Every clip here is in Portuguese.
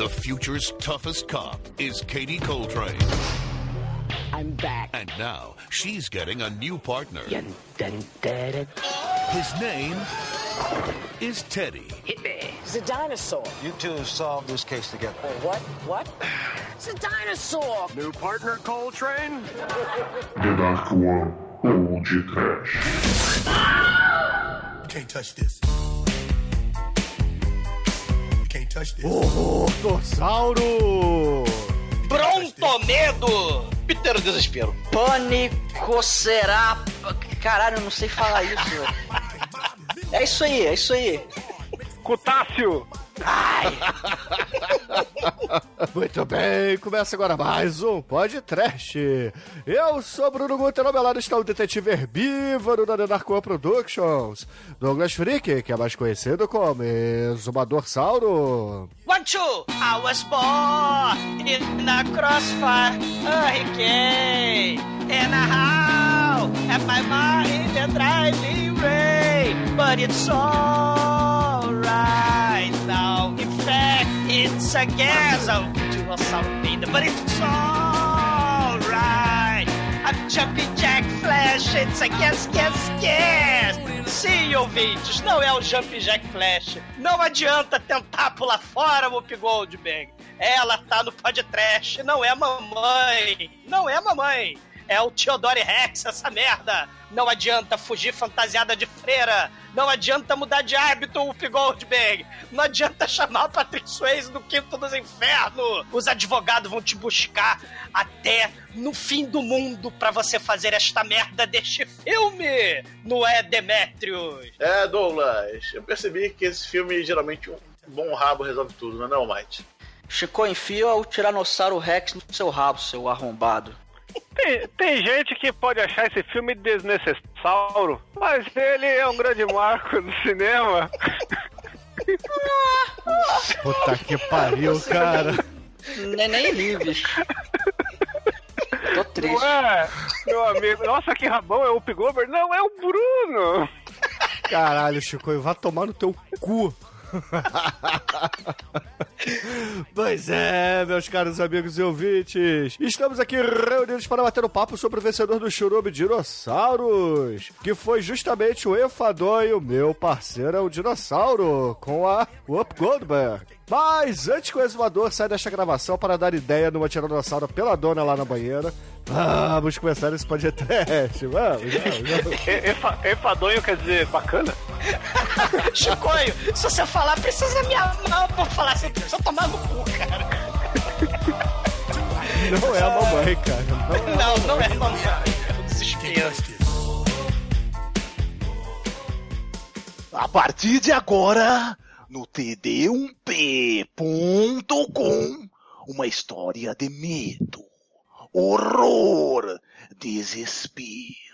The future's toughest cop is Katie Coltrane. I'm back. And now she's getting a new partner. Dun, dun, dun, dun. His name is Teddy. Hit me. It's a dinosaur. You two solved this case together. Oh, what? What? It's a dinosaur. New partner, Coltrane? The Dark One ou de Trash. You can't touch this. This. Torsauro! Brontomedo! Peter Desespero. Pânico será. Caralho, eu não sei falar isso. É isso aí, é isso aí. Cutácio! Muito bem, começa agora mais um Podcast. Eu sou Bruno Guter, ao meu lado está o detetive herbívoro da The One Productions, Douglas Freak, que é mais conhecido como Exumador Sauro. One, two! I was born in a crossfire hurricane and howl at my mind and driving rain. But it's alright now. In fact, it's a gas of dinossauro pinda, but it's alright. I'm jumping Jack Flash, it's a gas, gas, gas. Sim, ouvintes, não é o Jump Jack Flash. Não adianta tentar pular fora, Whoop Goldberg. Ela tá no podcast, não é mamãe. Não é mamãe. É o Theodore Rex, essa merda. Não adianta fugir fantasiada de freira. Não adianta mudar de hábito, Whoop Goldberg. Não adianta chamar o Patrick Swayze do Quinto dos Infernos. Os advogados vão te buscar até no fim do mundo pra você fazer esta merda deste filme. Não é, Demetrius? É, Douglas, eu percebi que esse filme geralmente um bom rabo resolve tudo, não é não, Mike? Chico, enfia o Tiranossauro Rex no seu rabo, seu arrombado. Tem, tem gente que pode achar esse filme desnecessário, mas ele é um grande marco do cinema. Puta que pariu, cara. Neném Lives. Tô triste. Não é, meu amigo? Nossa, que rabão, é o Up Goldberg? Não, é o Bruno! Caralho, Chico, vá tomar no teu cu. pois é, meus caros amigos e ouvintes, estamos aqui reunidos para bater um papo sobre o vencedor do Churume Dinossauros, que foi justamente o Enfador e o meu parceiro é o Dinossauro, com a Whoop Goldberg. Mas antes que o exumador saia desta gravação para dar ideia numa tiranossauro pela dona lá na banheira, vamos começar esse podcast. Vamos, vamos, vamos. E- Enfa, enfadonho quer dizer bacana? Chicoio, se você falar, precisa me amar pra falar assim, precisa tomar no cu, cara. Não é a mamãe, cara. Não é a Não, não mamãe. é mamãe. Desespero. touch this. A partir de agora, no td1p.com, uma história de medo, horror, desespero.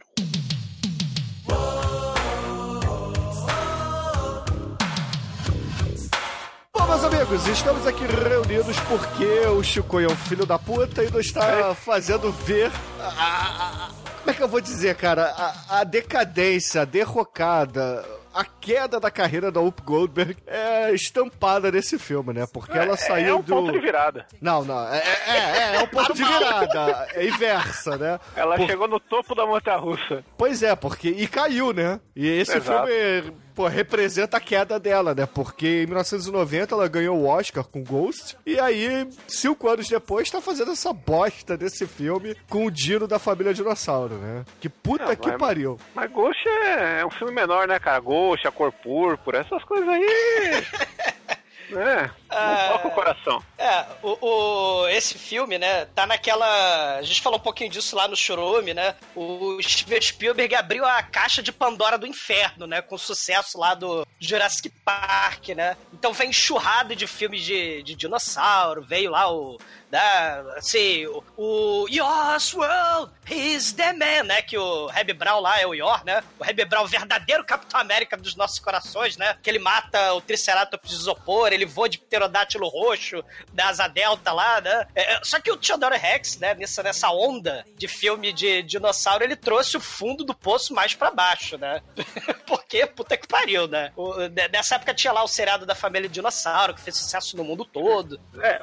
Bom, meus amigos, estamos aqui reunidos porque o Chico é um filho da puta e nos está fazendo ver. a- a- a- como é que eu vou dizer, cara? A, a decadência, a derrocada. A queda da carreira da Up Goldberg é estampada nesse filme, né? Porque ela saiu é um do. ponto de virada. Não, não. É, é, é, é um ponto de virada. É inversa, né? Ela Por- chegou no topo da montanha russa. Pois é, porque. E caiu, né? E esse Exato. filme, pô, representa a queda dela, né? Porque em 1990 ela ganhou o Oscar com Ghost. E aí, cinco anos depois, tá fazendo essa bosta desse filme com o Dino da família Dinossauro, né? Que puta Não, que mas- pariu. Mas Ghost é, é um filme menor, né, cara? Ghost, a cor púrpura, essas coisas aí. né? Não toca o coração. É, o, o- esse filme, né, tá naquela. A gente falou um pouquinho disso lá no Churume, né? O Steven Spielberg abriu a caixa de Pandora do inferno, né? Com o sucesso lá do Jurassic Park, né? Então vem enxurrada de filmes de, de dinossauro, veio lá o. Da, assim, o, o World is the man, né? Que o Reb Brown lá é o Yor, né? O Reb Brown, o verdadeiro Capitão América dos nossos corações, né? Que ele mata o Triceratops de isopor, ele voa de pterodátilo roxo, da asa delta lá, né? É, é, só que o Theodore Rex, né? Nessa, nessa onda de filme de dinossauro, ele trouxe o fundo do poço mais pra baixo, né? Porque puta que pariu, né? O- ne- nessa época tinha lá o seriado da família Dinossauro, que fez sucesso no mundo todo. É,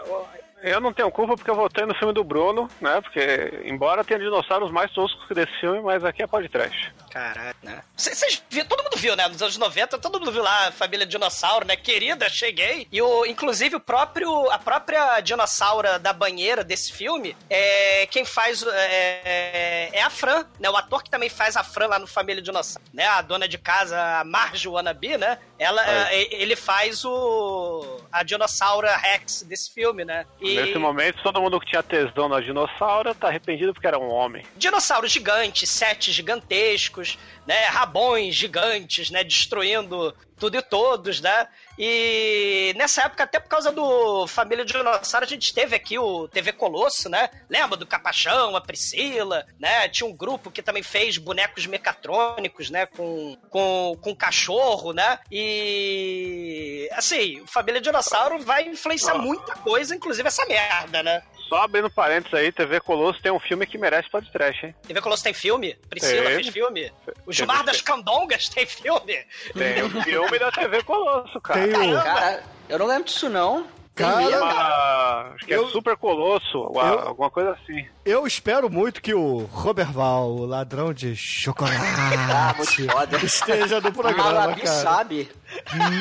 eu não tenho culpa porque eu votei no filme do Bruno, né? Porque, embora tenha dinossauros mais toscos que desse filme, mas aqui é pode trash. Caralho, né? Vocês viram, todo mundo viu, né? Nos anos 90, todo mundo viu lá a família dinossauro, né? Querida, cheguei. E o, inclusive o próprio, a própria dinossaura da banheira desse filme é quem faz é, é, é a Fran, né? O ator que também faz a Fran lá no Família Dinossauro, né? A dona de casa, a Marge Wannabe, né? Ela, é, ele faz o a dinossaura Rex desse filme, né? E Nesse momento, todo mundo que tinha tesão na dinossauro tá arrependido porque era um homem. dinossauros gigantes, setes gigantescos, né? Rabões gigantes, né? Destruindo tudo e todos, né? E nessa época, até por causa do Família Dinossauro, a gente teve aqui o TV Colosso, né? Lembra do Capachão, a Priscila, né? Tinha um grupo que também fez bonecos mecatrônicos, né? Com, com, com cachorro, né? E assim, o Família Dinossauro vai influenciar muita coisa, inclusive essa merda, né? Só abrindo parênteses aí, TV Colosso tem um filme que merece pode trash, hein? TV Colosso tem filme? Priscila Tem. fez filme? O Tem, Gilmar tem. das Candongas tem filme? Tem o filme da TV Colosso, cara. Tem o. Cara, eu não lembro disso não. Cara, Uma- acho que Eu- é Super Colosso, ou a- Eu- alguma coisa assim. eu espero muito que o Roberval, o ladrão de chocolate, Ah, muito foda. esteja no A programa, Labi cara. sabe.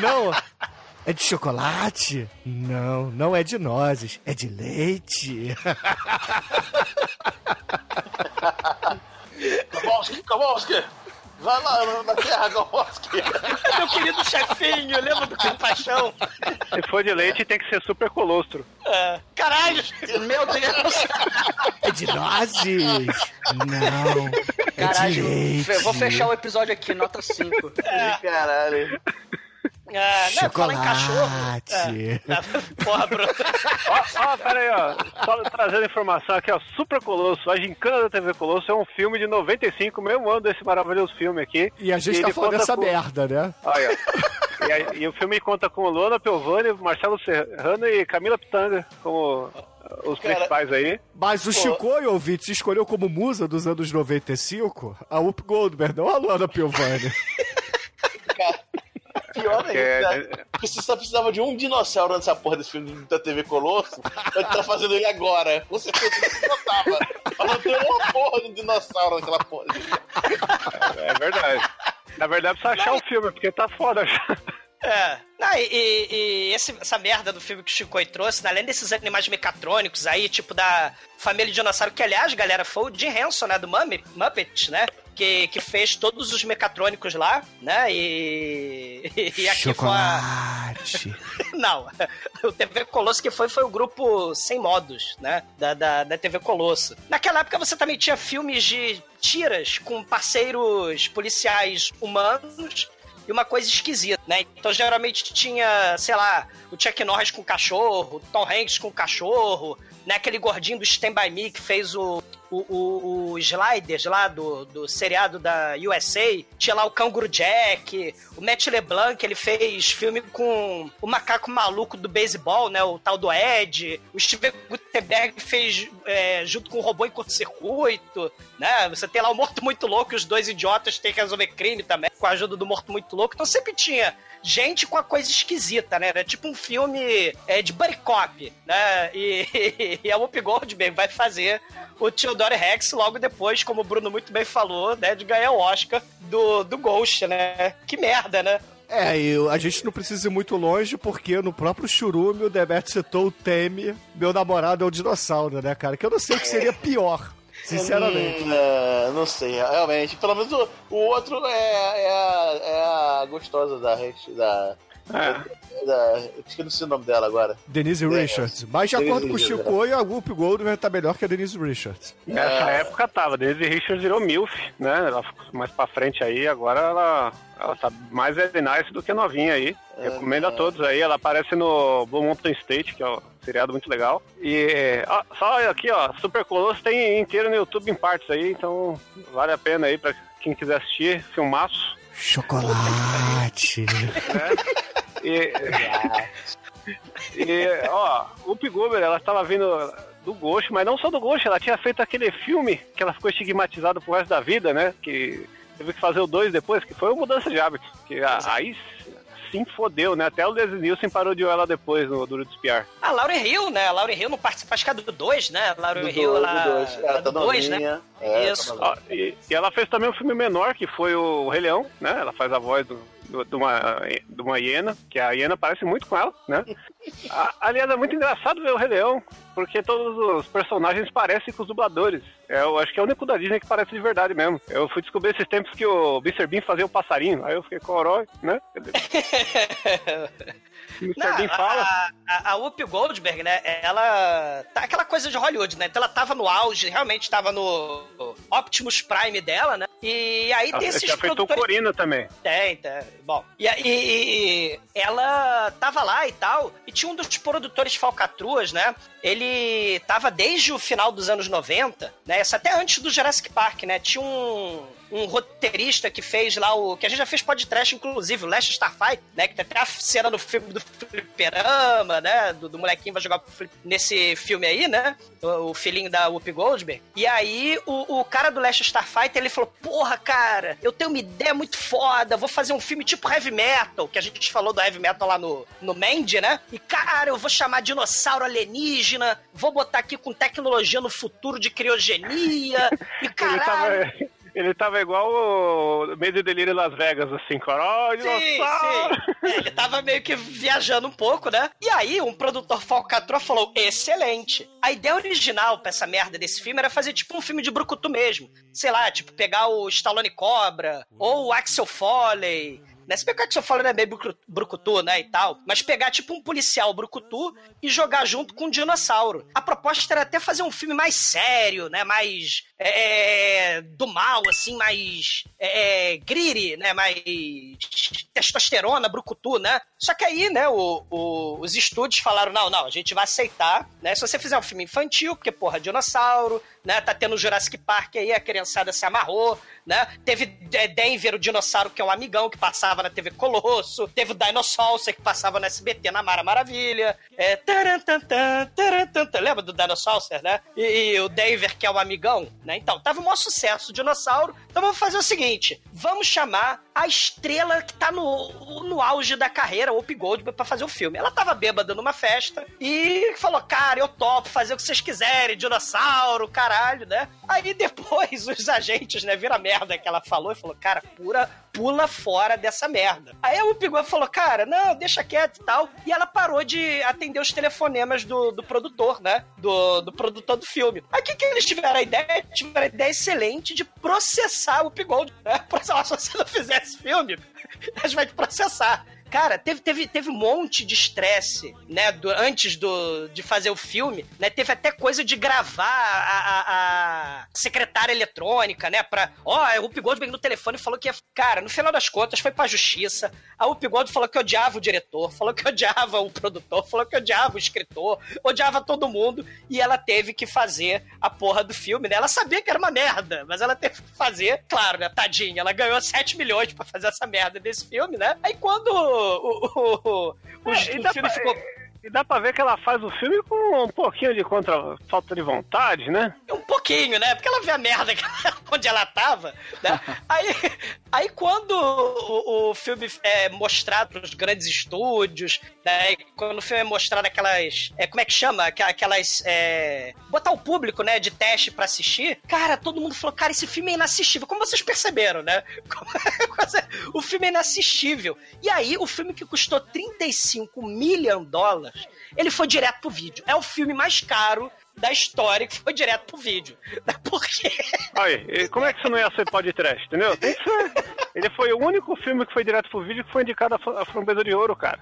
Não. É de chocolate? Não, não é de nozes, é de leite. Kowalski, Kowalski! Vai lá na- terra, Kowalski! Meu querido chefinho, lembra do Compaixão? Se for de leite, tem que ser Super Colostro. É. Caralho! Meu Deus! É de nozes? Não, é de Caralho, leite. fe- vou fechar o episódio aqui, nota 5. Caralho. É, não, fala em cachorro. Chocolate. É. Porra, Bruno. Ó, ó, pera aí, ó. Só trazendo informação aqui, ó. Super Colosso, a Gincana da TV Colosso é um filme de 95, mesmo ano desse maravilhoso filme aqui. E a gente ele tá falando dessa com- merda, né? Olha. E, aí- e o filme conta com Luana Piovani, Marcelo Serrano e Camila Pitanga como uh, os Cara, principais aí. Mas o Chicoio, ouvinte, se escolheu como musa dos anos 95 a Up Goldberg, não a Luana Piovani. Pior ainda, É, né? Porque você só precisava de um dinossauro nessa porra desse filme da TV Colosso, mas tá fazendo ele agora. Com certeza você botava. Mas não tem uma porra de dinossauro naquela porra. É verdade. Na verdade, precisa achar o filme, porque tá foda já. É. Não, e, e- e esse- essa merda do filme que o Chico trouxe, né, além desses animais mecatrônicos aí, tipo da família Dinossauro, que aliás, galera, foi o Jim Henson, né, do Muppet né? Que, que fez todos os mecatrônicos lá, né? E, e aqui foi a, Chocolate. Não, o TV Colosso que foi foi o grupo Sem Modos, né? Da, da, da TV Colosso. Naquela época você também tinha filmes de tiras com parceiros policiais humanos e uma coisa esquisita, né? Então geralmente tinha, sei lá, o Chuck Norris com o cachorro, o Tom Hanks com o cachorro, né? Aquele gordinho do Stand By Me que fez o, o, o, o Sliders lá do, do seriado da USA. Tinha lá o Canguru Jack, o Matt LeBlanc, ele fez filme com o macaco maluco do beisebol, né? O tal do Ed. O Steven Gutenberg fez é, junto com o robô em curto-circuito, né? Você tem lá o Morto Muito Louco e os dois idiotas têm que resolver crime também, com a ajuda do Morto Muito Louco. Então sempre tinha gente com a coisa esquisita, né? Era tipo um filme é, de buddy cop, né? E, e a Whoopi Goldberg vai fazer o Theodore Rex logo depois, como o Bruno muito bem falou, né? De ganhar o Oscar do, do Ghost, né? Que merda, né? É, e a gente não precisa ir muito longe, porque no próprio Churume o Demet citou o Teme, meu namorado é o dinossauro, né, cara? Que eu não sei o que seria pior, sinceramente. Hum, é, não sei, realmente. Pelo menos o, o outro é, é, a, é a gostosa da. da É. da esqueci o nome dela agora. Denise Richards. Mas de Denise acordo com o Chico, a Whoopi Goldberg tá melhor que a Denise Richards. Nessa época tava, desde Richards virou MILF, né? Ela ficou mais pra frente aí, agora ela, ela tá mais very nice do que novinha aí. Recomendo a todos aí, ela aparece no Blue Mountain State, que é um seriado muito legal. E ó, só aqui, ó, Super Colosso tem inteiro no YouTube em partes aí, então vale a pena aí pra quem quiser assistir, filmaço. Chocolate. né? E, e ó, o Piguber, ela estava vindo do Ghost, mas não só do Ghost, ela tinha feito aquele filme que ela ficou estigmatizada pro resto da vida, né? Que teve que fazer o 2 depois, que foi uma mudança de hábito. Que a- aí sim fodeu, né? Até o Leslie Nielsen parodiou ela depois no Duro de Espiar. A Lauren Hill, né? A Lauren Hill não participa, acho que é do 2, né? A Lauren Do Hill, dois, ela... do dois. É, ela tá do 2, né? É, Isso. tá e, e ela fez também um filme menor, que foi o Rei Leão, né? Ela faz a voz do, do- de, uma, de uma hiena, que a hiena parece muito com ela, né? A- aliás, é muito engraçado ver o Rei Leão, porque todos os personagens parecem com os dubladores. É, eu acho que é o único da Disney que parece de verdade mesmo. Eu fui descobrir esses tempos que o Mr. Bean fazia o passarinho, aí eu fiquei corói, né? Mr. Não, Bean fala. A, a, a Whoopi Goldberg, né? Ela. Tá aquela coisa de Hollywood, né? Então ela tava no auge, realmente tava no Optimus Prime dela, né? E aí tem esses já produtores. Corina também. Tem, tem. Bom, e, e- e ela tava lá e tal, e tinha um dos produtores falcatruas, né? Ele tava desde o final dos anos 90, né? Até antes do Jurassic Park, né? Tinha um, um roteirista que fez lá o. que a gente já fez podcast, inclusive, o Last Starfight, né? Que tem até a cena no filme do Fliperama, né? Do, do molequinho vai jogar nesse filme aí, né? O, o filhinho da Whoopi Goldberg. E aí, o, o cara do Last Starfighter, ele falou: Porra, cara, eu tenho uma ideia muito foda, vou fazer um filme tipo heavy metal, que a gente falou do heavy metal lá no, no Mandy, né? E, cara, eu vou chamar dinossauro alienígena, vou botar aqui com tecnologia no futuro de criogenia, e caralho. Tava, ele tava igual o Medo e Delírio em Las Vegas, assim, corói, Sim, dinossauro. sim. É, Ele tava meio que viajando um pouco, né? E aí, um produtor falcatrua falou: excelente. A ideia original pra essa merda desse filme era fazer tipo um filme de Brucutu mesmo. Sei lá, tipo, pegar o Stallone Cobra, ou o Axel Foley. Né? Se bem que o Axel Foley não é meio brucu- brucutu, né, e tal. Mas pegar, tipo, um policial brucutu e jogar junto com um dinossauro. A proposta era até fazer um filme mais sério, né, mais... é, do mal, assim, mais... É, gritty, né, mais testosterona, brucutu, né? Só que aí, né, o- o- os estúdios falaram, não, não, a gente vai aceitar, né, se você fizer um filme infantil, porque, porra, dinossauro, né, tá tendo Jurassic Park aí, a criançada se amarrou, né, teve é, Denver, o dinossauro, que é um amigão, que passava na TV Colosso, teve o Dinosaur, que passava no SBT, na Mara Maravilha, é, lembra do Dinosaur, né, e, e o Denver, que é um amigão, né, então, tava um maior sucesso o dinossauro, então vamos fazer o seguinte, vamos chamar a estrela que tá no, no auge da carreira, Whoopi Goldberg, pra fazer o filme. Ela tava bêbada numa festa e falou, cara, eu topo fazer o que vocês quiserem, dinossauro, caralho, né? Aí depois os agentes, né, viram a merda que ela falou e falou, cara, pura, pula fora dessa merda. Aí a Whoopi Goldberg falou, cara, não, deixa quieto e tal. E ela parou de atender os telefonemas do, do produtor, né? Do, do produtor do filme. O que, eles tiveram a ideia? Tiveram a ideia excelente de processar o Goldberg, né? Processar, se você não fizer esse filme, a gente vai te processar. Cara, teve, teve, teve um monte de estresse, né? do- antes do, de fazer o filme, né? Teve até coisa de gravar a, a- a secretária eletrônica, né? Pra. Ó, a Whoopi Goldberg no telefone falou que ia. Cara, no final das contas foi pra justiça. A Goldberg falou que odiava o diretor, falou que odiava o produtor, falou que odiava o escritor, odiava todo mundo. E ela teve que fazer a porra do filme, né? Ela sabia que era uma merda, mas ela teve que fazer, claro, né? Tadinha, ela ganhou 7 milhões pra fazer essa merda desse filme, né? Aí quando o, o, o, o, É, o dá filme pra- ficou. E dá pra ver que ela faz o filme com um pouquinho de contra... falta de vontade, né? Um pouquinho, né? Porque ela vê a merda que ela- onde ela tava, né? Aí, aí quando o, o filme é mostrado pros grandes estúdios, né? Quando o filme é mostrado aquelas... É, como é que chama? Aqu- Aquelas... é, botar o público, né? De teste pra assistir. Cara, todo mundo falou, cara, esse filme é inassistível. Como vocês perceberam, né? o filme é inassistível. E aí, o filme que custou 35 milhões de dólares, ele foi direto pro vídeo. É o filme mais caro da história que foi direto pro vídeo. Por quê? Aí, como é que isso não ia ser podcast, entendeu? Tem que ser. Ele foi o único filme que foi direto pro vídeo que foi indicado a a de Ouro, cara.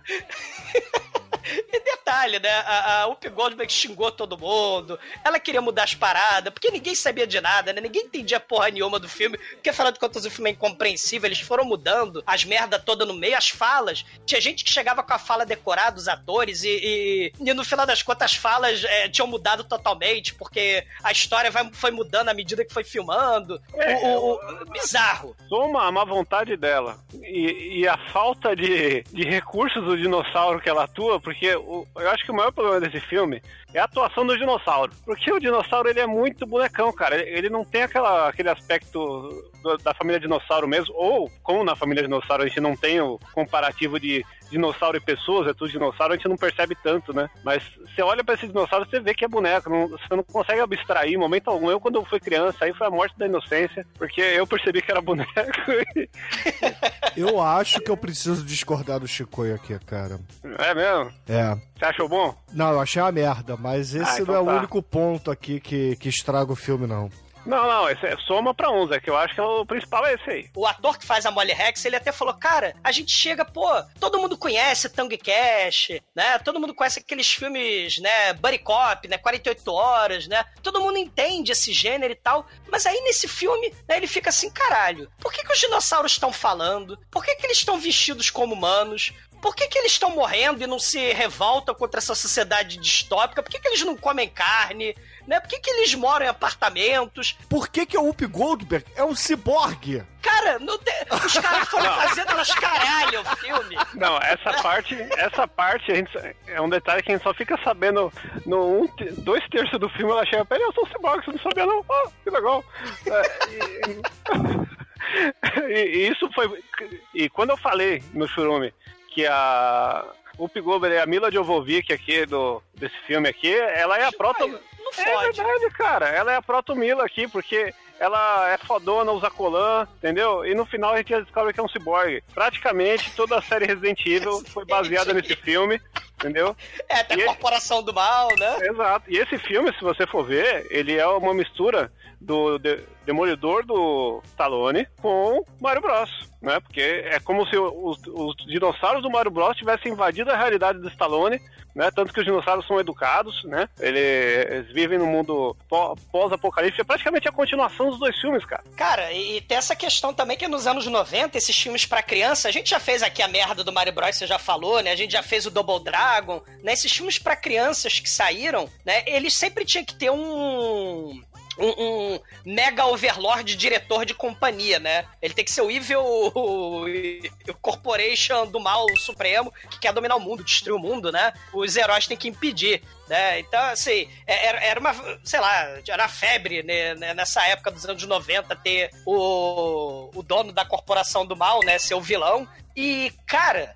E detalhe, né? A, a Whoopi Goldberg xingou todo mundo. Ela queria mudar as paradas, porque ninguém sabia de nada, né? Ninguém entendia porra nenhuma do filme. Porque, afinal de contas, o filme é incompreensível. Eles foram mudando as merda toda no meio, as falas. Tinha gente que chegava com a fala decorada, os atores, e, e, e no final das contas as falas é, tinham mudado totalmente, porque a história vai, foi mudando à medida que foi filmando. É, o, o- o- bizarro. Soma a má vontade dela e, e a falta de, de recursos do dinossauro que ela atua, porque o- eu acho que o maior problema desse filme é a atuação do dinossauro. Porque o dinossauro, ele é muito bonecão, cara. Ele, ele não tem aquela, aquele aspecto do- da família dinossauro mesmo. Ou, como na família dinossauro a gente não tem o comparativo de dinossauro e pessoas, é tudo dinossauro, a gente não percebe tanto, né? Mas você olha pra esse dinossauro, você vê que é boneco. não- você não consegue abstrair em momento algum. Eu, quando fui criança, aí foi a morte da inocência. Porque eu percebi que era boneco. Eu acho que eu preciso discordar do Chicoio aqui, cara. é mesmo? É. Você achou bom? Não, eu achei uma merda, mas esse Ah, então não é o tá. único ponto aqui que, que estraga o filme, não. Não, não, esse é soma pra uns, é que eu acho que o principal é esse aí. O ator que faz a Molly Rex, ele até falou, cara, a gente chega, pô, todo mundo conhece Tango e Cash, né? Todo mundo conhece aqueles filmes, né, Buddy Cop, né, 48 horas, né? Todo mundo entende esse gênero e tal, mas aí nesse filme, né, ele fica assim, caralho, por que que os dinossauros estão falando? Por que que eles estão vestidos como humanos? Por que, que eles estão morrendo e não se revoltam contra essa sociedade distópica? Por que, que eles não comem carne? Né? Por que, que eles moram em apartamentos? Por que que o Whoopi Goldberg é um ciborgue? Cara, não tem... os caras foram fazendo elas caralho o filme. Não, essa parte, essa parte a gente, é um detalhe que a gente só fica sabendo no um, te- dois terços do filme. Ela chega, peraí, eu sou cyborg, você não sabia não? Ah, que legal. É, e, e- e isso foi. E quando eu falei no Churume que a. O Goldberg é a Mila Jovovich aqui do, desse filme aqui, ela é a proto... Não É fode. verdade, cara. Ela é a proto Mila aqui, porque ela é fodona, usa colã, entendeu? E no final a gente descobre que é um cyborg. Praticamente toda a série Resident Evil foi baseada nesse filme, entendeu? É, tem E Corporação do Mal, né? Exato. E esse filme, se você for ver, ele é uma mistura do de- Demolidor do Stallone com Mario Bros. Né? Porque é como se os, os dinossauros do Mario Bros tivessem invadido a realidade do Stallone, né? Tanto que os dinossauros são educados, né? Eles vivem num mundo pó- pós-apocalipse. É praticamente a continuação dos dois filmes, cara. Cara, e, tem essa questão também que nos anos 90, esses filmes pra criança, a gente já fez aqui a merda do Mario Bros, você já falou, né? A gente já fez o Double Dragon, né? Esses filmes pra crianças que saíram, né? Eles sempre tinham que ter um... Um, um mega overlord diretor de companhia, né? Ele tem que ser o evil o, o corporation do mal supremo que quer dominar o mundo, destruir o mundo, né? Os heróis têm que impedir, né? Então, assim, é- era, era uma, sei lá, era febre né, né, nessa época dos anos 90 ter o, o dono da corporação do mal, né? Ser o vilão. E, cara,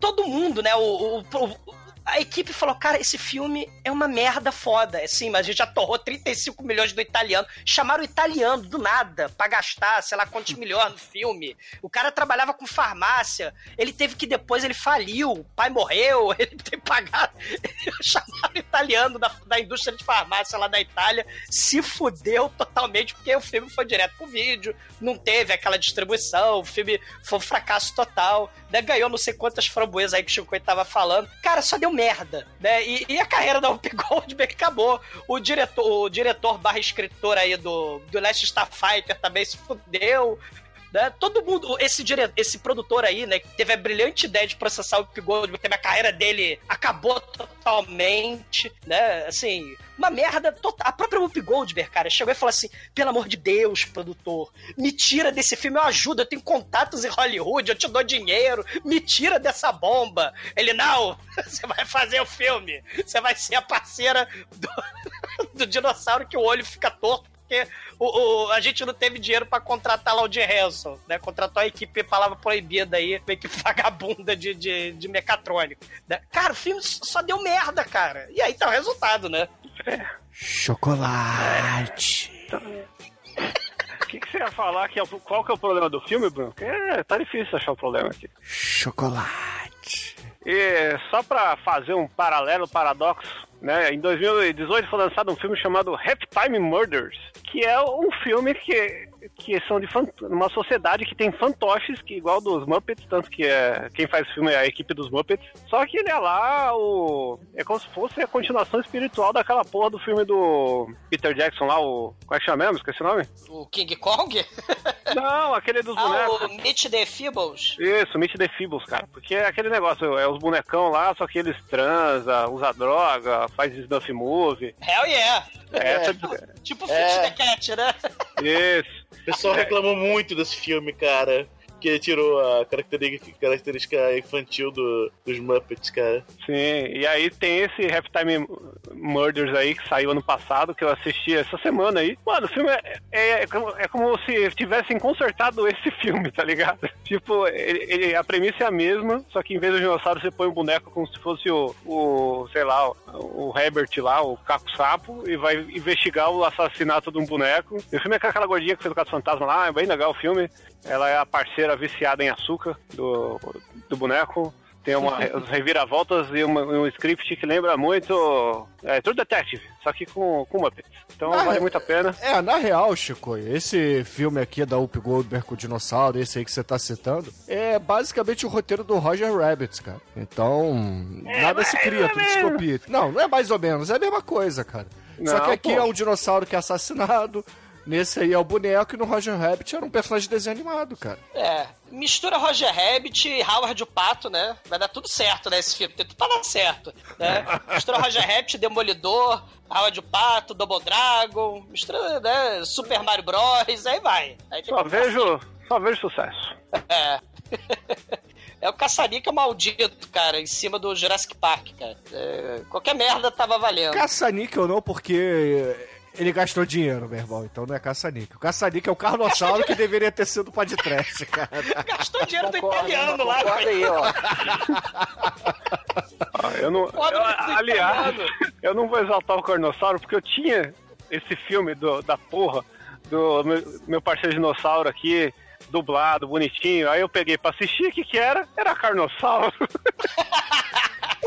todo mundo, né? O, o- o- a equipe falou, cara, esse filme é uma merda foda. Assim, mas a gente já torrou 35 milhões do italiano. Chamaram o italiano do nada pra gastar, sei lá, quantos milhões no filme. O cara trabalhava com farmácia. Ele teve que depois, ele faliu. O pai morreu, ele teve que pagar. Chamaram o italiano da, da indústria de farmácia lá da Itália. Se fudeu totalmente, porque o filme foi direto pro vídeo. Não teve aquela distribuição. O filme foi um fracasso total. Né? Ganhou não sei quantas framboesas aí que o Chico tava falando. Cara, só deu merda, né? E, e a carreira da Whoopi Goldberg acabou. O diretor, o diretor barra escritor aí do, do Last Starfighter também se fudeu. Né? Todo mundo, esse, dire... esse produtor aí, né, que teve a brilhante ideia de processar o Whoopi Goldberg, teve a carreira dele, acabou totalmente, né, assim, uma merda total. A própria Whoopi Goldberg, cara, chegou e falou assim, pelo amor de Deus, produtor, me tira desse filme, eu ajudo, eu tenho contatos em Hollywood, eu te dou dinheiro, me tira dessa bomba. Ele, não, você vai fazer o filme, você vai ser a parceira do, do dinossauro que o olho fica torto, porque o, o- a gente não teve dinheiro pra contratar lá o Jim Hanson, né? Contratou a equipe palavra proibida aí, uma equipe vagabunda de, de, de mecatrônico. né? Cara, o filme só deu merda, cara. E aí tá o resultado, né? Chocolate. O que, que você ia falar? Que é o- qual que é o problema do filme, Bruno? Porque É, tá difícil achar o problema aqui. Chocolate. E só pra fazer um paralelo, paradoxo, né? Em 2018 foi lançado um filme chamado Halftime Murders, que é um filme que, que são de uma sociedade que tem fantoches, que igual dos Muppets, tanto que é, quem faz o filme é a equipe dos Muppets. Só que ele é lá o. É como se fosse a continuação espiritual daquela porra do filme do Peter Jackson lá, o. Como é que chama mesmo? Esqueci o nome? O King Kong? Não, aquele dos ah, bonecos. o Mitch the Feebles? Isso, Meet the Feebles, cara. Porque é aquele negócio, é os bonecão lá, só que eles transam, usa droga, faz snuff movie. Hell yeah! É, essa- Tipo É. Fit the Cat, né? Isso. O pessoal reclamou muito desse filme, cara. Que tirou a característica, característica infantil do, dos Muppets, cara. Sim, e aí tem esse Halftime Murders aí que saiu ano passado, que eu assisti essa semana aí. Mano, o filme é, é, é como- é se tivessem consertado esse filme, tá ligado? Tipo, ele, ele- a premissa é a mesma, só que em vez do dinossauro você põe um boneco como se fosse o, o sei lá, o, o Herbert lá, o Caco Sapo, e vai investigar o assassinato de um boneco. E o filme é com aquela gordinha que fez o Caso Fantasma lá, é bem legal o filme. Ela é a parceira viciada em açúcar do, do boneco. Tem uma as reviravoltas e uma- um script que lembra muito é, True Detective, só que com, com Muppets. Então Ah, vale é- muito a pena. É, na real, Chico, esse filme aqui da Up Goldberg com o dinossauro, esse aí que você tá citando, é basicamente o roteiro do Roger Rabbit, cara. Então, nada se cria, tudo se copia. Não, não é mais ou menos, é a mesma coisa, cara. Só Não, que aqui pô. é um dinossauro que é assassinado, nesse aí é o boneco, e no Roger Rabbit era um personagem de desenho animado, cara. É, mistura Roger Rabbit e Howard o Pato, né? Vai dar tudo certo, né? Esse filme tem tudo pra dar certo, né? Mistura Roger Rabbit, Demolidor, Howard o Pato, Double Dragon, mistura, né? Super Mario Bros, aí vai. Aí Só vejo, só vejo sucesso. É. É o caçarica maldito, cara, em cima do Jurassic Park, cara. É, qualquer merda tava valendo. Caça-níquel não, porque ele gastou dinheiro, meu irmão, então não é caça-níquel. O caça-níquel é o carnossauro que deveria ter sido o de trash, cara. Gastou dinheiro do italiano lá, concorda aí, ó. Ah, Eu não, eu- aliás, eu não vou exaltar o Cornossauro porque eu tinha esse filme do, da porra do meu, meu parceiro dinossauro aqui, dublado, bonitinho. Aí eu peguei pra assistir, o que que era? Era Carnossauro.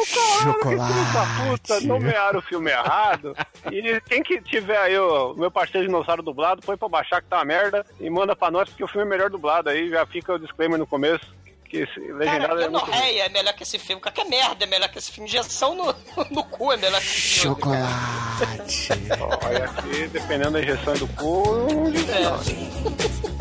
Chocolate. Da puta, nomearam o filme errado. E quem que tiver aí o meu parceiro dinossauro dublado, põe pra baixar que tá uma merda e manda pra nós porque o filme é melhor dublado. Aí já fica o disclaimer no começo. Que esse legendado Cara, é muito é melhor que esse filme. Qualquer merda é melhor que esse filme. Injeção no, no cu é melhor que esse filme. Chocolate. Olha aqui, dependendo da injeção do cu, não não.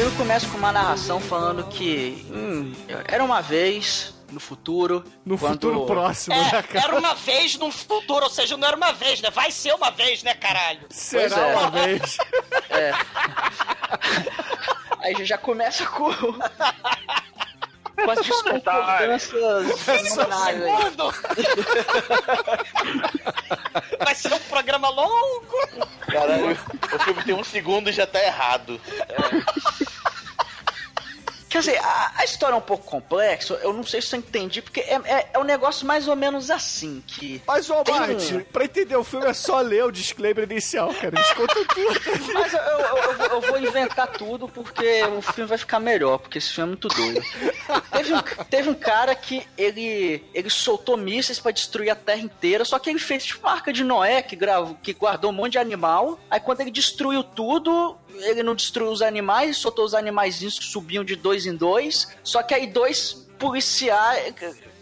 Filme começa com uma narração falando que hum, era uma vez no futuro. No quando- futuro próximo, É, né, cara? era uma vez num futuro, ou seja, não era uma vez, né? Vai ser uma vez, né, caralho? Será é. uma vez. Aí já- já começa com. com as aí. Segundo! Vai ser um programa longo! Caralho, o filme tem um segundo e já tá errado. Quer dizer, a, a história é um pouco complexa, eu não sei se eu entendi, porque é, é, é um negócio mais ou menos assim, que... Mas, ô, Tem um- pra entender o filme é só ler o disclaimer inicial, cara. Eles contam tudo. Mas eu, eu- eu vou- eu vou inventar tudo porque o filme vai ficar melhor, porque esse filme é muito doido. Teve um, teve um cara que ele, ele soltou mísseis pra destruir a terra inteira, só que ele fez tipo uma arca de Noé que, gravou, que guardou um monte de animal. Aí quando ele destruiu tudo, ele não destruiu os animais, soltou os animaizinhos que subiam de dois em dois. Só que aí dois policiais.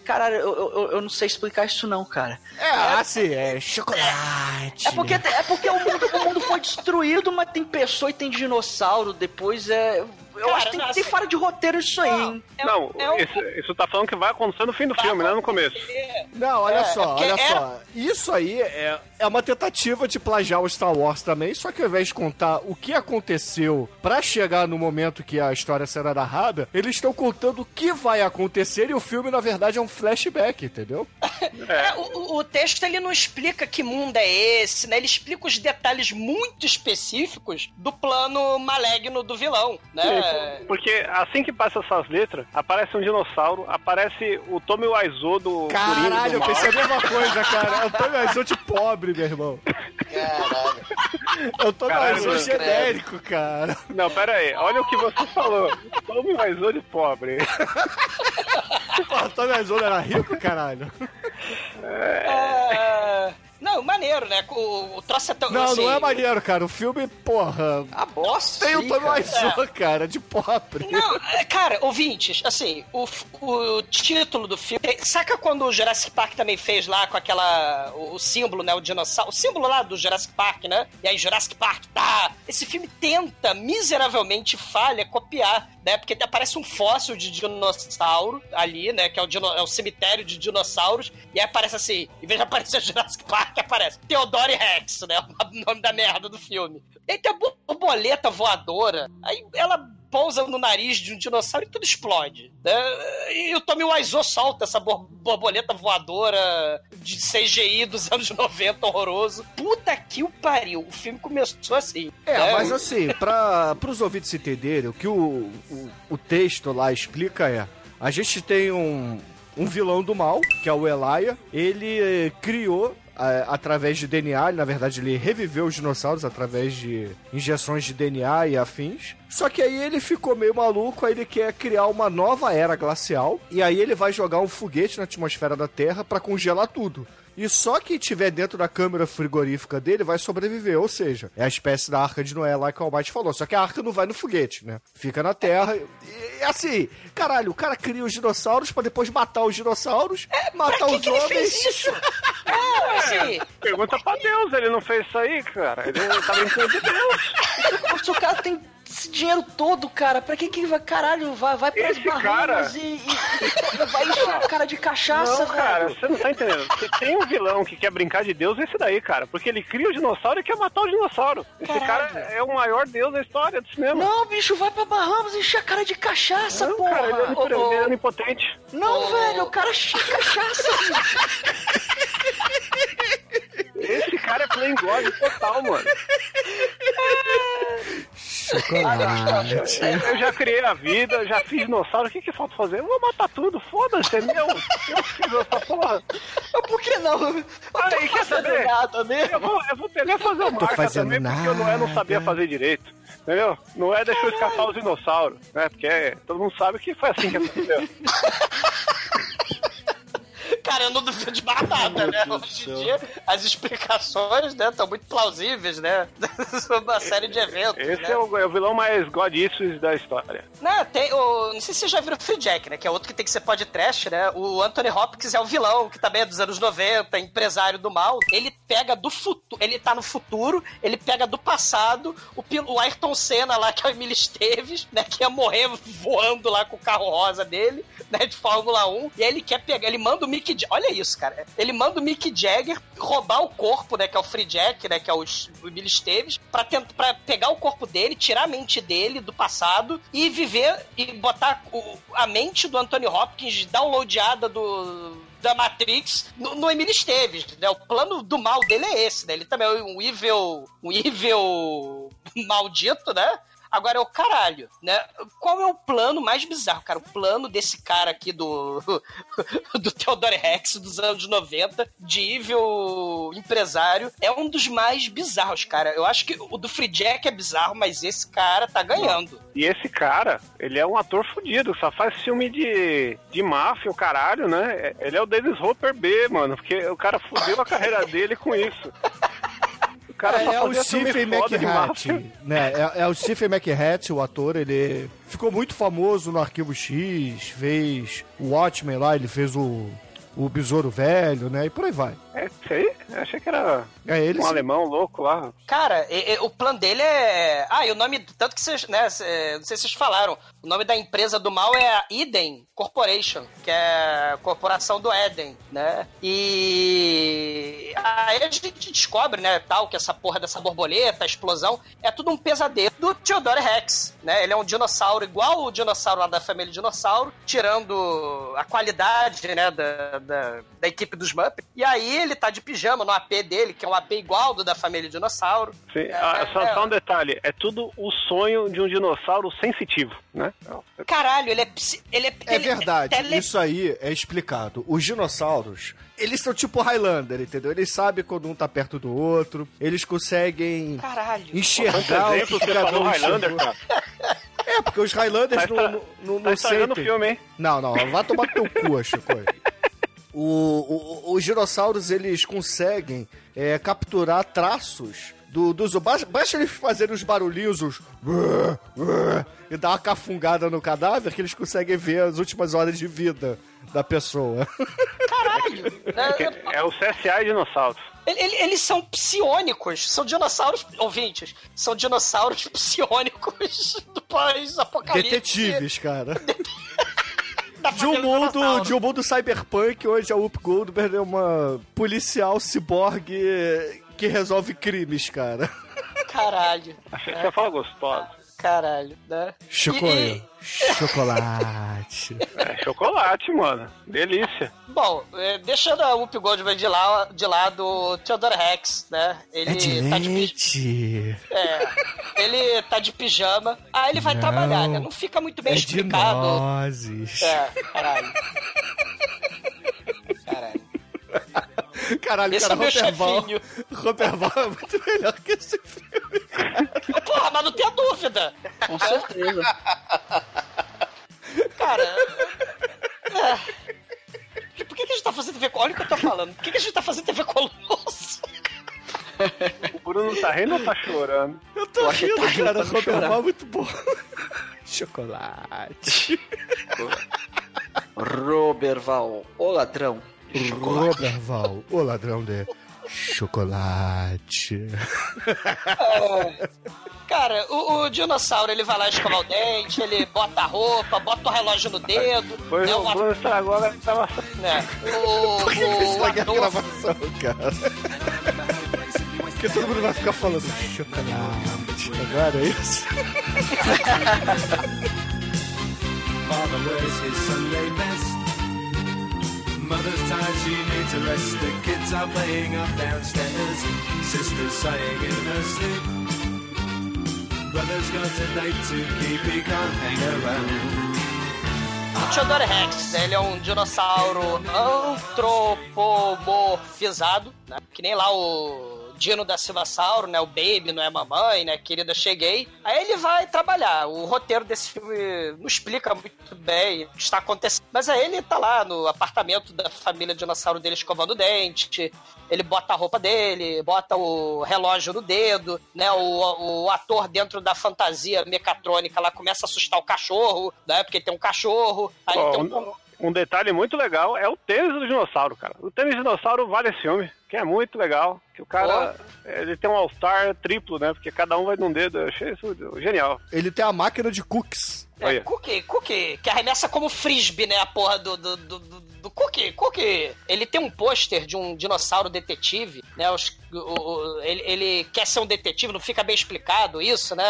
Caralho, eu, eu, eu não sei explicar isso não, cara. É, assim, é chocolate. É porque, é porque o, mundo, o mundo foi destruído, mas tem pessoa e tem dinossauro. Depois é. Eu Cara, acho que tem, não, tem assim- fora de roteiro isso aí, hein? É- Não, é isso, isso tá falando que vai acontecer no fim do filme, não no começo. Não, olha É, só, é olha é- só. Isso aí é, é uma tentativa de plagiar o Star Wars também, só que ao invés de contar o que aconteceu pra chegar no momento que a história será narrada, eles estão contando o que vai acontecer e o filme, na verdade, é um flashback, entendeu? É, o, o- o texto ele não explica que mundo é esse, né? Ele explica os detalhes muito específicos do plano maligno do vilão, né? Porque assim que passa essas letras, aparece um dinossauro, aparece o Tommy Wiseau do Caralho, do eu pensei a mesma coisa, cara. Eu tô mais de pobre, meu irmão. Caralho. Eu tô Caralho, mais mano. genérico, cara. Não, pera aí, olha o que você falou. Tommy Wiseau de pobre. Porra, o Tommy Wiseau era rico, caralho? É, Não, Não, maneiro, né? O, o troço é tão. Não, assim, não é maneiro, cara. O filme, porra. A bosta. Tem o Tommy cara. Wiseau, cara, de pobre. Não, é, cara, ouvintes, assim, o, o título do filme. Saca quando o Jurassic Park também fez lá com aquela. O, o símbolo, né? O dinossauro. O símbolo lá do Jurassic Park, né? E aí, Jurassic Park, tá. Esse filme tenta, miseravelmente falha, copiar, né? Porque aparece um fóssil de dinossauro ali, né? Que é o, é o cemitério de dinossauros. E aí aparece assim, em vez de aparecer Jurassic Park, aparece Theodore Rex, né? O nome da merda do filme. E aí tem a borboleta voadora. Aí ela pousa no nariz de um dinossauro e tudo explode. Né? E o Tommy Wiseau solta essa bor- borboleta voadora de CGI dos anos 90, horroroso. Puta que o pariu. O filme começou assim. É, né? mas assim, para os ouvintes entenderem, o que o, o, o texto lá explica é: a gente tem um, um vilão do mal, que é o Elia, ele eh, criou. Através de DNA, na verdade ele reviveu os dinossauros através de injeções de DNA e afins. Só que aí ele ficou meio maluco, aí ele quer criar uma nova era glacial e aí ele vai jogar um foguete na atmosfera da Terra para congelar tudo. E só quem tiver dentro da câmara frigorífica dele vai sobreviver. Ou seja, é a espécie da arca de Noé lá que o Almighty falou. Só que a arca não vai no foguete, né? Fica na terra. E, e assim, caralho, o cara cria os dinossauros pra depois matar os dinossauros, matar pra que os que ele homens. fez isso? É, assim, Pergunta pra Deus, ele não fez isso aí, cara. Ele tá brincando de Deus. Se o cara tem esse dinheiro todo, cara, pra que que ele vai, caralho, vai, vai pras Esse cara- Bahamas e, e- e vai encher a cara de cachaça, Não, cara, velho. você não tá entendendo. Se tem um vilão que quer brincar de Deus, é esse daí, cara. Porque ele cria o dinossauro e quer matar o dinossauro. Esse Caralho. cara é o maior deus da história do cinema. Não, bicho, vai pra Bahamas e encher a cara de cachaça, Não, porra. cara, ele é, ele é onipotente. Não, velho, o cara enche cachaça, bicho. Esse cara é playing God total, mano. Chocolate. Eu já criei a vida, já fiz dinossauro, o que que falta fazer? Eu vou matar tudo, foda-se, é meu. Eu fiz essa porra. Por que não? Eu Aí, quer saber? nada mesmo. Eu vou, eu vou tentar fazer o tô marca também, porque o Noé não sabia nada. fazer direito. Entendeu? Noé deixou escapar os dinossauros, né? Porque todo mundo sabe que foi assim que aconteceu. Cara, eu não duvido de mais nada, né? Hoje em dia, as explicações, né, estão muito plausíveis, né? Sobre uma série de eventos. Esse né? é o, é o vilão mais God issues da história. Não, tem o. Não sei se vocês já viram o Free Jack, né? Que é outro que tem que ser podcast, né? O Anthony Hopkins é o vilão, que também é dos anos 90, empresário do mal. Ele pega do futuro. Ele tá no futuro, ele pega do passado o, o Ayrton Senna lá, que é o Emílio Esteves, né? Que ia morrer voando lá com o carro rosa dele, né? De Fórmula 1. E aí ele quer pegar. Ele manda o Mick Jagger. Olha isso, cara. Ele manda o Mick Jagger roubar o corpo, né? Que é o Free Jack, né? Que é o, o Emílio Esteves, pra, tentar, pra pegar o corpo dele, tirar a mente dele do passado e viver e botar o- a mente do Anthony Hopkins downloadada do da Matrix no, no Emílio Esteves, né? O plano do mal dele é esse, né? Ele também é um evil, um evil maldito, né? Agora é o caralho, né? Qual é o plano mais bizarro, cara? O plano desse cara aqui do do Theodore Rex dos anos 90, de evil empresário, é um dos mais bizarros, cara. Eu acho que o do Free Jack é bizarro, mas esse cara tá ganhando. E esse cara, ele é um ator fudido, só faz filme de, de máfia, o caralho, né? Ele é o Dennis Hopper B, mano, porque o cara fudeu a carreira dele com isso. Cara É, é o Stephen foda de McHat, máfia. né? É, é o Stephen McHat, o ator, ele ficou muito famoso no Arquivo X, fez o Watchmen lá, ele fez o, o Besouro Velho, né? E por aí vai. É isso aí? Eu achei que era É ele um sim. alemão louco lá. Cara, e- e o plano dele é. Ah, e o nome. Tanto que vocês, né? cê- Não sei se vocês falaram. O nome da empresa do mal é a Eden Corporation, que é a corporação do Eden, né? E. Aí a gente descobre, né, tal, que essa porra dessa borboleta, a explosão, é tudo um pesadelo do Theodore Rex, né? Ele é um dinossauro igual o dinossauro lá da família Dinossauro, tirando a qualidade, né, da, da, da equipe dos Muppets. E aí ele tá de pijama no AP dele, que é um AP igual do da família Dinossauro. Sim, ah, só, é. só um detalhe, é tudo o sonho de um dinossauro sensitivo, né? Caralho, ele é. Ele é, É ele verdade, tele- isso aí é explicado. Os dinossauros, eles são tipo Highlander, entendeu? Eles sabem quando um tá perto do outro, eles conseguem Caralho. enxergar o que cada um Highlander, cara. É, porque os Highlanders Tá não, não, Tá não estragando o sentem. filme, hein? Não, não, vai tomar teu cu, Chico. O- o- os dinossauros eles conseguem é, capturar traços do, dos. Basta, basta eles fazerem os barulhinhos, os. E dar uma cafungada no cadáver que eles conseguem ver as últimas horas de vida da pessoa. Caralho! É, É o CSI dinossauros. ele- ele- eles são psionicos, são dinossauros, ouvintes, são dinossauros psionicos do pós-apocalipse. Detetives, cara. da De um mundo, de um mundo cyberpunk, onde a Whoop Goldberg é uma policial ciborgue que resolve crimes, cara. Caralho. Achei que você fala gostoso. Caralho, né? Chocolate. Chocolate. É chocolate, mano. Delícia. Bom, é, deixando a Whoop Goldberg de, lá, de lado, o Theodore Rex, né? Ele É de tá de pijama. leite. É, ele tá de pijama. Aí ele vai Não. trabalhar, né? Não fica muito bem É de explicado. nozes. É, caralho. Caralho. Caralho, Esse cara, é meu Roberval. chefinho. Roberval é muito melhor que esse filme. Porra, mas não tenha dúvida. Com certeza. Cara. é. Por que, que a gente tá fazendo TV Olha o que eu tô falando. Por que, que a gente tá fazendo TV Colosso? O Bruno tá rindo ou tá chorando? Eu tô Eu rindo, tá rindo cara. pra não Roberval chorar. é muito bom. Chocolate. Roberval, o ladrão. Roberval, o ladrão de chocolate. Cara, o, o dinossauro ele vai lá escovar o dente, ele bota a roupa, bota o relógio no dedo. Pois né, o uma- estragou, agora tava... né, o, Por que o a gravação, cara? Porque todo mundo vai ficar falando chocolate. Agora é isso? Father wears his Sunday best. Mother's tired, she needs a rest. The kids are playing up downstairs. Sister's sighing in her sleep. Brother's got a date to keep, he can't hang around. O Theodore Rex, né? Ele é um dinossauro antropomorfizado, né? Que nem lá o Dino da Silvasauro, né? O Baby, não é mamãe, né? Querida, cheguei. Aí ele vai trabalhar. O roteiro desse filme não explica muito bem o que está acontecendo. Mas aí ele tá lá no apartamento da família dinossauro dele escovando o dente. Ele bota a roupa dele, bota o relógio no dedo, né? O, o ator dentro da fantasia mecatrônica lá começa a assustar o cachorro, né? Porque tem um cachorro. Aí Ó, tem um, um... detalhe muito legal é o tênis do dinossauro, cara. O tênis do dinossauro vale esse filme, que é muito legal. Que o cara, ele tem um All-Star triplo, né? Porque cada um vai num dedo. Eu achei isso genial. Ele tem a máquina de cookies. É, Olha. cookie, cookie, que arremessa como frisbee, né? A porra do, do, do, do- do cookie, cookie. Ele tem um pôster de um dinossauro detetive, né? Os- ele, ele quer ser um detetive, não fica bem explicado isso, né?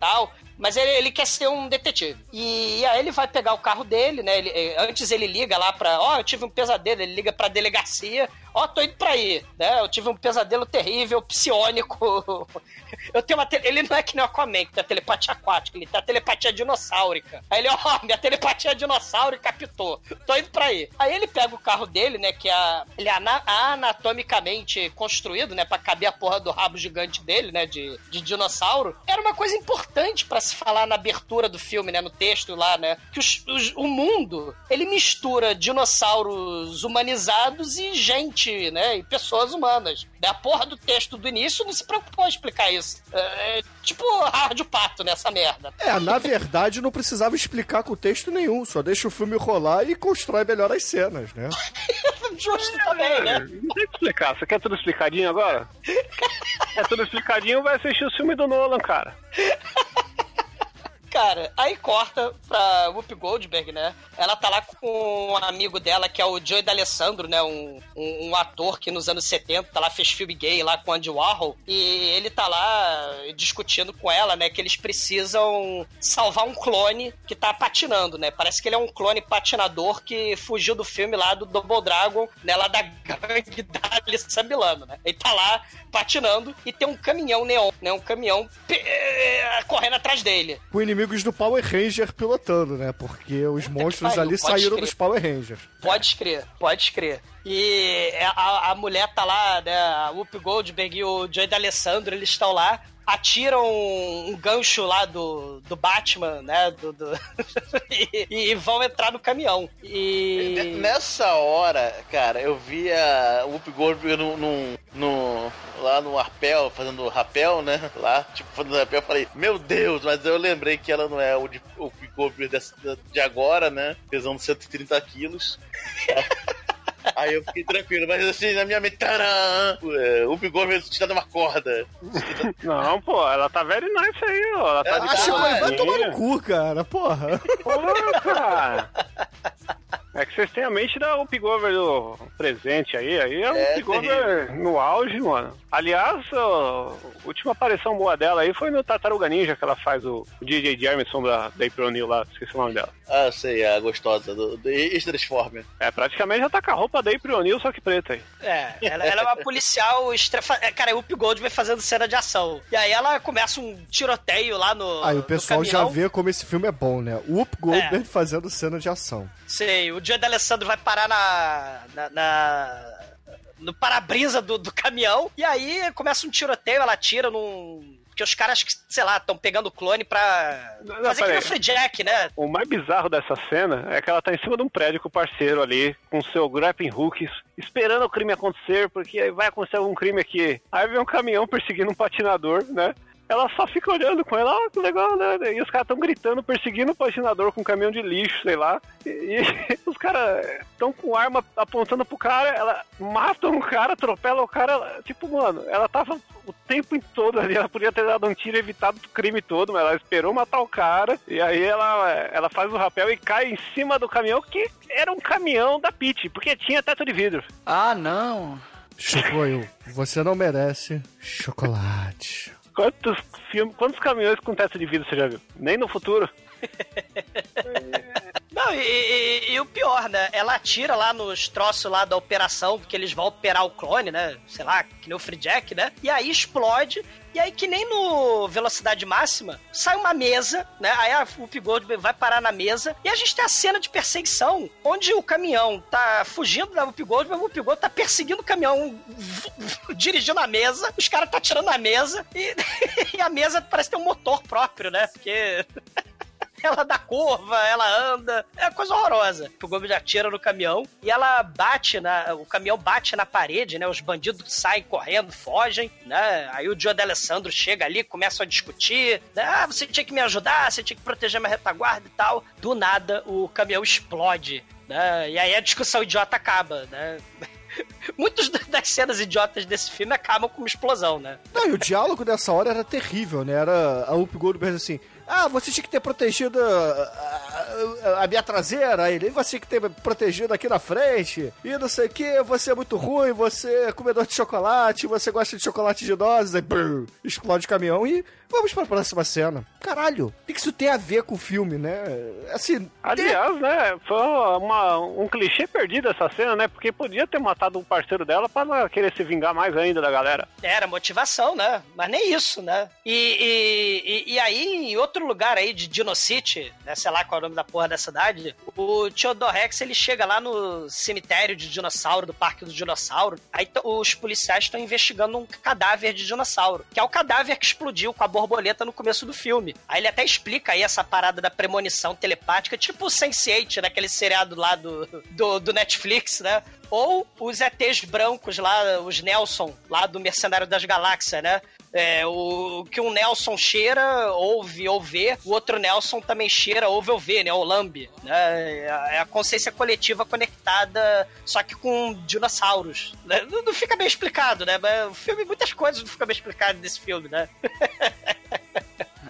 Tal. Mas ele, ele quer ser um detetive. E, aí ele vai pegar o carro dele, né? Ele- eh, antes ele liga lá pra. Ó, eu tive um pesadelo. Ele liga pra delegacia. Ó, tô indo pra aí, né? Eu tive um pesadelo terrível, psionico. Eu tenho uma. te- Ele não é que nem o Aquaman, que tem a telepatia aquática, ele tem a telepatia dinossáurica. Aí ele, ó, minha telepatia dinossáurica captou. Tô indo pra aí. Aí ele pega o carro dele, né? Que é, a- ele é ana- anatomicamente construído, né? Pra caber a porra do rabo gigante dele, né? De, de dinossauro. Era uma coisa importante pra se falar na abertura do filme, né? No texto lá, né? Que os- os- o mundo, ele mistura dinossauros humanizados e gente, né? E pessoas humanas. A porra do texto do início não se preocupou em explicar isso. É, é tipo rádio pato nessa merda. É, na verdade não precisava explicar com texto nenhum, só deixa o filme rolar e constrói melhor as cenas, né? Justo também, né? Não tem que explicar. Você quer tudo explicadinho agora? quer tudo explicadinho, vai assistir o filme do Nolan, cara. Cara, aí corta pra Whoopi Goldberg, né? Ela tá lá com um amigo dela, que é o Joey D'Alessandro, né? Um, um, um ator que nos anos 70 lá fez filme gay lá com Andy Warhol. E ele tá lá discutindo com ela, né? Que eles precisam salvar um clone que tá patinando, né? Parece que ele é um clone patinador que fugiu do filme lá do Double Dragon, né? Lá da gangue da Alissa Milano, né? Ele tá lá patinando e tem um caminhão neon, né? Um caminhão correndo atrás dele. Com inimigos do Power Ranger pilotando, né? Porque os monstros ali saíram crer. dos Power Rangers. Pode crer, pode crer. E a, a mulher tá lá, né? A Whoopi Goldberg e o Joey D'Alessandro, eles estão lá atiram um, gancho lá do, do Batman, né? Do, do e, e, vão entrar no caminhão. E. Nessa hora, cara, eu via o Whoopi Goldberg no, no, no, lá no arpel, fazendo rapel, né? Lá, tipo, fazendo rapel, eu falei, meu Deus, mas eu lembrei que ela não é o de, o Goldberg de agora, né? Pesando 130 quilos. Aí eu fiquei tranquilo, mas assim, na minha mente, taram, é, o Bigor mesmo te uma corda. Não, pô, ela tá very nice aí, ó. Ela tá de Acho que vai tomar no cu, cara. Porra. Porra, cara. É que vocês têm a mente da Up Gover do presente aí, aí é o É, Up Gover no auge, mano. Aliás, a última aparição boa dela aí foi no Tartaruga Ninja, que ela faz o, o DJ Jameson da, da April lá, esqueci o nome dela. Ah, sei, a gostosa do, do Ex-Transformer. É, praticamente já tá com a roupa da April só que preta aí. É, ela, ela é uma policial estrefa... é, Cara, o Whoopi Gold vai fazendo cena de ação. E aí ela começa um tiroteio lá no. Aí o pessoal já vê como esse filme é bom, né? O Up Goldberg É. fazendo cena de ação. Sei, o Joey D'Alessandro vai parar na. na, na- no para-brisa do, do caminhão. E aí começa um tiroteio, ela atira num. Porque os caras, que, sei lá, estão pegando clone pra. Não, fazer que nem o Free Jack, né? O mais bizarro dessa cena é que ela tá em cima de um prédio com o parceiro ali, com seu grappling hook, esperando o crime acontecer, porque aí vai acontecer algum crime aqui. Aí vem um caminhão perseguindo um patinador, né? Ela só fica olhando com ela, ó, que legal, né? E os caras estão gritando, perseguindo o patinador com um caminhão de lixo, sei lá. E, e os caras estão com arma apontando pro cara, ela mata um cara, atropela o cara. ela- tipo, mano, ela tava o tempo todo ali, ela podia ter dado um tiro e evitado o crime todo, mas ela esperou matar o cara. E aí ela, ela faz o rapel e cai em cima do caminhão, que era um caminhão da Pit, porque tinha teto de vidro. Ah, não. Chicoio, você não merece chocolate. Quantos filmes, quantos caminhões com teto de vidro você já viu? Nem no futuro. Não, e, e- e o pior, né? Ela atira lá nos troços lá da operação, porque eles vão operar o clone, né? Sei lá, que nem o Free Jack, né? E aí explode. E aí, que nem no Velocidade Máxima, sai uma mesa, né? Aí a Whoopi Goldberg vai parar na mesa. E a gente tem a cena de perseguição, onde o caminhão tá fugindo da Whoopi Goldberg, a Whoopi Goldberg tá perseguindo o caminhão, dirigindo a mesa. Os caras tá tirando a mesa. E, e a mesa parece ter um motor próprio, né? Porque... Ela dá curva, ela anda. É coisa horrorosa. O Gomes atira no caminhão e ela bate na. O caminhão bate na parede, né? Os bandidos saem correndo, fogem, né? Aí o Joe D'Alessandro chega ali, começa a discutir. Né? Ah, você tinha que me ajudar, você tinha que proteger minha retaguarda e tal. Do nada, o caminhão explode. Né? E aí a discussão idiota acaba, né? Muitas das cenas idiotas desse filme acabam com uma explosão, né? Não, e o diálogo dessa hora era terrível, né? Era a Up Goldberg assim... Ah, você tinha que ter protegido a, a- a minha traseira, ele, você tinha que ter protegido aqui na frente, e não sei o que, você é muito ruim, você é comedor de chocolate, você gosta de chocolate de nozes, explode o caminhão e vamos pra próxima cena. Caralho, o que isso tem a ver com o filme, né? Assim, Aliás, né, foi uma- um clichê perdido essa cena, né? Porque podia ter matado um parceiro dela pra ela querer se vingar mais ainda da galera. Era motivação, né? Mas nem isso, né? E, e, e- e aí, em outro lugar aí de Dino City, né? Sei lá qual é o nome da porra da cidade, o Theodore Rex, ele chega lá no cemitério de dinossauro, do Parque do Dinossauro. Aí os policiais estão investigando um cadáver de dinossauro, que é o cadáver que explodiu com a borboleta no começo do filme. Aí ele até explica aí essa parada da premonição telepática, tipo o Sense8, naquele seriado lá do, do, do Netflix, né? Ou os ETs brancos lá, os Nelson, lá do Mercenário das Galáxias, né? É, o que um Nelson cheira, ouve ou vê, o outro Nelson também cheira, ouve ou vê, né? O lambe. Né? É a- consciência coletiva conectada, só que com dinossauros. né? Não, não fica bem explicado, né? Mas o filme, muitas coisas não ficam bem explicadas nesse filme, né?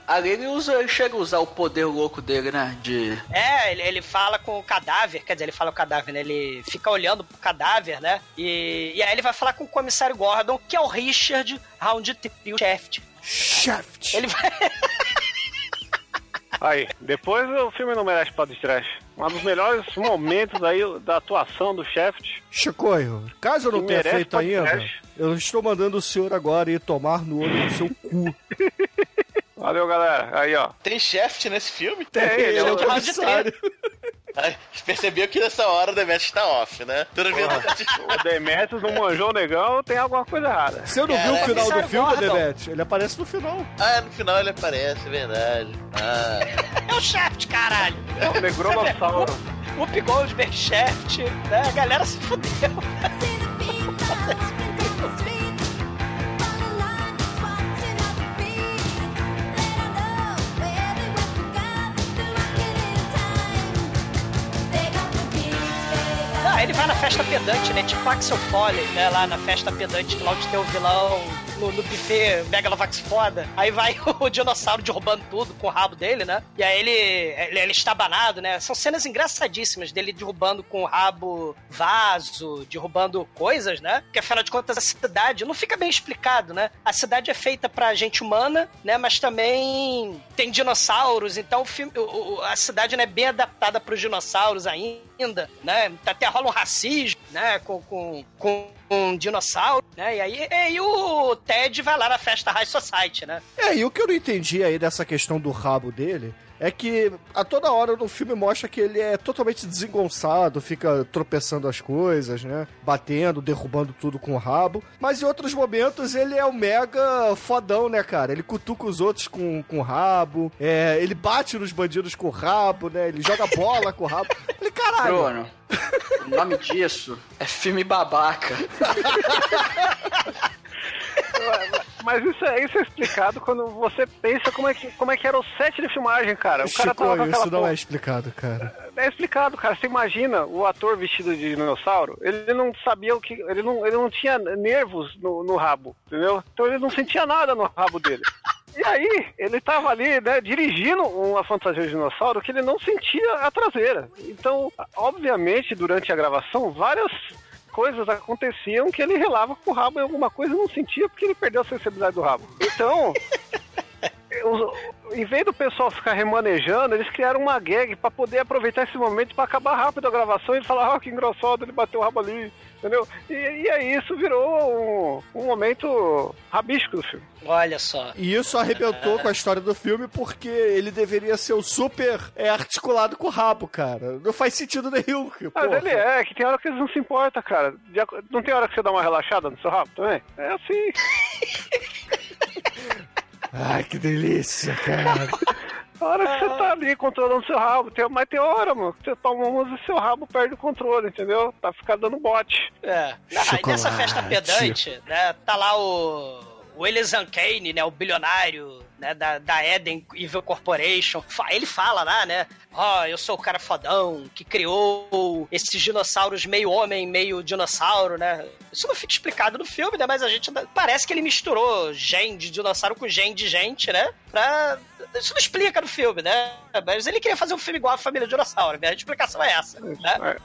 Ali ele, usa, ele chega a usar o poder louco dele, né? De. É, ele, ele fala com o cadáver, quer dizer, ele fala o cadáver, né? Ele fica olhando pro cadáver, né? E, e aí ele vai falar com o comissário Gordon, que é o Richard Roundtree Shaft. Shaft. Ele vai. Aí, depois o filme não merece de trash. Um dos melhores momentos aí da atuação do Shaft. Chicoio, caso eu não tenha feito ainda, eu estou mandando o senhor agora ir tomar no olho do seu cu. Valeu, galera. Aí, ó. Tem Shaft nesse filme? Tem, ele é o comissário. Aí, percebeu que nessa hora o Demetrius tá off, né? Toda vez O Demetrius não manjou o negão, tem alguma coisa errada. Você não viu o Caraca, final do filme, Gordon. Demet? Ele aparece no final. Ah, no final ele aparece, é verdade. Ah. É o Shaft, caralho. É o Negronossauro. O Whoopi Goldberg, Shaft, né? A galera se fudeu. ele vai na festa pedante, né? Tipo Axel Foley, né? Lá na festa pedante, lá onde tem o vilão no, no buffet Megalovax foda. Aí vai o dinossauro derrubando tudo com o rabo dele, né? E aí ele, ele, ele está banado, né? São cenas engraçadíssimas dele derrubando com o rabo vaso, derrubando coisas, né? Porque afinal de contas a cidade não fica bem explicado, né? A cidade é feita pra gente humana, né? Mas também tem dinossauros, então o filme, o- a cidade não é bem adaptada pros dinossauros ainda, né? Até rola um racismo, né? Com, com, com um dinossauro, né? E aí, e aí o Ted vai lá na festa High Society, né? É, e o que eu não entendi aí dessa questão do rabo dele é que a toda hora no filme mostra que ele é totalmente desengonçado, fica tropeçando as coisas, né? Batendo, derrubando tudo com o rabo. Mas em outros momentos ele é o mega fodão, né, cara? Ele cutuca os outros com, com o rabo, é, ele bate nos bandidos com o rabo, né? Ele joga bola com o rabo. Ele, caralho. Bruno, o nome disso é filme babaca. Mas isso é, isso é explicado quando você pensa como é, que, como é que era o set de filmagem, cara. O cara Chico, tava com isso não porra- é explicado, cara. É explicado, cara. Você imagina o ator vestido de dinossauro, ele não sabia o que. Ele não, ele não tinha nervos no, no rabo, entendeu? Então ele não sentia nada no rabo dele. E aí, ele tava ali, né, dirigindo uma fantasia de dinossauro que ele não sentia a traseira. Então, obviamente, durante a gravação, várias coisas aconteciam que ele relava com o rabo em alguma coisa e não sentia porque ele perdeu a sensibilidade do rabo. Então, os- em vez do pessoal ficar remanejando, eles criaram uma gag pra poder aproveitar esse momento pra acabar rápido a gravação e falar, ah, que engraçado, ele bateu o rabo ali, entendeu? E, e aí isso virou um, um momento rabístico do filme. Olha só. E isso arrebentou com a história do filme porque ele deveria ser o super é, articulado com o rabo, cara. Não faz sentido nenhum. Mas porra. ele é, que tem hora que eles não se importam, cara. Não tem hora que você dá uma relaxada no seu rabo também? É assim. Ai, que delícia, cara. A hora que você tá ali controlando seu rabo, tem, mas tem hora, mano, que você toma uma e seu rabo perde o controle, entendeu? Tá ficando dando bote. É. Ah, e nessa festa pedante, né, tá lá o, o Elisan Kane, né, o bilionário, né, da, da Eden Evil Corporation. Ele fala lá, né, ó, eu sou o cara fodão que criou esses dinossauros meio homem, meio dinossauro, né. Isso não fica explicado no filme, né, mas a gente parece que ele misturou gen de dinossauro com gen de gente, né, pra... Isso não explica no filme, né, mas ele queria fazer um filme igual a Família Dinossauro, né, a explicação é essa, né.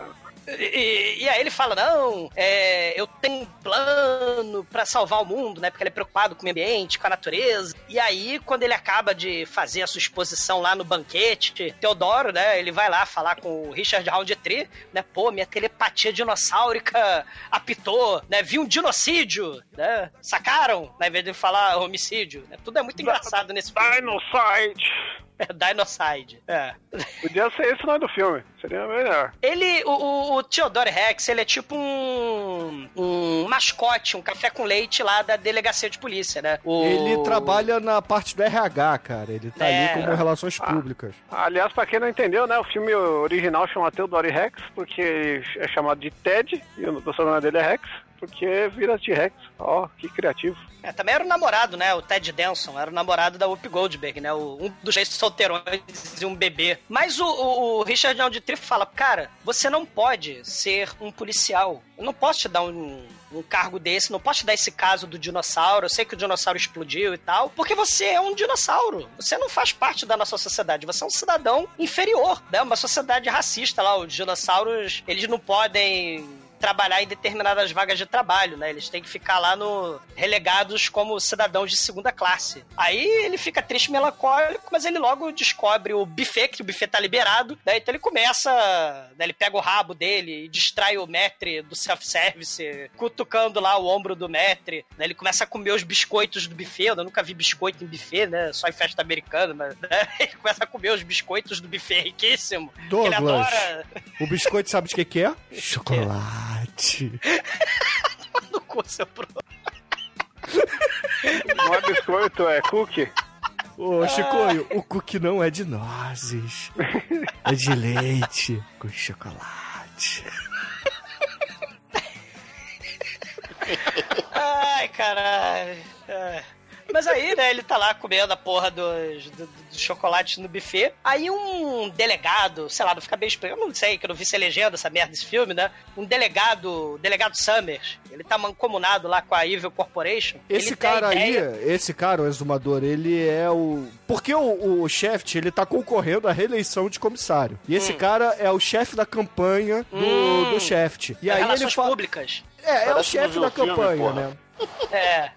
E, e aí ele fala, não, é, eu tenho um plano pra salvar o mundo, né? Porque ele é preocupado com o meio ambiente, com a natureza. E aí, quando ele acaba de fazer a sua exposição lá no banquete, Teodoro, né? Ele vai lá falar com o Richard Roundtree, né? Pô, minha telepatia dinossáurica apitou, né? Vi um dinocídio, né? Sacaram? Né? Em vez de falar homicídio, né? Tudo é muito engraçado nesse filme. Dinocide! É, Dinocide, é. Podia ser esse o nome do filme, seria melhor. Ele, o, o, o Theodore Rex, ele é tipo um, um mascote, um café com leite lá da delegacia de polícia, né? O- Ele trabalha na parte do RH, cara. Ele tá É. ali como relações públicas. Aliás, pra quem não entendeu, né, o filme original chama Theodore Rex, porque é chamado de Ted, e o sobrenome dele é Rex, porque vira T-Rex. Ó, que criativo. É, também era o namorado, né? O Ted Denson, era o namorado da Whoopi Goldberg, né? O, um dos três solteirões e um bebê. Mas o, o, o Richard Aldrich fala, cara, você não pode ser um policial. Eu não posso te dar um, um cargo desse, não posso te dar esse caso do dinossauro. Eu sei que o dinossauro explodiu e tal, porque você é um dinossauro. Você não faz parte da nossa sociedade. Você é um cidadão inferior, né? Uma sociedade racista lá. Os dinossauros, eles não podem trabalhar em determinadas vagas de trabalho, né? Eles têm que ficar lá no relegados como cidadãos de segunda classe. Aí ele fica triste melancólico, mas ele logo descobre o buffet, que o buffet tá liberado, né? Então ele começa, né? ele pega o rabo dele e distrai o metre do self-service, cutucando lá o ombro do metre, né? Ele começa a comer os biscoitos do buffet, eu nunca vi biscoito em buffet, né? Só em festa americana, mas né? ele começa a comer os biscoitos do buffet riquíssimo. que Ele Douglas, adora o biscoito sabe de que que é? Chocolate. no cu, seu pro. Não é biscoito, é cookie. Ô, Chicoio, o cookie não é de nozes. É de leite com chocolate. Ai, caralho. É. Mas aí, né, ele tá lá comendo a porra dos, do, do chocolate no buffet. Aí um delegado, sei lá, não fica bem explicado, eu não sei, que eu não vi se é legenda essa merda desse filme, né? Um delegado, delegado Summers, ele tá mancomunado lá com a Evil Corporation. Esse ele cara aí, esse cara, o exumador, ele é o. Porque o, o Shaft, ele tá concorrendo à reeleição de comissário. E esse Hum. cara é o chefe da campanha do, Hum. do Shaft. E É aí ele relações fala. públicas. É, é o Parece chefe da filme, campanha, porra. né? É.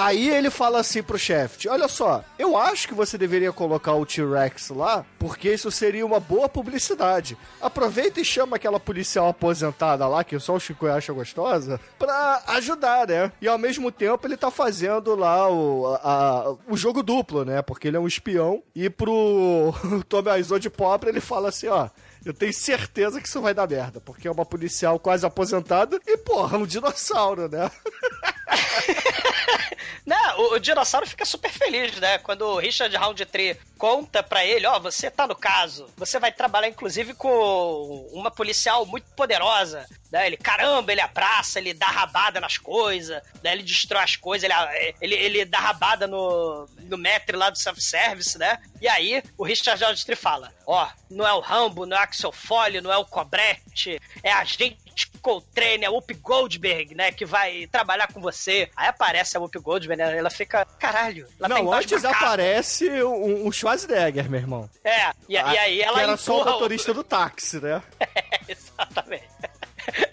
Aí ele fala assim pro Shaft: Olha só, eu acho que você deveria colocar o T-Rex lá, porque isso seria uma boa publicidade. Aproveita e chama aquela policial aposentada lá, que só o Chico acha gostosa, pra ajudar, né? E ao mesmo tempo ele tá fazendo lá o, a- o jogo duplo, né? Porque ele é um espião. E pro Tommy Wiseau de pobre ele fala assim: Ó. Eu tenho certeza que isso vai dar merda, porque é uma policial quase aposentada e, porra, um dinossauro, né? Não, o, o dinossauro fica super feliz, né? Quando o Richard Roundtree conta pra ele, ó, você tá no caso. Você vai trabalhar, inclusive, com uma policial muito poderosa. Né? Ele, caramba, ele abraça, ele dá rabada nas coisas, né? ele destrói as coisas, ele, ele, ele dá rabada no, no metre lá do self-service, né? E aí, o Richard Roundtree fala, ó, não é o Rambo, não é o Axel Foley, não é o Cobrete, é a gente Coltrane, a Whoopi Goldberg, né, que vai trabalhar com você. Aí aparece a Whoopi Goldberg, né, ela fica, caralho, ela tá Não, embaixo antes aparece um, um Schwarzenegger, meu irmão. É, e, e aí ela Que era só o motorista do táxi, né? Exatamente.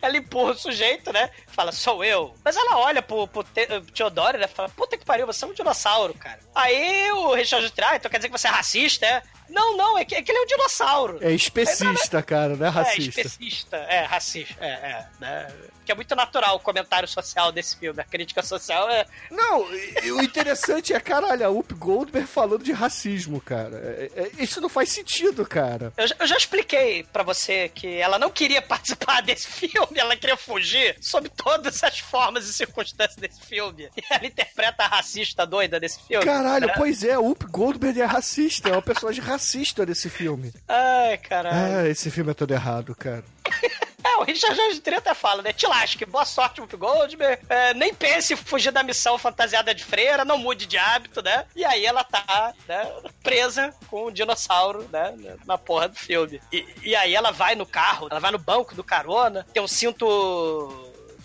Ela empurra o sujeito, né? Fala, sou eu. Mas ela olha pro, pro Te- Theodore, né? Fala, puta que pariu, você é um dinossauro, cara. Aí o Richard Trai, ah, então quer dizer que você é racista, é? Não, não, é que, é que ele é um dinossauro. É especista, cara, não é É, racista. especista. É, racista. É, é. Né? Que é muito natural o comentário social desse filme. A crítica social é. Não, o interessante é, caralho, a Whoop Goldberg falando de racismo, cara. É- é- isso não faz sentido, cara. Eu, já- eu já expliquei pra você que ela não queria participar desse filme, ela queria fugir sob todas as formas e circunstâncias desse filme. E ela interpreta a racista doida desse filme. Caralho, né? pois é, Whoop Goldberg é racista, é uma personagem racista desse filme. Ai, caralho. Ah, esse filme é todo errado, cara. É, o Richard Jorge Tree até fala, né? Te lasque, boa sorte, Whoopi Goldberg. É, nem pense em fugir da missão fantasiada de freira, não mude de hábito, né? E aí ela tá, né, presa com um dinossauro, né? Na porra do filme. E, e aí ela vai no carro, ela vai no banco do carona, tem um cinto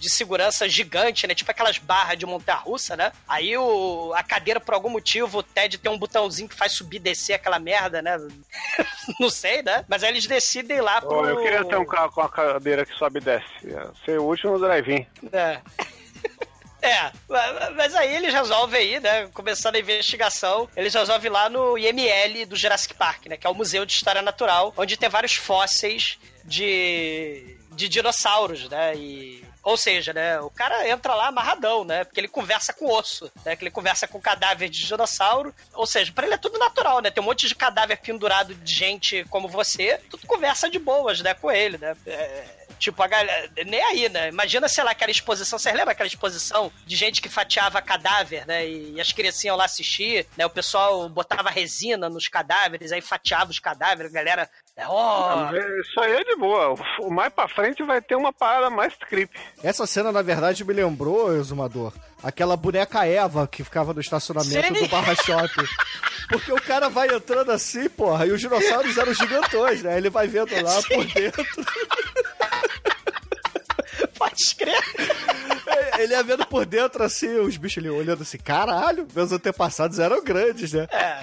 de segurança gigante, né? Tipo aquelas barras de montanha-russa, né? Aí o, a cadeira, por algum motivo, o Ted tem um botãozinho que faz subir e descer aquela merda, né? Não sei, né? Mas aí eles decidem ir lá pro... Pô, eu queria ter um carro com a cadeira que sobe e desce. Ia Ser útil no drive-in. É. É, mas aí eles resolvem aí, né? Começando a investigação, eles resolvem lá no IML do Jurassic Park, né? Que é o Museu de História Natural, onde tem vários fósseis de, de dinossauros, né? E. Ou seja, né, o cara entra lá amarradão, né? Porque ele conversa com osso, né? Que ele conversa com cadáver de dinossauro. Ou seja, pra ele é tudo natural, né? Tem um monte de cadáver pendurado de gente como você, tudo conversa de boas, né? Com ele, né? É, Tipo, a galera. Nem aí, né? Imagina, sei lá, aquela exposição. Vocês lembram aquela exposição de gente que fatiava cadáver, né? E, as crianças iam lá assistir, né? O pessoal botava resina nos cadáveres, aí fatiava os cadáveres, a galera. Ó. Isso aí é de boa. O- mais pra frente vai ter uma parada mais creepy. Essa cena, na verdade, me lembrou, Exumador, aquela boneca Eva que ficava no estacionamento Sim. do Barra Shopping. Porque o cara vai entrando assim, porra, e os dinossauros eram gigantões, né? Ele vai vendo lá por dentro. Pode escrever. Ele ia vendo por dentro assim, os bichos ali olhando assim, caralho, meus antepassados eram grandes, né? É.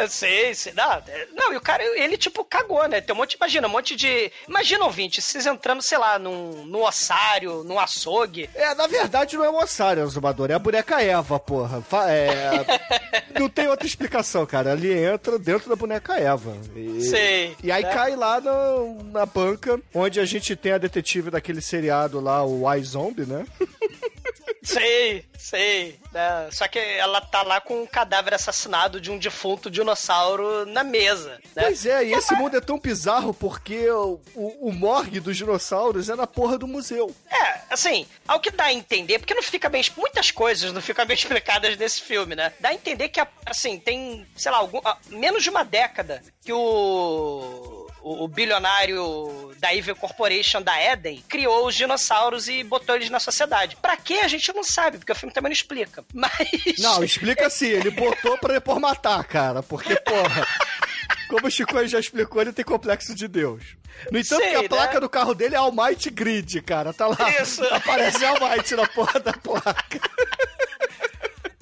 Eu sei, sei. Não, é- não, e o cara, ele tipo cagou, né? Tem um monte, imagina, um monte de. Imagina, ouvinte, vocês entrando, sei lá, num, num ossário, num açougue. É, na verdade não é um ossário, Zumbador, é a boneca Eva, porra. É... não tem outra explicação, cara. Ali entra dentro da boneca Eva. E, Sei, E aí né? cai lá no- na banca, onde a gente tem a detetive daquele seriado lá, o iZombie, né? Sei, sei. né? Só que ela tá lá com um cadáver assassinado de um defunto dinossauro na mesa. Né? Pois é, e esse mundo é tão bizarro porque o, o, o morgue dos dinossauros é na porra do museu. É, assim, ao que dá a entender, porque não fica bem. Muitas coisas não ficam bem explicadas nesse filme, né? Dá a entender que, assim, tem, sei lá, algum, menos de uma década que o. O, o bilionário da Evil Corporation da Eden criou os dinossauros e botou eles na sociedade. Pra quê? A gente não sabe, porque o filme também não explica. Mas. Não, explica assim, ele botou pra depois matar, cara, porque, porra... Como o Chico já explicou, ele tem complexo de Deus. No entanto, Sei, que a né? placa do carro dele é Almighty Grid, cara. Tá lá. Isso. Aparece Almighty na porra da placa.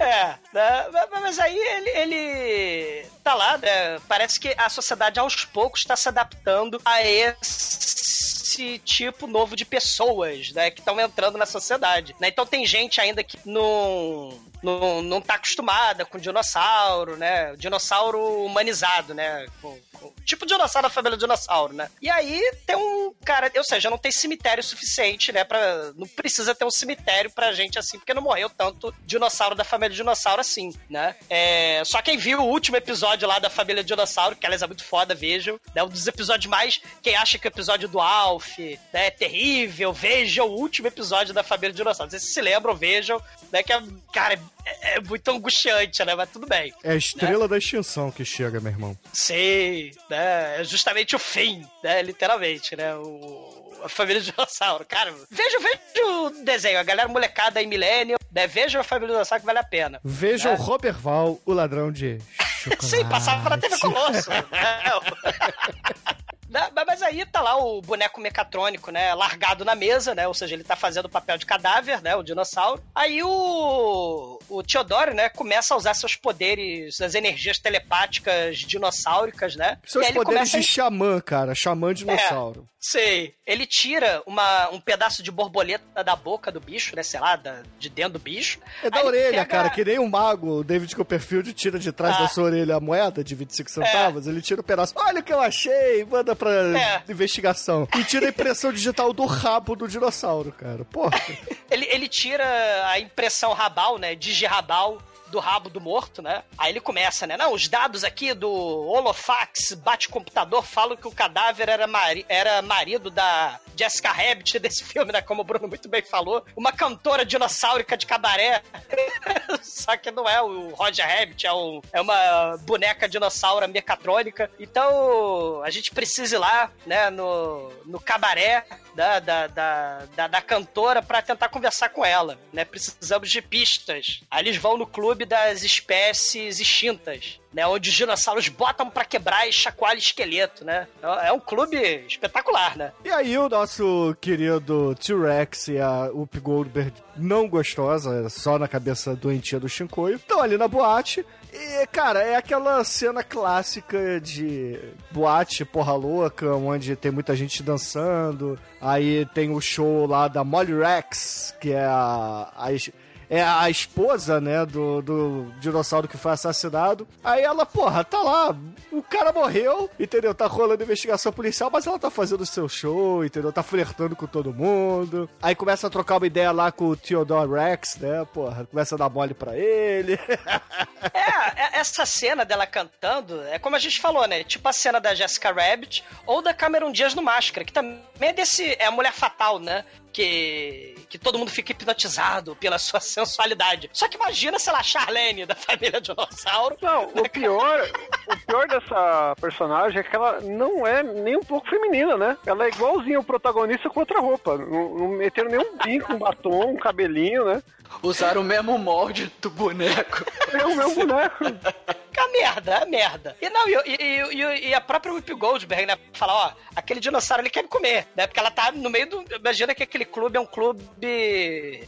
É, né? Mas- aí ele, ele tá lá, né? Parece que a sociedade aos poucos está se adaptando a esse tipo novo de pessoas, né? Que estão entrando na sociedade. Né? Então tem gente ainda que não, não, não tá acostumada com dinossauro, né? Dinossauro humanizado, né? Com- com- tipo dinossauro da família dinossauro, né? E aí tem um cara, ou seja, não tem cemitério suficiente, né? Pra, não precisa ter um cemitério pra gente assim, porque não morreu tanto dinossauro da família dinossauro assim, né? É, só quem viu o último episódio lá da família dinossauro, que aliás é muito foda, vejam. É um dos episódios mais. Quem acha que o episódio do Alf né, é terrível, vejam o último episódio da família dinossauro. Vocês se lembram, vejam, né? Que é, cara, é, é muito angustiante, né? Mas tudo bem. É a estrela da extinção que chega, meu irmão. Sei, né? É justamente o fim, né? Literalmente, né? O... A família dinossauro. Cara, veja, veja o desenho. A galera molecada aí, milênio, né? Veja a família dinossauro que vale a pena. Veja né? o Robert Val, o ladrão de chocolate. Sim, passava na TV Colosso. né? Mas- aí tá lá o boneco mecatrônico, né? Largado na mesa, né? Ou seja, ele tá fazendo o papel de cadáver, né? O dinossauro. Aí o, o Teodoro, né? Começa a usar seus poderes, as energias telepáticas dinossáuricas, né? Seus poderes começa a de xamã, cara. Xamã dinossauro. Sei. Ele tira uma, um pedaço de borboleta da boca do bicho, né? Sei lá, da- de dentro do bicho. É da orelha, pega- cara, que nem um mago, o David Copperfield tira de trás Ah. da sua orelha a moeda de 25 centavos, ele tira o pedaço. Olha o que eu achei, manda pra É. investigação. E tira a impressão digital do rabo do dinossauro, cara. Porra. Ele, ele tira a impressão rabal, né? Digirabal do rabo do morto, né? Aí ele começa, né? Não, os dados aqui do Holofax bate-computador falam que o cadáver era, mari era marido da Jessica Rabbit desse filme, né? Como o Bruno muito bem falou. Uma cantora dinossáurica de cabaré. Só que não é o Roger Rabbit, é, um, é uma boneca dinossauro mecatrônica. Então, a gente precisa ir lá, né? No, no cabaré da, da, da, da, da cantora para tentar conversar com ela, né? Precisamos de pistas. Aí eles vão no clube das espécies extintas, né? Onde os dinossauros botam para quebrar e chacoalha esqueleto, né? É um clube espetacular, né? E aí o nosso querido T-Rex e a Whoopi Goldberg não gostosa, só na cabeça doentia do Shinkoio, estão ali na boate. E, cara, é aquela cena clássica de boate porra louca, onde tem muita gente dançando. Aí tem o show lá da Molly Rex, que é a, a é a esposa, né, do, do dinossauro que foi assassinado. Aí ela, porra, tá lá, o cara morreu, entendeu? Tá rolando investigação policial, mas ela tá fazendo o seu show, entendeu? Tá flertando com todo mundo. Aí começa a trocar uma ideia lá com o Theodore Rex, né, porra? Começa a dar mole pra ele. É, é- essa cena dela cantando é como a gente falou, né? Tipo a cena da Jessica Rabbit ou da Cameron Diaz no Máscara, que também é desse. É a mulher fatal, né? Que, que todo mundo fica hipnotizado pela sua sensualidade. Só que imagina, sei lá, Charlene da família Dinossauro. Não, o pior, o pior dessa personagem é que ela não é nem um pouco feminina, né? Ela é igualzinha o protagonista com outra roupa. Não, não meteram nenhum bico, um batom, um cabelinho, né? Usaram o mesmo molde do boneco. É o meu boneco. É a merda, é a merda. E não, e, e, e, e a própria Whoopi Goldberg, né? Fala, ó, aquele dinossauro ele quer me comer, né? Porque ela tá no meio do. Imagina que aquele clube é um clube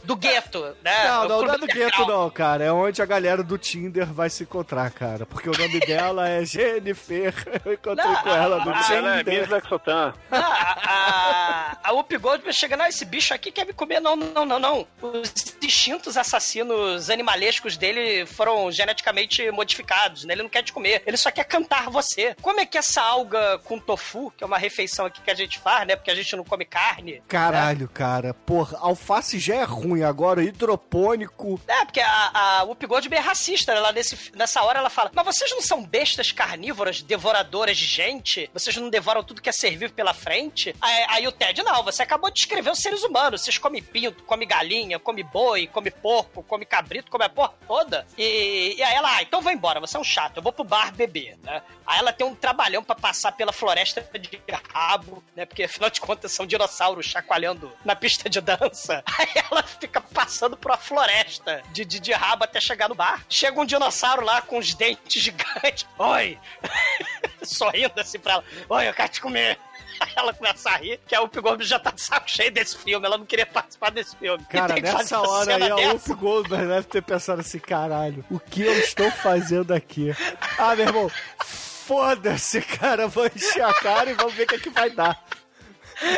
do gueto, né? Não, É um não, não é do gueto, não, cara. É onde a galera do Tinder vai se encontrar, cara. Porque o nome dela é Jennifer. Eu encontrei Não, com ela no Ah, ela é Tinder. Miss Lexotan. Ah, a, a Whoopi Goldberg chega, não, esse bicho aqui quer me comer. Não, não, não, não. Os instintos assassinos animalescos dele foram geneticamente modificados, né? Ele não quer te comer, ele só quer cantar você. Como é que essa alga com tofu, que é uma refeição aqui que a gente faz, né? Porque a gente não come carne. Caralho, cara. Porra, alface já é ruim, agora hidropônico. É, porque a, a Whoopi Goldberg é racista. Ela, nesse, nessa hora ela fala, mas vocês não são bestas carnívoras, devoradoras de gente? Vocês não devoram tudo que é servir pela frente? Aí, aí o Ted, não, você acabou de descrever os seres humanos. Vocês comem pinto, comem galinha, comem boi, comem porco, comem cabrito, comem a porra toda. E, e aí ela, ah, então vou embora, você é um chato, eu vou pro bar beber, né? Aí ela tem um trabalhão pra passar pela floresta de rabo, né? Porque afinal de contas são dinossauros chacoalhando na pista de dança. Aí ela fica passando por uma floresta de, de, de rabo até chegar no bar. Chega um dinossauro lá com os dentes gigantes. Oi! Sorrindo assim pra ela. Oi, eu quero te comer. Ela começa a rir, que a Whoopi Goldberg já tá de saco cheio desse filme, ela não queria participar desse filme. Cara, nessa hora aí a. Whoopi Goldberg deve ter pensado assim, caralho, o que eu estou fazendo aqui? Ah, meu irmão, foda-se, cara, vou encher a cara e vamos ver o que, é que vai dar.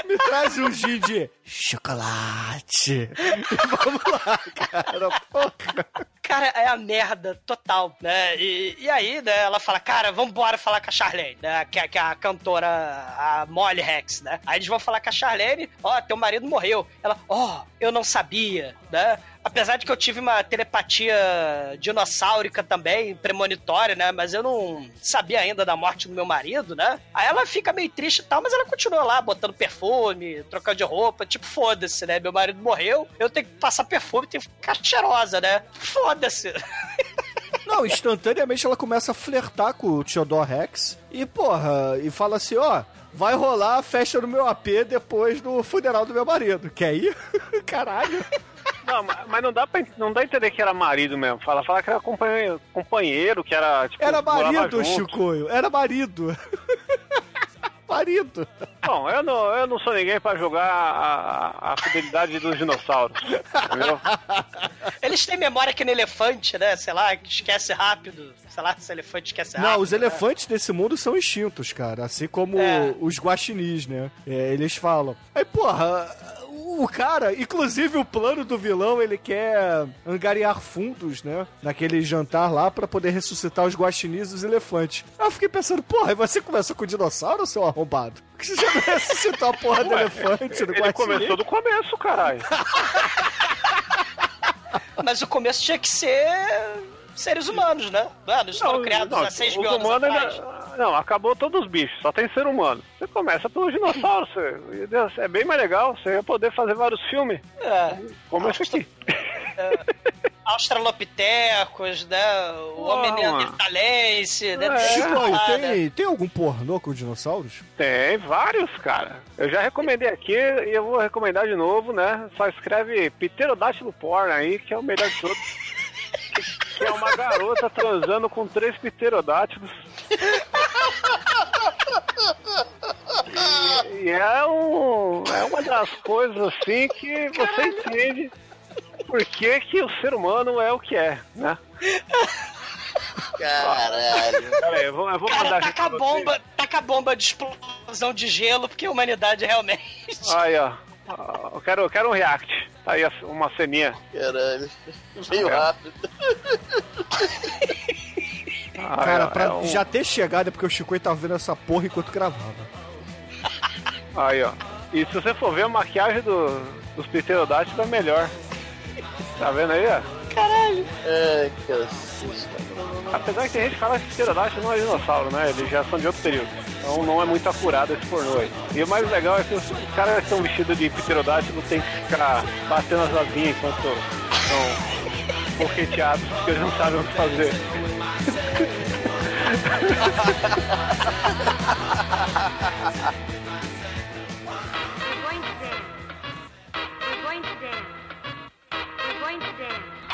Me traz um gin de chocolate. Vamos lá, cara, porra. Cara, é a merda total, né? E, e aí, né, ela fala, cara, vambora falar com a Charlene, né? Que, é- que é a cantora, a Molly Rex, né? Aí eles vão falar com a Charlene, ó, teu marido morreu. Ela, ó, eu não sabia, né? Apesar de que eu tive uma telepatia dinossáurica também, premonitória, né? Mas eu não sabia ainda da morte do meu marido, né? Aí ela fica meio triste e tal, mas ela continua lá, botando perfume, trocando de roupa, tipo, foda-se, né? Meu marido morreu, eu tenho que passar perfume, tenho que ficar cheirosa, né? Foda-se. Não, instantaneamente ela começa a flertar com o Theodore Rex e, porra, e fala assim, ó, vai rolar a festa no meu AP depois do funeral do meu marido. Quer ir? Caralho. Não, ma- mas não dá pra não dá entender que era marido mesmo. Fala, fala que era companheiro, companheiro que era tipo. Era marido. Chicoio. Era marido. marido. Bom, eu não, eu não sou ninguém pra jogar a, a fidelidade dos dinossauros. Entendeu? Eles têm memória que no elefante, né? Sei lá, que esquece rápido. Sei lá, se o elefante esquece rápido. Não, os né? elefantes desse mundo são extintos, cara. Assim como É. os guaxinins, né? É, eles falam. Aí, porra, o cara, inclusive o plano do vilão, ele quer angariar fundos, né? Naquele jantar lá pra poder ressuscitar os guaxinins e os elefantes. Aí eu fiquei pensando, porra, e você começou com o dinossauro, seu arrombado? Por que você já não ressuscitou a porra do Ué, elefante, do Ele guaxinim? começou do começo, caralho. Mas o começo tinha que ser seres humanos, né? Mano, eles foram criados não, há 6 os mil anos humanos atrás. ainda- Não, acabou todos os bichos, só tem ser humano. Você começa pelos dinossauros, você... é bem mais legal, você ia poder fazer vários filmes. É. Como esse aqui. Australopitecos, né? O homem neandertalense, né? É. Ah, né? tem, tem algum pornô com dinossauros? Tem vários, cara. Eu já recomendei aqui e eu vou recomendar de novo, né? Só escreve Pterodátilo Porn aí, que é o melhor de todos. que é uma garota transando com três pterodátilos. E, e é, um, é uma das coisas assim que você entende por que, que o ser humano é o que é, né? Caralho. Pera aí, eu vou, eu vou Cara, mandar aqui taca a bomba, taca a bomba de explosão de gelo, porque a humanidade realmente. Aí, ó. Eu quero, eu quero um react. Tá aí uma ceninha. Caralho. Meio É. rápido. Ah, Cara, é- pra é um- já ter chegado é porque o Chicoio tava vendo essa porra enquanto gravava. Aí, ó. E se você for ver a maquiagem do, dos pterodátilos é melhor. Tá vendo aí, ó? Caralho. Ai, cacete. Apesar que tem gente que fala que pterodáctilo não é dinossauro, né? Eles já são de outro período. Então não é muito acurado esse pornô aí. E o mais legal é que os, caras que estão vestidos de pterodátilo tem que ficar batendo as asinhas enquanto estão boqueteados, porque eles não sabem o que fazer.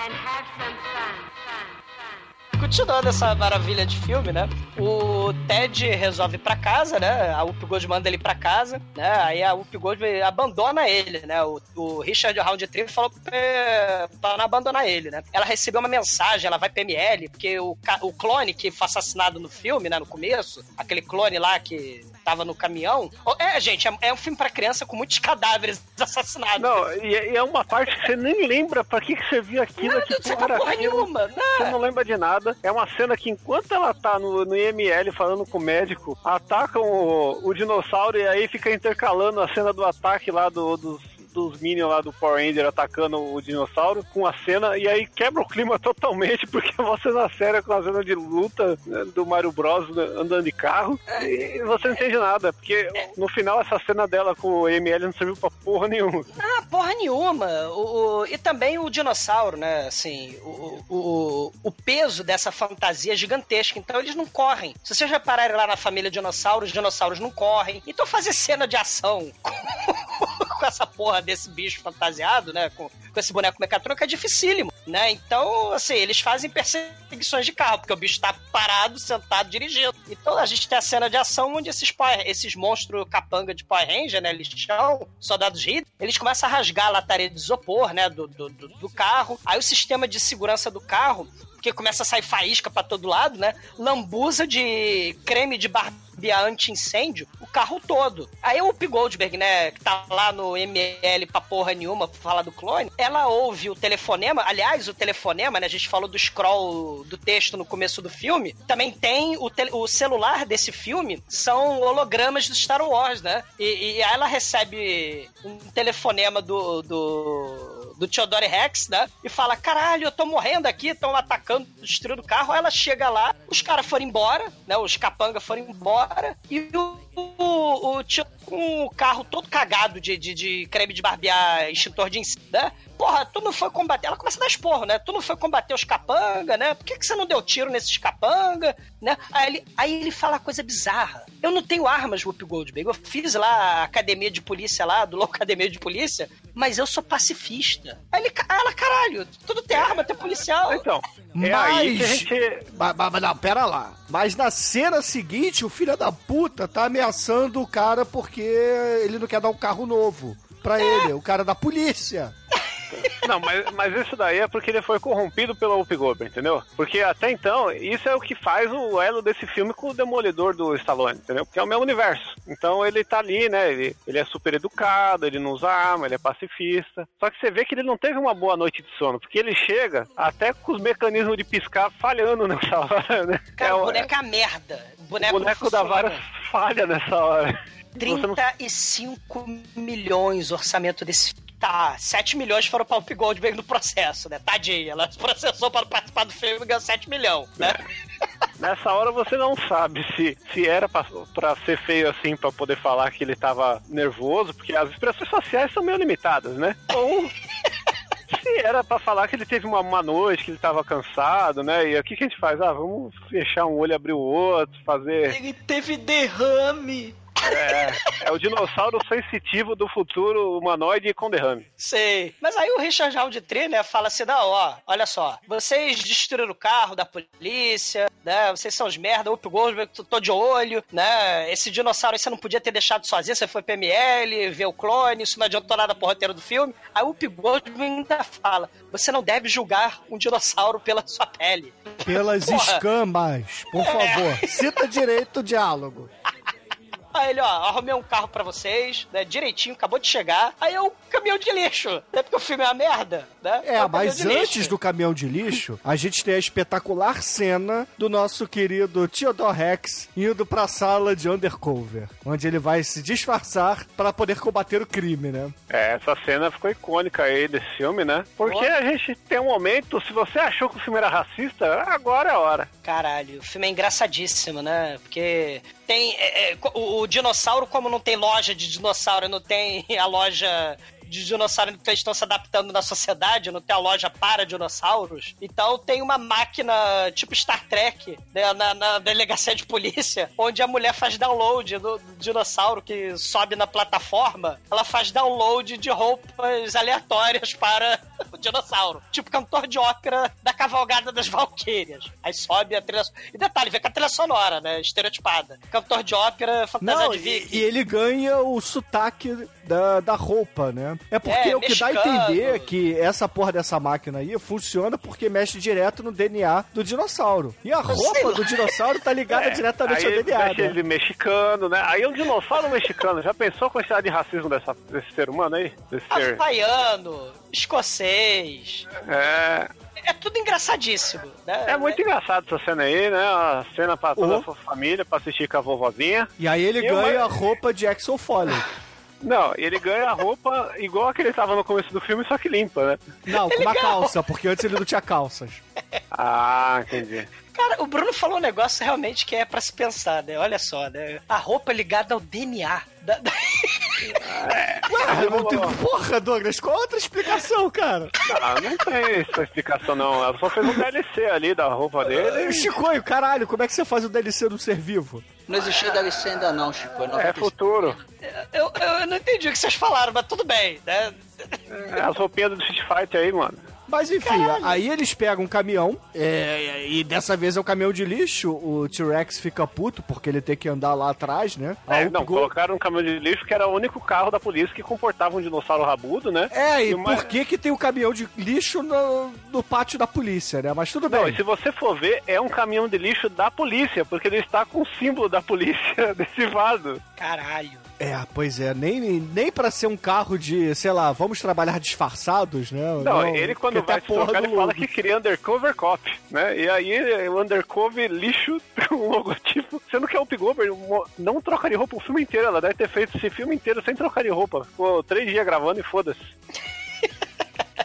And have some fun. Continuando essa maravilha de filme, né? O Ted resolve ir pra casa, né? A Whoopi Gold manda ele pra casa, né? Aí a Whoopi Gold abandona ele, né? O, o Richard Roundtree falou pra, não abandonar ele, né? Ela recebeu uma mensagem, ela vai pra ML, porque o, o clone que foi assassinado no filme, né? No começo, aquele clone lá que tava no caminhão. É, gente, é, é um filme pra criança com muitos cadáveres assassinados. Não, e, e é uma parte que você nem lembra pra que, que você viu aquilo. Não, que não porra era porra nenhuma, né? Você não lembra de nada. É uma cena que enquanto ela tá no, no IML falando com o médico, atacam o, o dinossauro e aí fica intercalando a cena do ataque lá do- dos dos Minions lá do Power Ranger atacando o dinossauro com a cena e aí quebra o clima totalmente porque é uma cena séria com a cena de luta né, do Mario Bros né, andando de carro e você não entende nada porque no final essa cena dela com o ML não serviu pra porra nenhuma. Ah, porra nenhuma. O, o- e também o dinossauro, né? Assim, o, o, o peso dessa fantasia é gigantesca. Então eles não correm. Se vocês repararem lá na família dinossauro, os dinossauros não correm. Então fazer cena de ação com essa porra desse bicho fantasiado, né? Com, com esse boneco mecatrônico é dificílimo, né? Então, assim, eles fazem perseguições de carro, porque o bicho tá parado, sentado, dirigindo. Então a gente tem a cena de ação onde esses, esses monstros capanga de Power Ranger, né? Lixão, soldados Hit, eles começam a rasgar a lataria de isopor, né? Do, do, do- do carro. Aí o sistema de segurança do carro, que começa a sair faísca pra todo lado, né? Lambuza de creme de barbear anti-incêndio o carro todo. Aí o Up Goldberg, né, que tá lá no ML pra porra nenhuma pra falar do clone, ela ouve o telefonema, aliás, o telefonema, né, a gente falou do scroll do texto no começo do filme, também tem o, o celular desse filme, são hologramas do Star Wars, né? E, e aí ela recebe um telefonema do, do do Theodore Rex, né? E fala: caralho, eu tô morrendo aqui, estão atacando, destruindo o carro. Aí ela chega lá, os caras foram embora, né? Os capanga foram embora. E o, o, o tio com o carro todo cagado de, de, de creme de barbear, extintor de incêndio, né? Porra, tu não foi combater. Ela começa a dar esporro, né? Tu não foi combater os capanga, né? Por que, que você não deu tiro nesses capanga, né? Aí ele, aí ele fala coisa bizarra. Eu não tenho armas, Whoopi Goldberg. Eu fiz lá a academia de polícia lá, do Louco Academia de Polícia, mas eu sou pacifista. Aí ele, aí ela, caralho, tudo tem arma, tem policial. Então. É aí que a gente. Mas, mas- mas não, pera lá. Mas na cena seguinte, o filho da puta tá ameaçando o cara porque ele não quer dar um carro novo pra ele, o cara da polícia. Não, mas, mas isso daí é porque ele foi corrompido pela Whoopi Goldberg, entendeu? Porque até então, isso é o que faz o elo desse filme com o Demolidor do Stallone, entendeu? Porque é o mesmo universo. Então ele tá ali, né? Ele, ele é super educado, ele não usa arma, ele é pacifista. Só que você vê que ele não teve uma boa noite de sono, porque ele chega até com os mecanismos de piscar falhando nessa hora, né? Cara, É o boneco é merda. O boneco, o boneco da vara falha nessa hora. Você não 35 milhões o orçamento desse Tá, 7 milhões foram pra Whoopi Goldberg no processo, né? Tadinha, ela processou para participar do filme e ganhou 7 milhões, né? Nessa hora você não sabe se, se era pra, pra ser feio assim, pra poder falar que ele tava nervoso, porque as expressões faciais são meio limitadas, né? Ou se era pra falar que ele teve uma má noite, que ele tava cansado, né? E o que, que a gente faz? Ah, vamos fechar um olho, abrir o outro, fazer. Ele teve derrame. É, é o dinossauro sensitivo do futuro humanoide com derrame. Sei. Mas aí o Richard Roundtree, né, fala assim, não, ó, olha só, vocês destruíram o carro da polícia, né, vocês são os merda, o Up Goldberg, tô- tô de olho, né, esse dinossauro aí você não podia ter deixado sozinho, você foi PML, ver o clone, isso não adiantou nada pro roteiro do filme. Aí o Up Goldberg ainda fala, você não deve julgar um dinossauro pela sua pele. Pelas Porra. escamas, por favor. Cita direito o diálogo. Aí ele, ó, arrumei um carro pra vocês, né, direitinho, acabou de chegar. Aí é um caminhão de lixo, né, porque o filme é uma merda, né? É, um mas caminhão de antes lixo. do caminhão de lixo, a gente tem a espetacular cena do nosso querido Theodore Rex indo pra sala de undercover, onde ele vai se disfarçar para poder combater o crime, né? É, essa cena ficou icônica aí desse filme, né? Porque a gente tem um momento, se você achou que o filme era racista, agora é a hora. Caralho, o filme é engraçadíssimo, né? Porque tem. é, é, o, o dinossauro, como não tem loja de dinossauro, não tem a loja de dinossauro que eles estão se adaptando na sociedade, não tem a loja para dinossauros. Então tem uma máquina tipo Star Trek né, na, na delegacia de polícia, onde a mulher faz download do, do dinossauro que sobe na plataforma. Ela faz download de roupas aleatórias para o dinossauro. Tipo cantor de ópera da cavalgada das Valquírias. Aí sobe a trilha. E detalhe, vê com a trilha sonora, né? Estereotipada. Cantor de ópera, fantasia Não, de e, Viking. e ele ganha o sotaque da, da roupa, né? É porque É, o que dá a mexicano. entender é que essa porra dessa máquina aí funciona porque mexe direto no DNA do dinossauro. E a roupa do dinossauro tá ligada É, diretamente aí ao DNA. mexe né? ele mexicano, né? Aí é um dinossauro mexicano. Já pensou a quantidade de racismo dessa, desse ser humano aí? Desse ser. Havaiano, escocês. É. É tudo engraçadíssimo, né? É muito engraçado essa cena aí, né? A cena pra toda Oh. a sua família, pra assistir com a vovozinha. E aí ele E uma- ganha a roupa de Axel Foley. Não, ele ganha a roupa igual a que ele tava no começo do filme, só que limpa, né? Não, com uma calça, porque antes ele não tinha calças. Ah, entendi. Cara, o Bruno falou um negócio realmente que é pra se pensar, né? Olha só, né? A roupa ligada ao DNA. Da, da- Ué, não tem... Porra, Douglas, qual outra explicação, cara? Ah, não tem essa explicação, não. Ela só fez um DLC ali da roupa dele. Chicoio, caralho, como é que você faz o DLC no ser vivo? Não existia DLC ainda não, Chico. Não É futuro. eu, eu não entendi o que vocês falaram, mas tudo bem, né? É as roupinhas do Street Fighter aí, mano. Mas enfim, aí eles pegam um caminhão, é, e dessa vez é o caminhão de lixo, o T-Rex fica puto porque ele tem que andar lá atrás, né? É, não, Gold- colocaram um caminhão de lixo que era o único carro da polícia que comportava um dinossauro rabudo, né? É, e uma- por que que tem o caminhão de lixo no, no pátio da polícia, né? Mas tudo Não, bem. e se você for ver, é um caminhão de lixo da polícia, porque ele está com o símbolo da polícia adesivado. Caralho. É, pois é, nem, nem pra ser um carro de, sei lá, vamos trabalhar disfarçados, né? Não, ele quando vai se a trocar, ele fala que queria undercover cop, né? E aí o undercover lixo o logotipo, sendo que o Pigober não troca de roupa o filme inteiro, ela deve ter feito esse filme inteiro sem trocar de roupa. Ficou três dias gravando e foda-se.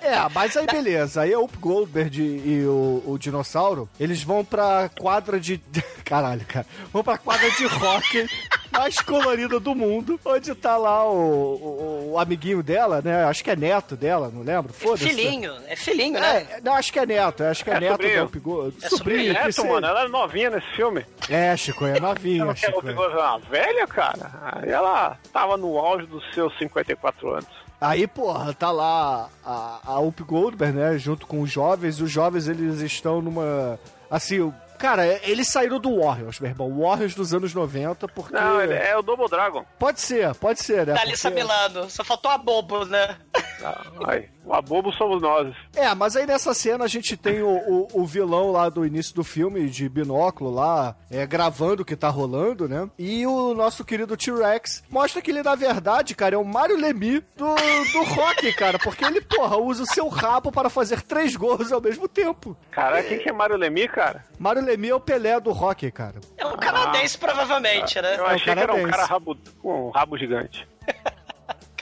É, mas aí beleza. Aí o Up Goldberg e o, o dinossauro, eles vão pra quadra de. Caralho, cara. Vão pra quadra de rock mais colorida do mundo, onde tá lá o, o, o amiguinho dela, né? Acho que é neto dela, não lembro. Foda-se. Filhinho, é filhinho, né? É, não, acho que é neto, acho que é, É neto sobrinho. do Up Gold. É Sobrinho, que Neto, mano, ela é novinha nesse filme. É, Chico, é novinha, Ela o Chico. Pigober uma velha, cara. Aí ela tava no auge dos seus 54 anos. Aí, porra, tá lá a, a Up Goldberg, né, junto com os jovens, e os jovens, eles estão numa... Assim, o- cara, eles saíram do Warriors, meu irmão, Warriors dos anos 90, porque... Não, ele é o Double Dragon. Pode ser, pode ser, né? Da Alissa porque- Milano. Só faltou a bobo, né? Aí, o abobo somos nós. É, mas aí nessa cena a gente tem o, o, o vilão lá do início do filme, de binóculo lá, é, gravando o que tá rolando, né? E o nosso querido T-Rex mostra que ele, na verdade, cara, é o Mario Lemi do, do rock, cara, porque ele, porra, usa o seu rabo para fazer três gols ao mesmo tempo. Caralho, quem que é Mario Lemi, cara? Mario Lemi é o Pelé do rock, cara. É um canadense, provavelmente, né? Eu achei que era um cara rabo, com um rabo gigante.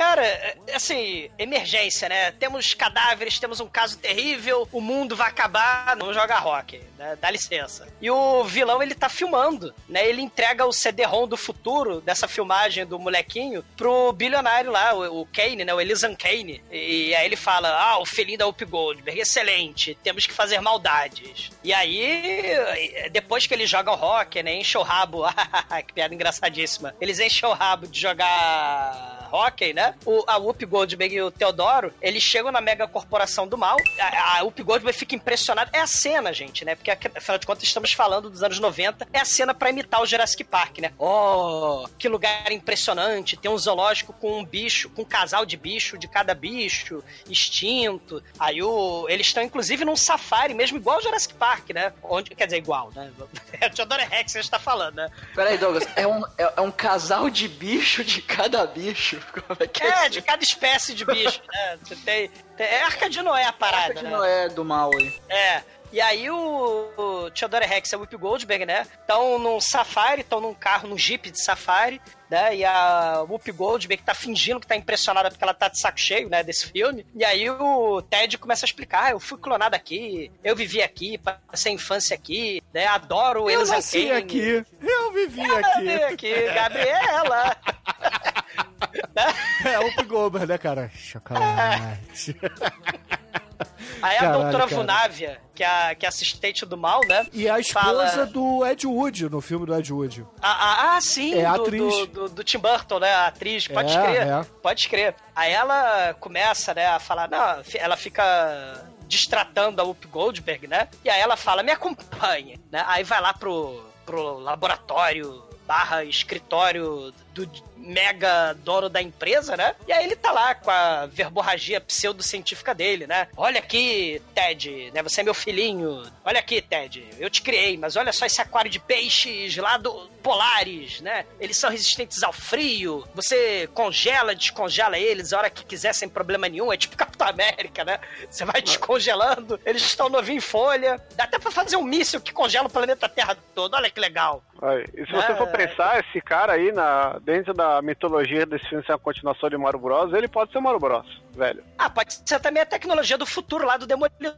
Cara, é, assim, emergência, né? Temos cadáveres, temos um caso terrível, o mundo vai acabar, não joga rock, né? Dá licença. E o vilão, ele tá filmando, né? Ele entrega o CD-ROM do futuro dessa filmagem do molequinho pro bilionário lá, o, o Kane, né? O Elisan Kane. E aí ele fala, ah, o filhinho da Up Goldberg, excelente, temos que fazer maldades. E aí, depois que eles jogam rock, né? Enche o rabo, que piada engraçadíssima. Eles enchem o rabo de jogar hockey, né? O, a Whoop Goldberg e o Teodoro, eles chegam na mega corporação do mal. A, a Whoop Goldberg fica impressionada. É a cena, gente, né? Porque afinal de contas estamos falando dos anos 90. É a cena pra imitar o Jurassic Park, né? Oh, que lugar impressionante. Tem um zoológico com um bicho, com um casal de bicho de cada bicho extinto. Aí o, eles estão inclusive num safari, mesmo igual o Jurassic Park, né? Onde, quer dizer, igual, né? É o Teodoro Rex que a gente tá falando, né? Peraí, Douglas, é um, é, é um casal de bicho de cada bicho. Como é que É, é? de cada espécie de bicho, né? Você tem, tem- é Arca de Noé a parada, Arca de né? Noé do mal aí. É. E aí o, o Theodore Rex e a Whoopi Goldberg, né? Estão num safari, estão num carro, num jeep de safari, né? E a Whoopi Goldberg tá fingindo que tá impressionada porque ela tá de saco cheio, né? Desse filme. E aí o Ted começa a explicar, ah, eu fui clonado aqui, eu vivi aqui, passei a infância aqui, né? Adoro Eu Elisa nasci Kane. aqui, eu vivi Eu aqui. vivi aqui, Gabriela. É o Goldberg, né, cara? Chocolate. Aí a Caralho, doutora cara. Vunávia, que é, a, que é assistente do mal, né? E a esposa fala... do Ed Wood, no filme do Ed Wood. Ah, ah, ah, sim, É a do, atriz. do, do- do Tim Burton, né? A atriz, pode É, crer. é. Pode crer. Aí ela começa, né, a falar, não, ela fica destratando a Whoop Goldberg, né? E aí ela fala, me acompanhe, né? Aí vai lá pro, pro laboratório barra escritório do mega dono da empresa, né? E aí ele tá lá com a verborragia pseudocientífica dele, né? Olha aqui, Ted, né? Você é meu filhinho. Olha aqui, Ted, eu te criei, mas olha só esse aquário de peixes lá do polares, né? Eles são resistentes ao frio. Você congela, descongela eles a hora que quiser sem problema nenhum. É tipo Capitão América, né? Você vai descongelando, eles estão novinhos em folha. Dá até pra fazer um míssil que congela o planeta Terra todo. Olha que legal. Aí, E se você Ah, for pensar, esse cara aí, na, dentro da mitologia desse filme ser uma continuação de Mario Bros, ele pode ser Mario Bros, velho. Ah, pode ser também a tecnologia do futuro lá do Demolidor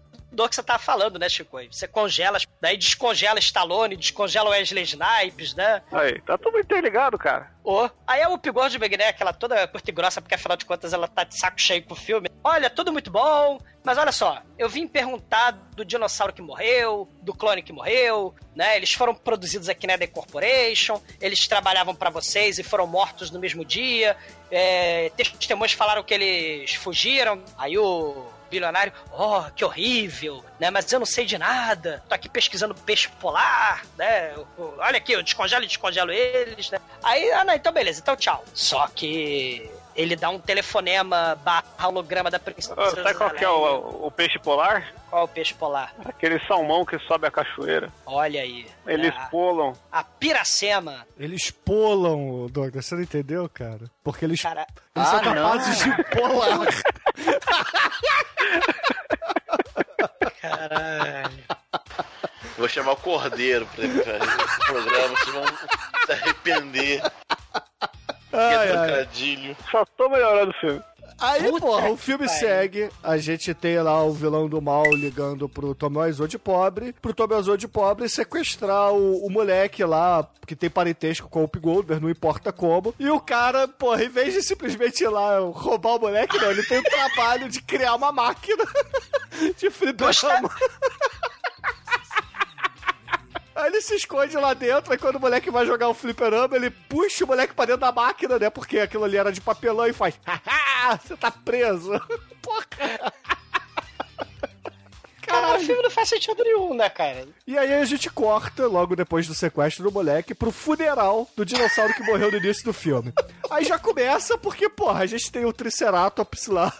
que você tava falando, né, Chico? Você congela, daí descongela Stallone, descongela Wesley Snipes, né? Aí, tá tudo interligado, cara. Ô, aí a Whoopi Goldberg, né, aquela toda curta e grossa, porque afinal de contas ela tá de saco cheio com o filme. Olha, tudo muito bom, mas olha só, eu vim perguntar do dinossauro que morreu, do clone que morreu, né, eles foram produzidos aqui na The Corporation, eles trabalhavam pra vocês e foram mortos no mesmo dia, é, testemunhas falaram que eles fugiram, aí o bilionário, oh, que horrível, né? Mas eu não sei de nada. Tô aqui pesquisando peixe polar, né? Olha aqui, eu descongelo e descongelo eles, né? Aí, ah, não, então beleza, então tchau. Só que ele dá um telefonema barra holograma da princesa. Ah, Sabe qual que é o, o peixe polar? Qual é o peixe polar? Aquele salmão que sobe a cachoeira. Olha aí. Eles A- pulam. A piracema. Eles polam, Douglas, você não entendeu, cara? Porque eles, Cara, eles são Ah, capazes não. de polar. Caralho. Vou chamar o Cordeiro pra pra esse programa, vocês vão se arrepender. Que Ai, ai. trocadilho. Só tô melhorando o filme. Aí, Puta porra, o filme segue. A gente tem lá o vilão do mal ligando pro Wiseau de pobre, pro Wiseau de pobre sequestrar o, o moleque lá, que tem parentesco com o Whoopi Goldberg, não importa como. E o cara, porra, em vez de simplesmente ir lá roubar o moleque, não, ele tem o trabalho de criar uma máquina de fliperama. Aí ele se esconde lá dentro, aí quando o moleque vai jogar o fliperama, ele puxa o moleque pra dentro da máquina, né? Porque aquilo ali era de papelão e faz, haha, você tá preso. Porra. Cara, o filme não faz sentido nenhum, né, cara? E aí a gente corta, logo depois do sequestro do moleque, pro funeral do dinossauro que morreu no início do filme. Aí já começa porque, porra, a gente tem o Triceratops lá.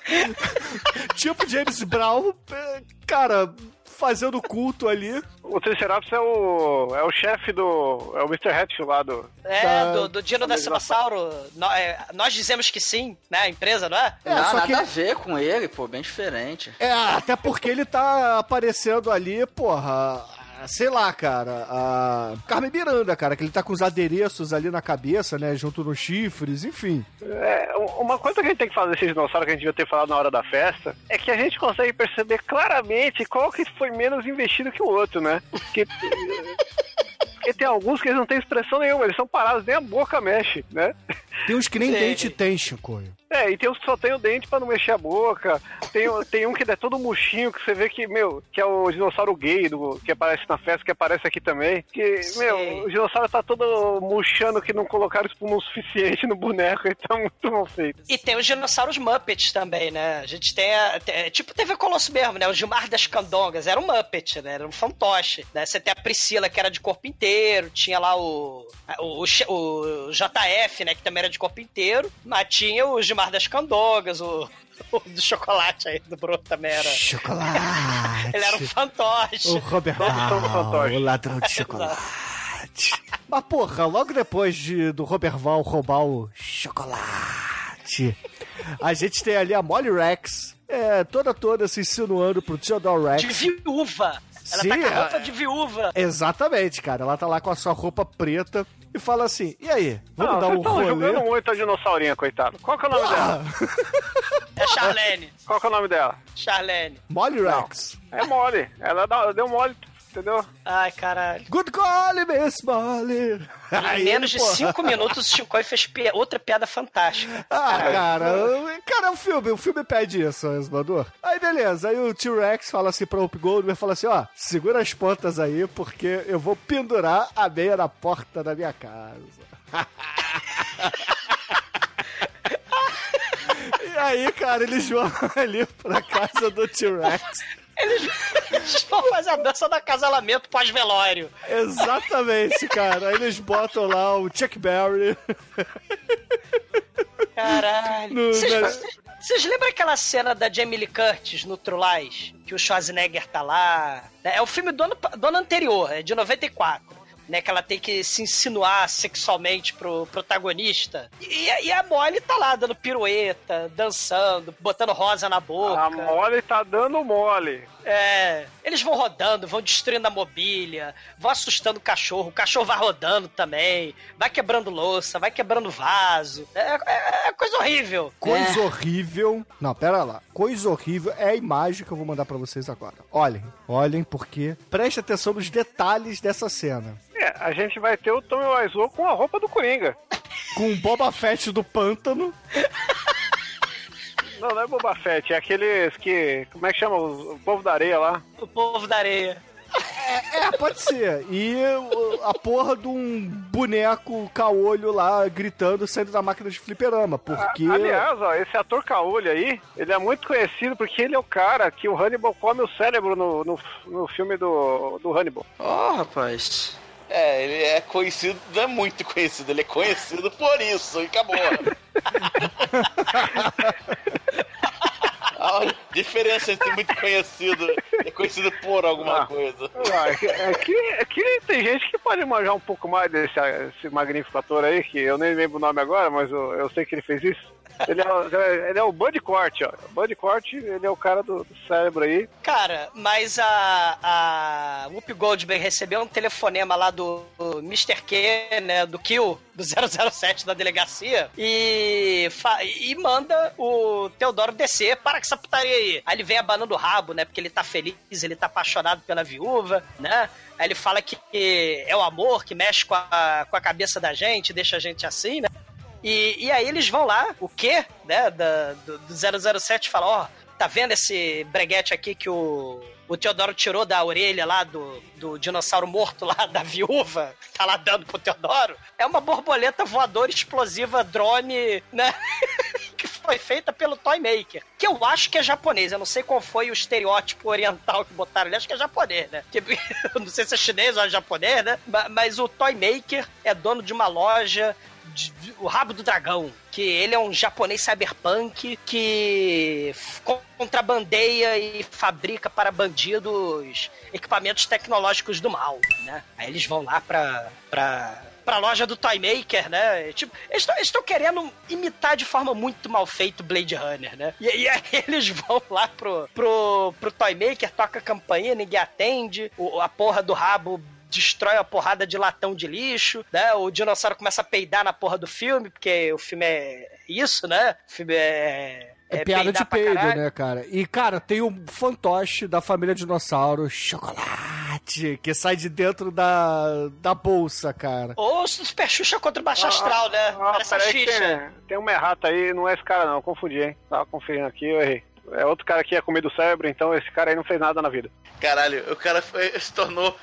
tipo James Brown, eh, cara, fazendo culto ali. O Triceratops é o, é o chefe do. É o Mr. Hatfield lá do. É, Tá. do, do Dino da Dinossauro, nó- é, nós dizemos que sim, né, a empresa, não é? É, não, só nada que a ver com ele, pô, bem diferente. É, até porque ele tá aparecendo ali, porra. Sei lá, cara, a Carmen Miranda, cara, que ele tá com os adereços ali na cabeça, né, junto nos chifres, enfim. É, uma coisa que a gente tem que fazer desse dinossauro que a gente devia ter falado na hora da festa é que a gente consegue perceber claramente qual que foi menos investido que o outro, né? Porque, porque tem alguns que eles não têm expressão nenhuma, eles são parados, nem a boca mexe, né? Tem uns que nem Sim. dente tem, Chico. É, e tem uns que só tem o dente pra não mexer a boca. Tem, tem um que é todo murchinho, que você vê que, meu, que é o dinossauro gay do, que aparece na festa, que aparece aqui também. Que, Sim. meu, o dinossauro tá todo murchando que não colocaram espuma o suficiente no boneco, e tá muito mal feito. E tem os dinossauros Muppets também, né? A gente tem, a, tem- tipo TV Colosso mesmo, né? O Gilmar das Candongas era um Muppet, né? Era um fantoche, né? Você tem a Priscila, que era de corpo inteiro, tinha lá o, o, o, o JF, né? Que também era de corpo inteiro, mas tinha o Gilmar das Candongas, o, o do chocolate aí, do Bruno também era... Chocolate. Ele era um fantoche. O Robert são Val, o ladrão de chocolate. Mas, porra, logo depois de, do Robert Val roubar o chocolate, a gente tem ali a Molly Rex, é, toda toda se insinuando pro Theodore Rex. De viúva. Ela Sim, tá com a é- roupa de viúva. Exatamente, cara. Ela tá lá com a sua roupa preta e fala assim: e aí, vamos Não, dar um estão rolê? jogando muito a dinossaurinha, coitado. Qual que é o nome dela? É Charlene. Qual que é o nome dela? Charlene. Molly Rex. É mole. Ela deu mole entendeu? Ai, caralho. Good golly, Miss Molly. Em Aí menos de porra. cinco minutos, o Chico fez pi- outra piada fantástica. Ah, cara, cara, o filme, o filme pede isso, Esmador. Aí beleza, aí o T-Rex fala assim pra Up Goldberg, fala assim, ó, segura as pontas aí, porque eu vou pendurar a meia na porta da minha casa. e aí, cara, eles vão ali pra casa do T-Rex. Eles, eles vão fazer a dança do acasalamento pós-velório. Exatamente, cara. Aí eles botam lá o Chuck Berry. Caralho. No- Vocês lembram aquela cena da Jamie Lee Curtis no True Lies? Que o Schwarzenegger tá lá? É o filme do ano, do ano anterior, é de 94. Né, que ela tem que se insinuar sexualmente pro protagonista. E, e a Molly tá lá dando pirueta, dançando, botando rosa na boca. A mole tá dando mole. É, eles vão rodando, vão destruindo a mobília, vão assustando o cachorro, o cachorro vai rodando também, vai quebrando louça, vai quebrando vaso. É, é- é coisa horrível. Coisa horrível. Não, pera lá. Coisa horrível é a imagem que eu vou mandar pra vocês agora. Olhem, olhem, porque preste atenção nos detalhes dessa cena. É, a gente vai ter o Tommy Wiseau com a roupa do Coringa. Com o Boba Fett do pântano. Não, não é Boba Fett, é aqueles que. Como é que chama? Os- O povo da areia lá. O povo da areia. É, pode ser. E o- a porra de um boneco caolho lá gritando saindo da máquina de fliperama. Porque. Aliás, ó, esse ator Caolho aí, ele é muito conhecido porque ele é o cara que o Hannibal come o cérebro no, no, no filme do, do Hannibal. Ó, rapaz. É, ele é conhecido, não é muito conhecido, ele é conhecido por isso, e acabou. A diferença entre muito conhecido e conhecido por alguma Ah. coisa. Ah, é que, é tem gente que pode manjar um pouco mais desse esse magnífico ator aí, que eu nem lembro o nome agora, mas eu, eu sei que ele fez isso. Ele é, o- ele é o ó. O Bud Cort, ele é o cara do, do cérebro aí. Cara, mas a, a Whoopi Goldberg recebeu um telefonema lá do, Mr. Q, né, do Kill, do 007 da delegacia, e, e manda o Teodoro descer, para com essa putaria aí. Aí ele vem abanando o rabo, né, porque ele tá feliz, ele tá apaixonado pela viúva, né, aí ele fala que é o amor que mexe com a, com a cabeça da gente, deixa a gente assim, né, e, e aí eles vão lá, o quê, né, da, do, do 007 fala, ó, tá vendo esse breguete aqui que o, o Teodoro tirou da orelha lá do, do dinossauro morto lá da viúva, tá lá dando pro Teodoro? É uma borboleta voadora explosiva drone, né, que foi feita pelo Toy Maker, que eu acho que é japonês, eu não sei qual foi o estereótipo oriental que botaram ali, acho que é japonês, né, que, eu não sei se é chinês ou é japonês, né, Ma- mas o Toy Maker é dono de uma loja o Rabo do Dragão, que ele é um japonês cyberpunk que contrabandeia e fabrica para bandidos equipamentos tecnológicos do mal, né? Aí eles vão lá pra, pra, pra loja do Toy Maker, né? Tipo, eles estão querendo imitar de forma muito mal feito Blade Runner, né? E, e aí eles vão lá pro, pro, pro Toy Maker, toca a campainha, ninguém atende, o- a porra do rabo destrói a porrada de latão de lixo, né? O dinossauro começa a peidar na porra do filme, porque o filme é isso, né? O filme é. É, piada peidar de peido, caralho. né, cara? E, cara, tem o fantoche da família dinossauro, chocolate, que sai de dentro da, da bolsa, cara. Ou Super Xuxa contra o Baixo Astral, né? Ah, Parece a tem, tem um errata aí, não é esse cara não, eu confundi, hein? Tava conferindo aqui, eu errei. É outro cara que ia comer do cérebro, então esse cara aí não fez nada na vida. Caralho, o cara foi- se tornou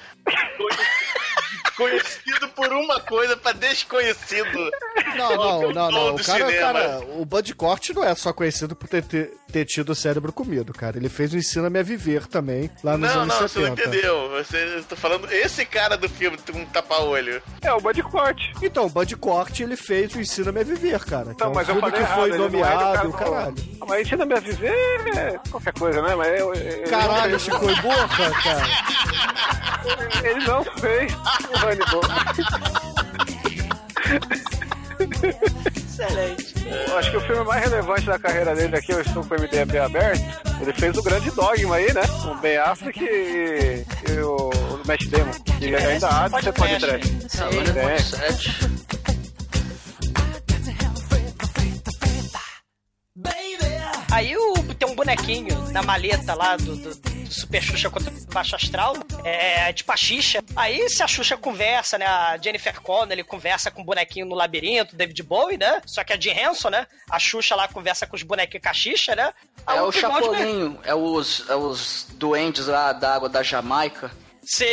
conhecido por uma coisa pra desconhecido. Não, não, não, não. O cara, cinema. cara, o Bud Cort não é só conhecido por ter, ter, ter tido o cérebro comido, cara. Ele fez o Ensina-me a Viver também, lá nos Não, anos não, você não 70. entendeu. Você eu tô falando esse cara do filme com um tapa-olho. É o Bud Cort. Então, o Bud Cort, ele fez o Ensina-me a Viver, cara. que Então, é um mas eu falei que foi errado, não é do nomeado, do- caralho. Ah, Mas ensina me a viver é qualquer coisa, né? Mas eu, eu- Caralho, eu- Chico e Boca, cara. Ele não fez o Hannibal. Excelente. Eu acho que o filme mais relevante da carreira dele aqui, eu estou com o MDB aberto, ele fez o grande Dogma aí, né? O Ben Affleck e, e o, o Matt Damon. E ainda há de ser pode trash. Aí o, tem um bonequinho na maleta lá do, do Super Xuxa contra Baixo Astral, é tipo a Xixa. Aí se a Xuxa conversa, né? A Jennifer Connelly conversa com o bonequinho no labirinto, David Bowie, né? Só que a Jim Henson, né? A Xuxa lá conversa com os bonequinhos com a Xixa, né? Aí É o Chapolinho, é os, é os doentes lá da água da Jamaica. Sim,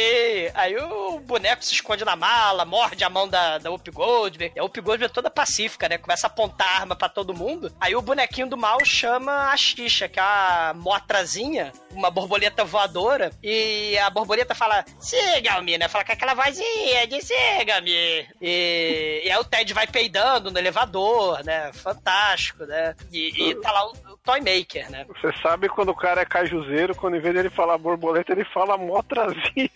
aí o boneco se esconde na mala, morde a mão da, da Whoopi Goldberg. E a Whoopi Goldberg é toda pacífica, né? Começa a apontar arma pra todo mundo. Aí o bonequinho do mal chama a Xixa, que é a motrazinha, uma borboleta voadora. E a borboleta fala, siga-me, né? Fala com aquela vozinha de siga-me. E, e aí o Ted vai peidando no elevador, né? Fantástico, né? E, e tá lá o Toy Maker, né? Você sabe quando o cara é cajuzeiro, quando em vez dele falar borboleta, ele fala motrazinha.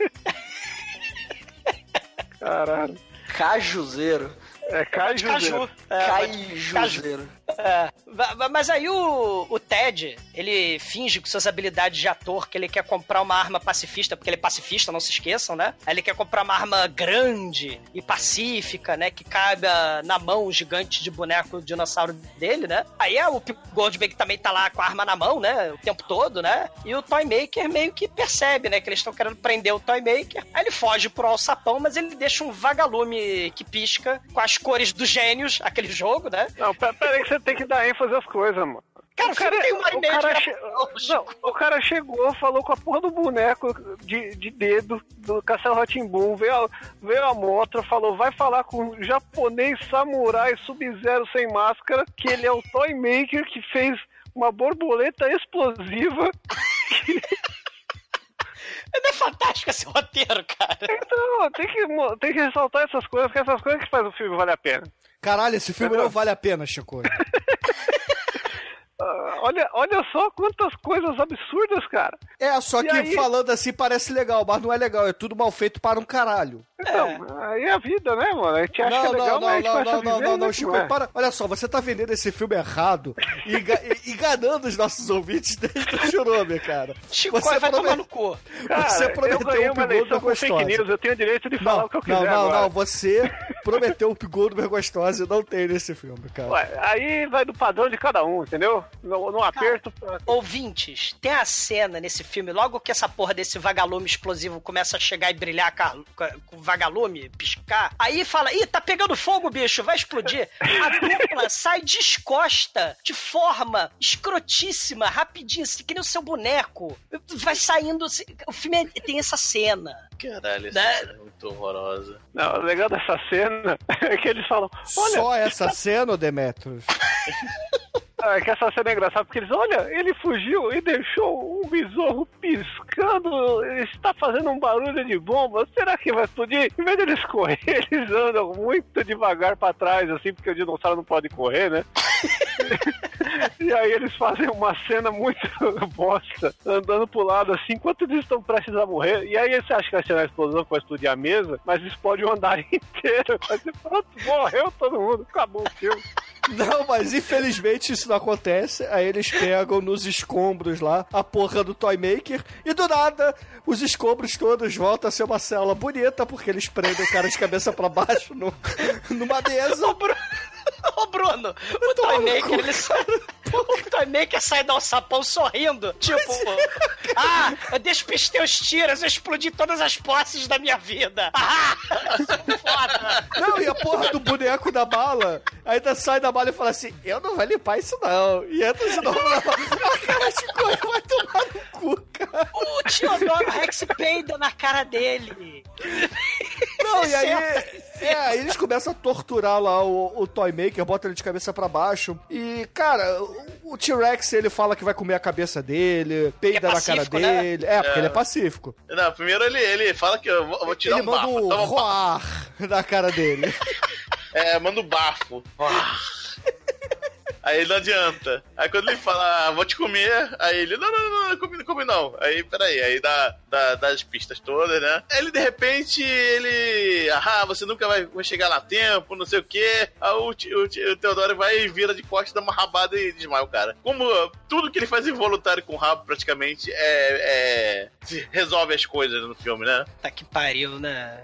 Caralho. Cajuzeiro. É cajuzeiro. Caju. É, Caijuzeiro. É, mas aí o, o Ted, ele finge com suas habilidades de ator que ele quer comprar uma arma pacifista, porque ele é pacifista, não se esqueçam, né? Aí ele quer comprar uma arma grande e pacífica, né? Que caiba na mão gigante de boneco dinossauro dele, né? Aí é o Goldberg também tá lá com a arma na mão, né? O tempo todo, né? E o Toy Maker meio que percebe, né? Que eles estão querendo prender o Toy Maker. Aí ele foge pro alçapão, mas ele deixa um vagalume que pisca com as cores dos gênios, aquele jogo, né? Não, pera, pera aí que você tem que dar ênfase às coisas, mano. Cara, o filme tem uma o cara, che- não, o cara chegou, falou com a porra do boneco de, de dedo do Castelo Ratimbum, veio, a- veio a motra, falou, vai falar com o japonês samurai sub-zero sem máscara, que ele é o Toy Maker que fez uma borboleta explosiva. Não é fantástico esse roteiro, cara. Então, tem que, tem que ressaltar essas coisas, porque essas coisas que fazem o filme valer a pena. Caralho, esse filme não vale a pena, Chico. Ah, olha, olha só quantas coisas absurdas, cara. É, só E que aí- falando assim parece legal, mas não é legal. É tudo mal feito para um caralho. Então, aí é a vida, né, mano? A gente acha Não, que é legal, não, mas a não, gente não, não, a não, viver, não, não, né, Chico, é? para. Olha só, você tá vendendo esse filme errado e enga- enganando os nossos ouvintes desde o Churume, cara. Chico, Você vai prome- tomar no cu. Cara, Você eu prometeu um eleição com fake news, eu tenho direito de falar Não, o que eu quiser não, não, agora. não, você prometeu o Goldberg gostosa e não tem nesse filme, cara. Ué, aí vai do padrão de cada um, entendeu? No, no aperto. Ouvintes, tem a cena nesse filme, logo que essa porra desse vagalume explosivo começa a chegar e brilhar com, o vagalume, piscar, aí fala, ih, tá pegando fogo, bicho, vai explodir. A dupla sai descosta, de forma escrotíssima, rapidinho, assim, que nem o seu boneco. Vai saindo, assim, o filme é- tem essa cena. Caralho, essa Né? cena é muito horrorosa. Não, o legal dessa cena é que eles falam: olha, Só essa cena, ô Demetrius? é que essa cena é engraçada porque eles, olha, ele fugiu e deixou um besouro piscando, está fazendo um barulho de bomba, será que vai explodir? Em vez deles correr, eles andam muito devagar pra trás, assim, porque o dinossauro não pode correr, né? e aí eles fazem uma cena muito bosta, andando pro lado assim, enquanto eles estão prestes a morrer. E aí você acha que vai ser uma explosão que vai explodir a mesa, mas explode o andar inteiro. Aí você fala, morreu todo mundo, acabou o filme. Não, mas infelizmente isso não acontece. Aí eles pegam nos escombros lá a porra do Toy Maker e do nada os escombros todos voltam a ser uma célula bonita porque eles prendem o cara de cabeça pra baixo no, numa mesa. Ô, Bruno, o Toy Maker, ele sai... O Toy Maker sai do alçapão sorrindo. Tipo, ah, eu despistei os tiros, eu explodi todas as posses da minha vida. Ah, foda. Não, e a porra do boneco da bala ainda sai da bala e fala assim: Eu não vou limpar isso não. E entra de novo na bala. A cara de coisa vai tomar no cu, cara. O Teodoro Rex peida na cara dele. Não, e aí. É, aí eles começam a torturar lá o, o Toy Maker, botam ele de cabeça pra baixo. E, cara, o, o T-Rex ele fala que vai comer a cabeça dele, peida na cara né? dele. É, porque É. ele é pacífico. Não, primeiro ele, ele fala que eu vou, eu vou tirar ele um manda bafo. um roar na cara dele. É, manda um bafo. Aí não adianta. Aí quando ele fala, ah, vou te comer, aí ele, não, não, não, não, come, não come não. Aí, peraí, aí dá, dá, dá as pistas todas, né? Aí ele, de repente, ele, ah, você nunca vai, vai chegar lá a tempo, não sei o quê. Aí o, o, o Teodoro vai e vira de costas, dá uma rabada e desmaia o cara. Como tudo que ele faz involuntário com o rabo, praticamente, é, é resolve as coisas no filme, né? Tá que pariu, né?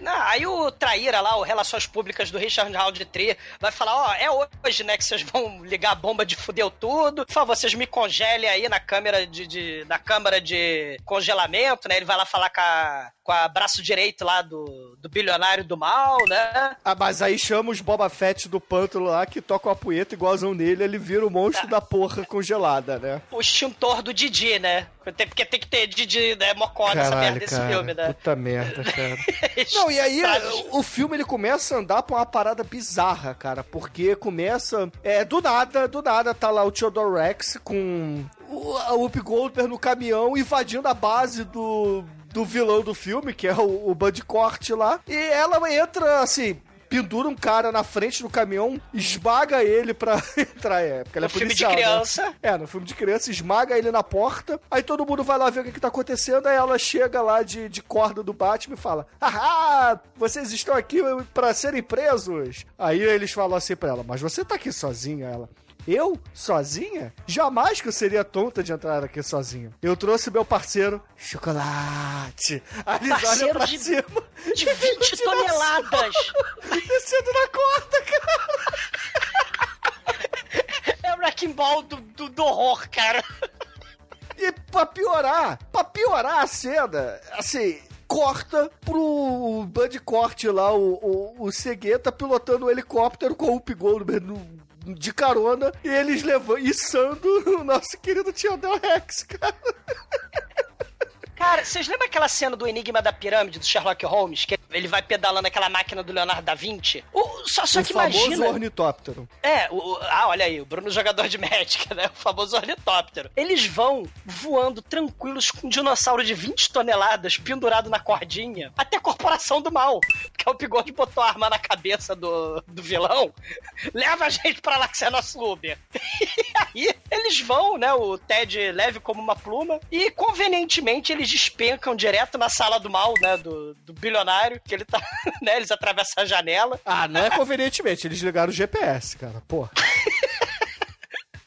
Não, aí o traíra lá, o Relações Públicas do Richard Roundtree, vai falar, ó, é hoje, né, que vocês vão ligar a bomba de fudeu tudo. Por favor, vocês me congelem aí na câmera de, de- na câmara de congelamento, né? Ele vai lá falar com a, com a braço direito lá do, do bilionário do mal, né? Ah, mas aí chama os Boba Fett do pântano lá que tocam a punheta igualzão nele, ele vira o monstro da porra congelada, né? O extintor do Didi, né? Tem- Porque tem que ter Didi, né, mocó nessa merda desse filme, né? Puta merda, cara. Não, e aí o filme ele começa a andar pra uma parada bizarra, cara, porque começa é do nada, do nada tá lá o Theodore Rex com o, Whoopi Goldberg no caminhão invadindo a base do do vilão do filme, que é o, o lá, e ela entra assim, pendura um cara na frente do caminhão, esmaga ele pra entrar, é, porque ela é No filme de policial, né? criança. É, no filme de criança, esmaga ele na porta, aí todo mundo vai lá ver o que, que tá acontecendo, aí ela chega lá de, de corda do Batman e fala: Haha, vocês estão aqui pra serem presos. Aí eles falam assim pra ela: Mas você tá aqui sozinha? Ela. Eu? Sozinha? Jamais que eu seria tonta de entrar aqui sozinha. Eu trouxe meu parceiro, chocolate. Eles olham Parceiro pra de- cima. de 20 toneladas. Descendo na corda, cara. É o Wrecking Ball do, do, do horror, cara. E pra piorar, pra piorar a cena, assim, corta pro Bud Corte lá, o, o, o Cegueta pilotando o helicóptero com o Whoopi Goldberg no- de carona e eles levam, içando o nosso querido Theodore Rex, cara. Cara, vocês lembram aquela cena do Enigma da Pirâmide do Sherlock Holmes? Que ele vai pedalando aquela máquina do Leonardo da Vinci? O- só só o que famoso imagina. ornitóptero. É, o, o- ah, olha aí, o Bruno jogador de Magic, né? O famoso ornitóptero. Eles vão voando tranquilos com um dinossauro de 20 toneladas pendurado na cordinha até a corporação do mal. Que é o Bigode botou a arma na cabeça do, do vilão. Leva a gente pra lá que você é nosso Uber. E aí eles vão, né? O Ted leve como uma pluma e convenientemente eles despencam direto na sala do mal, né? Do, do bilionário, que ele tá, né? Eles atravessam a janela. Ah, não é convenientemente, eles ligaram o GPS, cara, porra.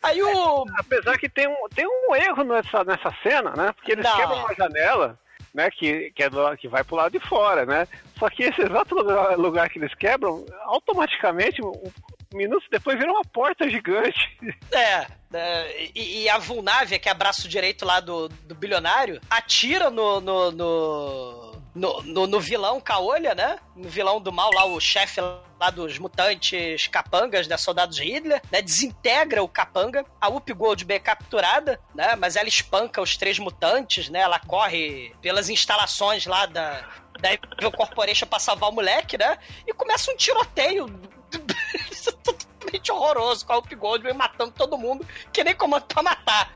Aí o. Apesar que tem um, tem um erro nessa, nessa cena, né? Porque eles Não. quebram uma janela, né? Que, que, é do, que vai pro lado de fora, né? Só que esse exato lugar, lugar que eles quebram, automaticamente, um, minutos depois vira uma porta gigante. É, é, e, e a Vulnávia, que é braço direito lá do, do bilionário, atira no no, no, no, no- no vilão Caolha, né? No vilão do mal lá, o chefe lá dos mutantes capangas, né? Soldados Hitler, né? Desintegra o capanga. A Whoopi Goldberg é capturada, né? Mas ela espanca os três mutantes, né? Ela corre pelas instalações lá da... Da Evil Corporation pra salvar o moleque, né? E começa um tiroteio horroroso com a Whoopi Goldberg matando todo mundo, que nem comando pra matar.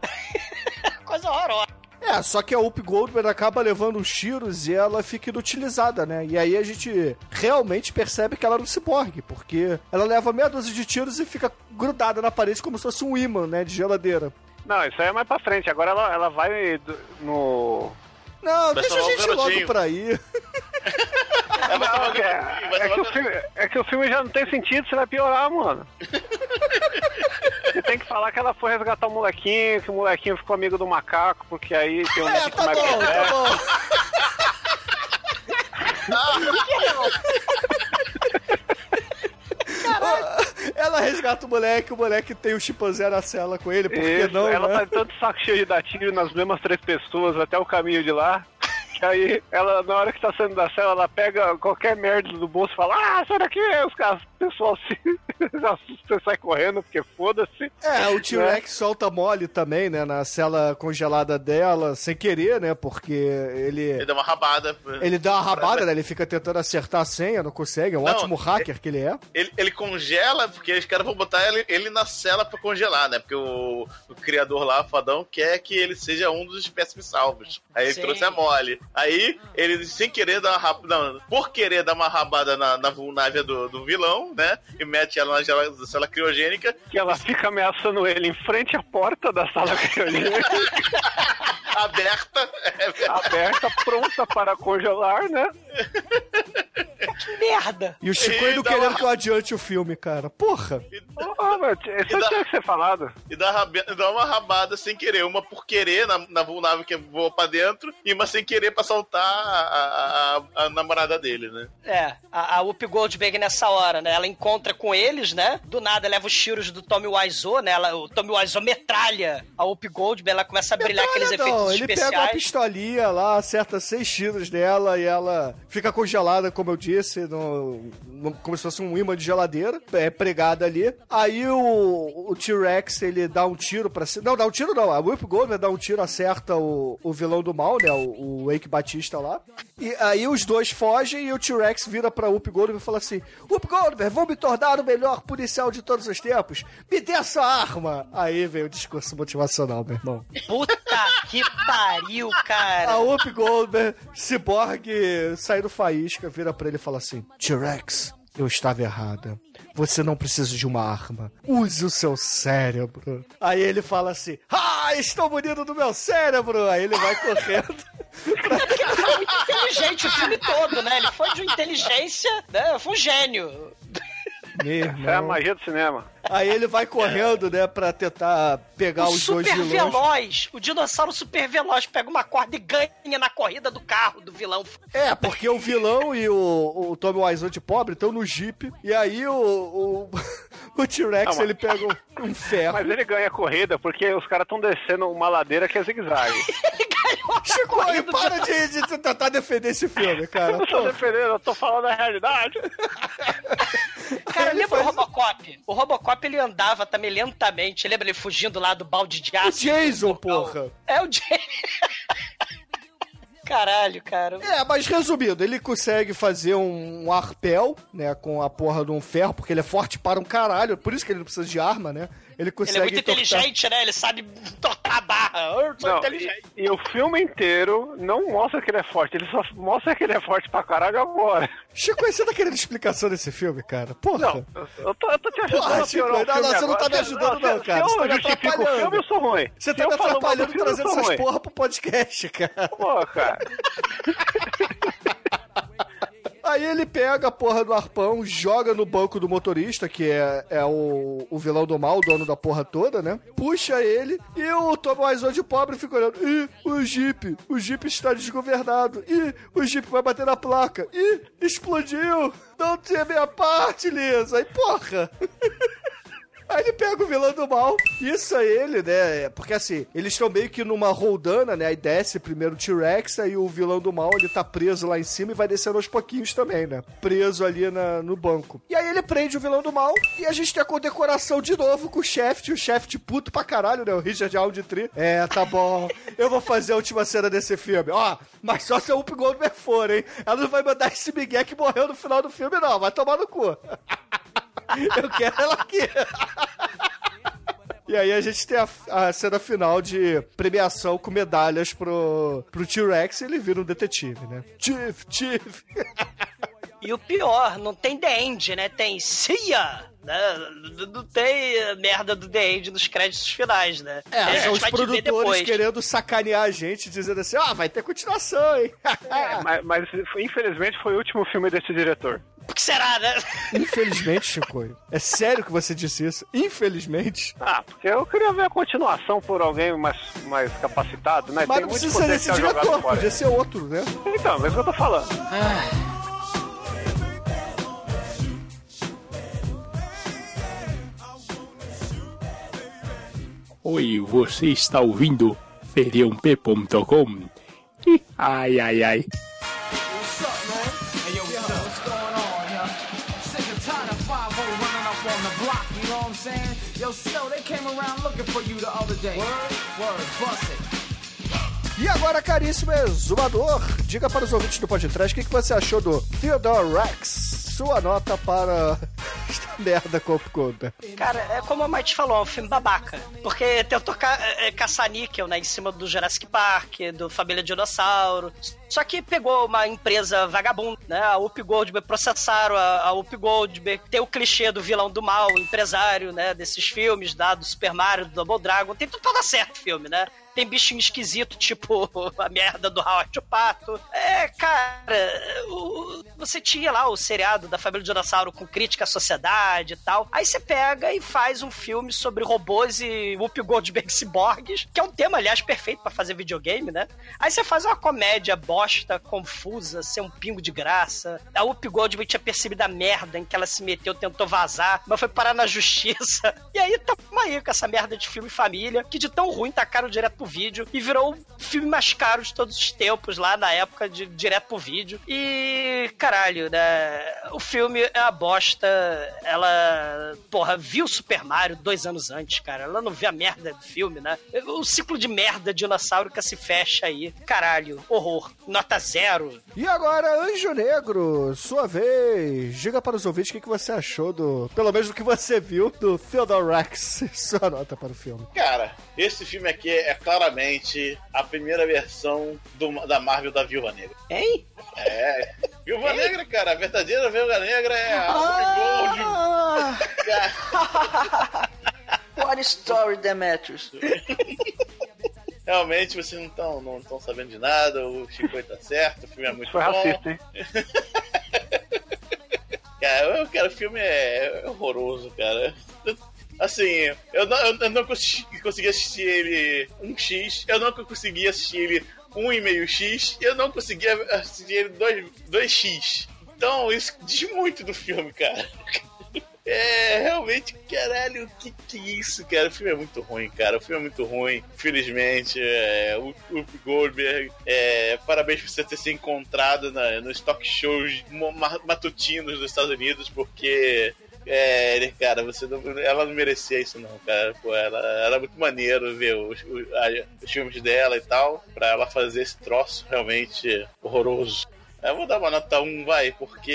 Coisa horrorosa. É, só que a Whoopi Goldberg acaba levando os tiros e ela fica inutilizada, né? E aí a gente realmente percebe que ela era um ciborgue, porque ela leva meia dúzia de tiros e fica grudada na parede como se fosse um imã, né? De geladeira. Não, isso aí é mais pra frente. Agora ela, ela vai no. Não, deixa a gente logo pra Não, é, é que o filme, é que o filme já não tem sentido, você vai piorar, mano. Você tem que falar que ela foi resgatar o molequinho, que o molequinho ficou amigo do macaco, porque aí tem um É, tá mais bom, tá bom. Ela resgata o moleque, o moleque tem o chimpanzé na cela com ele, por que não, ela né? tá de tanto saco cheio de dar tiro nas mesmas três pessoas até o caminho de lá. Que aí, ela, na hora que tá saindo da cela, ela pega qualquer merda do bolso e fala: Ah, sai daqui! Os caras, o pessoal se assusta e sai correndo, porque foda-se. É, o Né? T-Rex solta mole também, né, na cela congelada dela, sem querer, né, porque ele... Ele dá uma rabada. Ele dá uma rabada, né, ele fica tentando acertar a senha, não consegue, é um Não, ótimo hacker que ele é. Ele, ele congela, porque os caras vão botar ele, ele na cela pra congelar, né? Porque o, o criador lá, o fadão, quer que ele seja um dos espécimes salvos. Aí ele Sim. trouxe a mole. Aí ele, sem querer, dá uma rabada. Não, por querer dar uma rabada na, na vulnávia do, do vilão, né? E mete ela na cela criogênica. Que ela fica ameaçando ele em frente à porta da sala criogênica. aberta. aberta, pronta para congelar, né? Que merda! E o Chico E indo querendo uma- que eu adiante o filme, cara. Porra! Ah, mas isso dá- tinha que ser falado. E dá, rabe- dá uma rabada sem querer. Uma por querer na, na vulnável que voa pra dentro, e uma sem querer pra soltar a, a- a- namorada dele, né? É, a, a Whoopi Goldberg nessa hora, né? Ela encontra com eles, né? Do nada leva os tiros do Tommy Wiseau, né? Ela, o Tommy Wiseau metralha a Whoopi Goldberg, ela começa a brilhar aqueles Não, efeitos ele pega uma especiais. pistolinha lá, acerta seis tiros nela e ela fica congelada, como eu disse, no, no- como se fosse um imã de geladeira, é pregada ali. Aí o, o T-Rex, ele dá um tiro pra cima. Não, dá um tiro não. A Whip Goldberg dá um tiro, acerta o, o vilão do mal, né? O, o Wake Batista lá. E aí os dois fogem e o T-Rex vira pra Whoop Goldberg e fala assim: Whoop Goldberg, vou me tornar o melhor policial de todos os tempos. Me dê a sua arma. Aí vem o discurso motivacional, meu irmão. Puta que pariu, cara. A Whoop Goldberg, ciborgue, sai do faísca, vira pra ele e fala assim: T-Rex, eu estava errada. Você não precisa de uma arma. Use o seu cérebro. Aí ele fala assim: Ah, estou munido do meu cérebro. Aí ele vai correndo. Ele foi muito inteligente o filme todo, né? Ele foi de inteligência, né? Foi um gênio. É a magia do cinema. Aí ele vai correndo, né, pra tentar pegar o os dois super vilões. veloz, o dinossauro super veloz pega uma corda e ganha na corrida do carro do vilão. É, porque o vilão e o, o Tommy Wiseau de pobre estão no Jeep. E aí o, o, o T-Rex, ele pega um, um ferro. Mas ele ganha a corrida porque os caras estão descendo uma ladeira que é zigue-zague. Chico, aí para de, de tentar defender esse filme, cara. Eu não tô defendendo, eu tô falando a realidade. Cara, lembra faz- o Robocop? O Robocop ele andava também lentamente. Lembra ele fugindo lá do balde de O aço? Jason, porra. É o Jason. Caralho, cara. É, mas resumindo, ele consegue fazer um, um arpel, né, com a porra de um ferro, porque ele é forte para um caralho, por isso que ele não precisa de arma, né? Ele Ele consegue é muito inteligente, né? Ele sabe tocar a barra. Eu sou Não, inteligente. e, e o filme inteiro não mostra que ele é forte, ele só mostra que ele é forte pra caralho agora. Chico, você tá querendo explicação desse filme, cara? Porra. Não, eu, tô, eu tô te ajudando Porra, Chico, não, não, você não tá me ajudando Se- não, cara. Se Você tá eu me justifico o atrapalhando. filme, eu sou ruim. Você tá me atrapalhando filme, trazendo essas ruim. porra pro podcast, cara. Pô, cara. Aí ele pega a porra do arpão, joga no banco do motorista, que é, é o, o vilão do mal, o dono da porra toda, né? Puxa ele e o Tom Wiseau de pobre fica olhando. Ih, o Jeep, o Jeep está desgovernado. Ih, o Jeep vai bater na placa. Ih, explodiu. Não tinha minha parte, Lisa. Aí, porra. Aí ele pega o vilão do mal, isso é ele, né? Porque assim, eles estão meio que numa roldana, né? Aí desce primeiro o T-Rex, aí o vilão do mal, ele tá preso lá em cima e vai descendo aos pouquinhos também, né? Preso ali na- no banco. E aí ele prende o vilão do mal e a gente tem a condecoração de novo com o chefe, o chefe puto pra caralho, né? O Richard Aldrich. É, tá bom. Eu vou fazer a última cena desse filme. Ó, mas só se a Whoopi Goldberg for, hein? Ela não vai mandar esse Miguel que morreu no final do filme, não. Vai tomar no cu. Eu quero ela aqui. E aí a gente tem a, a cena final de premiação com medalhas pro, pro T-Rex e ele vira um detetive, né? Chief, Chief. E o pior, não tem The End, né? Tem Cia! Né? Não- tem a merda do The End nos créditos finais, né? É, a são os produtores querendo sacanear a gente, dizendo assim, ah, vai ter continuação, hein? É, mas, mas, infelizmente foi o último filme desse diretor. Por que será, né? Infelizmente, Chico. É sério que você disse isso? Infelizmente. Ah, porque eu queria ver a continuação por alguém mais, mais capacitado, né? Mas Tem não precisa ser esse diretor, podia ser outro, né? Então, mas é o que eu tô falando. Oi, você está ouvindo feriump.com? Ih, Ai, ai, ai. Snow, they came around looking for you the other day. Word? Word, bust it. E agora, caríssimo exumador, diga para os ouvintes do podcast o que, que você achou do Theodore Rex. Sua nota para esta merda Copo. Cara, é como a Might falou, é um filme babaca. Porque tentou ca é, caçar níquel, né, em cima do Jurassic Park, do Família Dinossauro. Só que pegou uma empresa vagabunda, né? A Whoopi Goldberg, processaram a, a Whoopi Goldberg. Tem o clichê do vilão do mal, empresário, né? Desses filmes, da, do Super Mario, do Double Dragon. Tem tudo pra dar certo o filme, né? Tem bichinho esquisito, tipo a merda do Howard o Pato. É, cara, o- você tinha lá o seriado da família Dinossauro com crítica à sociedade e tal. Aí você pega e faz um filme sobre robôs e Whoopi Goldberg ciborgues, que é um tema, aliás, perfeito pra fazer videogame, né? Aí você faz uma comédia bosta, confusa, ser um pingo de graça. A Whoopi Goldberg tinha percebido a merda em que ela se meteu, tentou vazar, mas foi parar na justiça. E aí tamo aí com essa merda de filme família, que de tão ruim tacaram direto pro vídeo e virou o filme mais caro de todos os tempos lá na época de direto pro vídeo. E caralho, né? O filme é uma bosta. Ela, porra, viu Super Mario dois anos antes, cara. Ela não vê a merda do filme, né? O ciclo de merda dinossaurica se fecha aí. Caralho, horror. Nota zero. E agora, Anjo Negro, sua vez. Diga para os ouvintes o que que você achou do. Pelo menos do que você viu do Theodore Rex. Sua nota para o filme. Cara, esse filme aqui é claramente a primeira versão do- da Marvel da Viúva Negra. Hein? É. Viúva Negra, cara, a verdadeira Viúva Negra é a Ah! What story, Demetrius? Realmente vocês não estão não tão sabendo de nada, o Chico tá certo, o filme é muito Foi bom. racista, hein? Cara, eu, cara, o filme é horroroso, cara. Assim, eu não, eu não consegui, assistir ele 1x, eu não consegui assistir ele 1,5x, e eu não consegui assistir ele 2, 2x. Então, isso diz muito do filme, cara. É, realmente, caralho, o que que é isso, cara? O filme é muito ruim, cara. O filme é muito ruim. Infelizmente, é, o Whoopi Goldberg, é, parabéns por você ter se encontrado na, nos talk shows ma- matutinos dos Estados Unidos, porque, é, cara, você não, ela não merecia isso, não, cara. Pô, ela era muito maneiro ver os, os- a- os filmes dela e tal, pra ela fazer esse troço realmente horroroso. Eu vou dar uma nota 1, vai, porque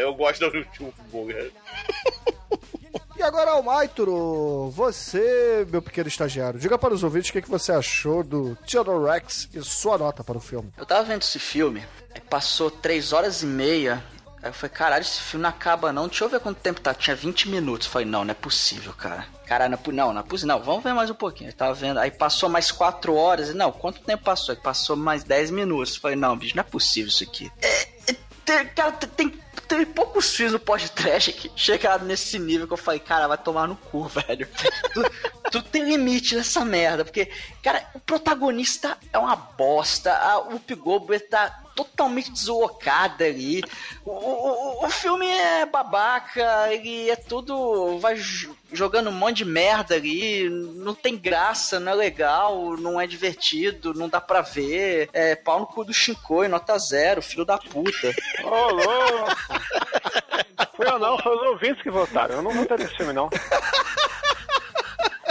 eu gosto do Whoopi Goldberg. E agora, Almaitro, você, meu pequeno estagiário, diga para os ouvintes o que que você achou do Theodore Rex e sua nota para o filme. Eu tava vendo esse filme, passou três horas e meia. Aí eu falei, caralho, esse filme não acaba não. Deixa eu ver quanto tempo tá. Tinha 20 minutos. Eu falei, não, não é possível, cara. Caralho, não, é não, não é possível. Não, vamos ver mais um pouquinho. Eu tava vendo. Aí passou mais 4 horas. Não, quanto tempo passou? Passou mais 10 minutos. Eu falei, não, bicho, não é possível isso aqui. É, é, tem- cara, tem, tem, poucos filmes no podcast que chegaram nesse nível que eu falei, cara, vai tomar no cu, velho. tu, tem limite nessa merda, porque, cara, o protagonista é uma bosta, a Whoopi Goldberg tá totalmente deslocada ali. O, o, o- filme é babaca, ele é tudo. vai jo- jogando um monte de merda ali, não tem graça, não é legal, não é divertido, não dá pra ver. É pau no cu do Shinkoi, nota zero, filho da puta. Ô, louco! Fui eu não, foi os ouvintes que votaram. Eu não votei nesse filme, não.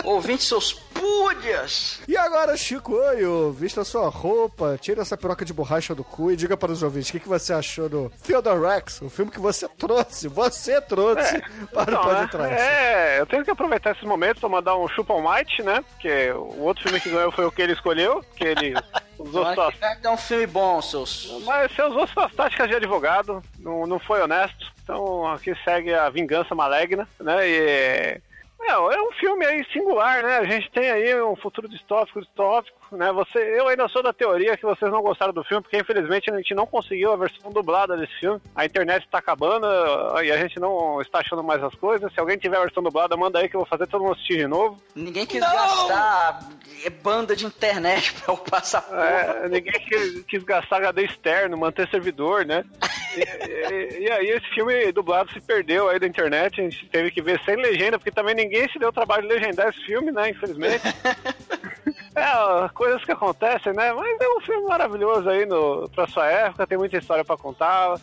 Ouvinte seus púdias! E agora, Chico Oio, vista sua roupa, tira essa piroca de borracha do cu e diga para os ouvintes o que, que você achou do Theodore Rex, o filme que você trouxe, você trouxe para o Então, Pode né? Trás. É, eu tenho que aproveitar esse momento pra mandar um chupa might, né? Porque o outro filme que ganhou foi o que ele escolheu, que ele usou suas... É um filme bom, seus. Mas você usou suas táticas de advogado, não, não foi honesto. Então aqui segue a vingança maligna, né? E. É, é um filme aí singular, né? A gente tem aí um futuro distópico, distópico, né? Você, eu ainda sou da teoria que vocês não gostaram do filme, porque infelizmente a gente não conseguiu a versão dublada desse filme. A internet está acabando e a gente não está achando mais as coisas. Se alguém tiver a versão dublada, manda aí que eu vou fazer todo mundo assistir de novo. Ninguém quis gastar é, banda de internet pra eu passar porra. É, ninguém quis, quis gastar HD externo, manter servidor, né? E, e- e aí esse filme dublado se perdeu aí da internet, a gente teve que ver sem legenda, porque também ninguém se deu o trabalho de legendar esse filme, né? Infelizmente. É, coisas que acontecem, né? Mas é um filme maravilhoso aí no, pra sua época, tem muita história pra contar.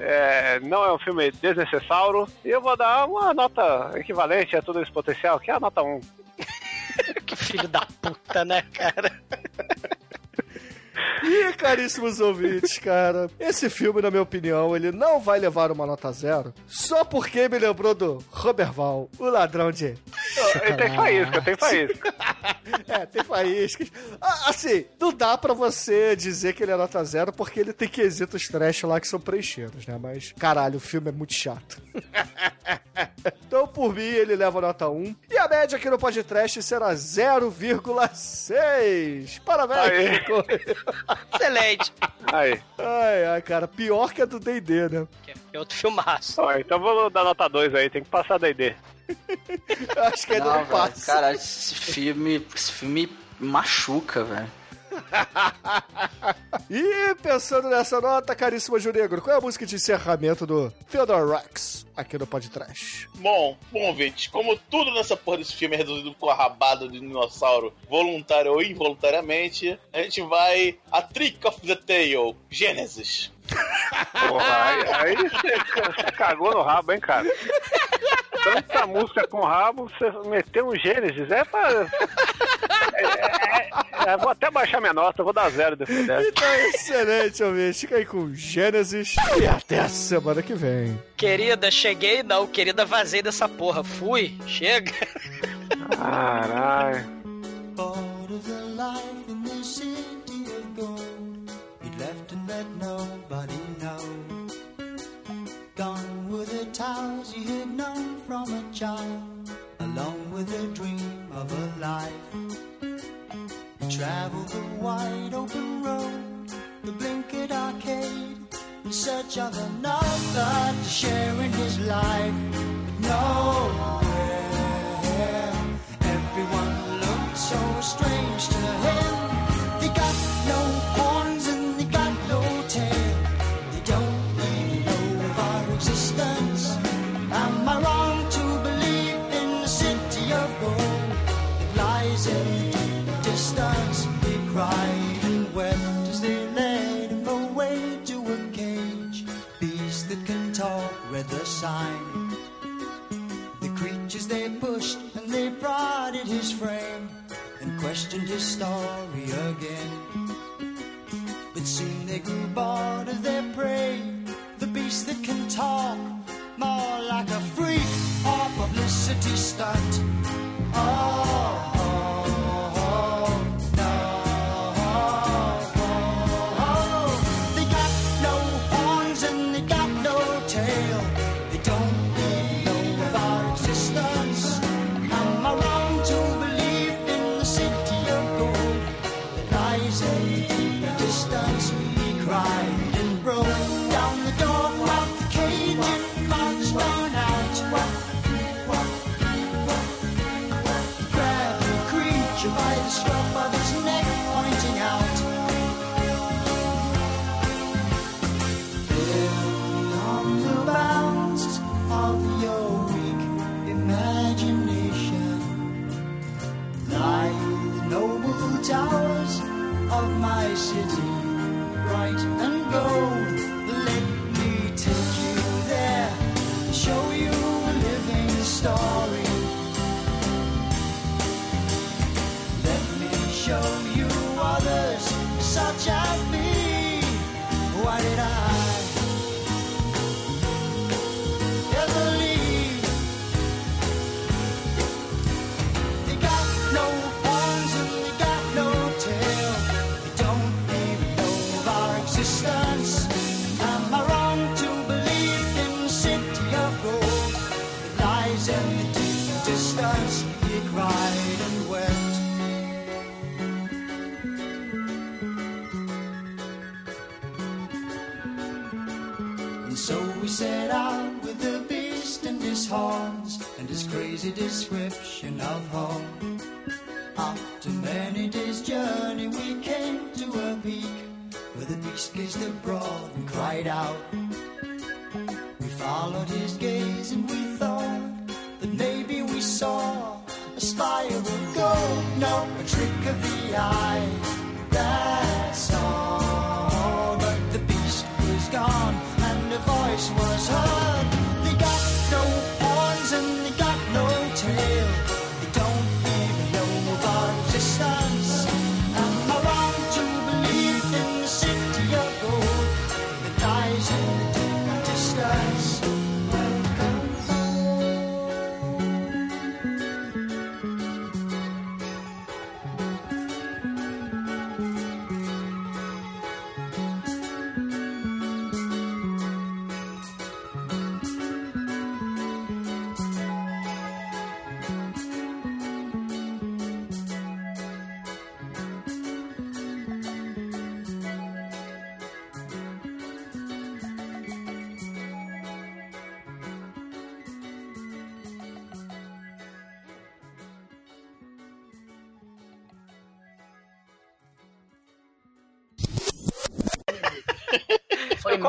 É, não é um filme desnecessário. E eu vou dar uma nota equivalente a todo esse potencial, que é a nota 1. que filho da puta, né, cara? E, caríssimos ouvintes, cara, esse filme, na minha opinião, ele não vai levar uma nota zero só porque me lembrou do Roberval, o ladrão de. Tem faísca, tem faísca. É, tem faíscas. Ah, Assim, não dá pra você dizer que ele é nota zero porque ele tem quesitos trash lá que são preenchidos, né? Mas, caralho, o filme é muito chato. então, por mim, ele leva nota 1. E a média aqui no podcast será 0,6. Parabéns, Aê. Excelente. Aí. Ai, ai, cara, pior que a do D&D, né? É outro filmaço. Ó, então vou dar nota 2 aí, tem que passar da ID. Acho que ele não, Não, passa. cara, esse filme, esse filme machuca, velho. E pensando nessa nota, caríssimo Gil Negro, qual é a música de encerramento do Theodore Rex aqui no podcast? Bom, bom, gente, como tudo nessa porra desse filme é resolvido com a rabada de dinossauro, voluntário ou involuntariamente, a gente vai a Trick of the Tail, Gênesis. Porra, aí, aí você, você cagou no rabo, hein, cara? Tanta música com rabo, você meteu um Gênesis, é pra. É, é, é, vou até baixar minha nota, vou dar zero depois dessa. Então é excelente, ouvinte. Fica aí com Gênesis e até a semana que vem. Querida, cheguei, não. Querida, vazei dessa porra. Fui, chega. Caralho. Part of the life in the city of gold. He'd left and let nobody know. Gone were the towers he had known from a child, along with the dream of a life. He traveled the wide open road, the blinkered arcade, in search of another to share in his life. But nowhere, everyone looked so strange to him. Sign. The creatures they pushed and they prodded his frame and questioned his story again. But soon they grew bored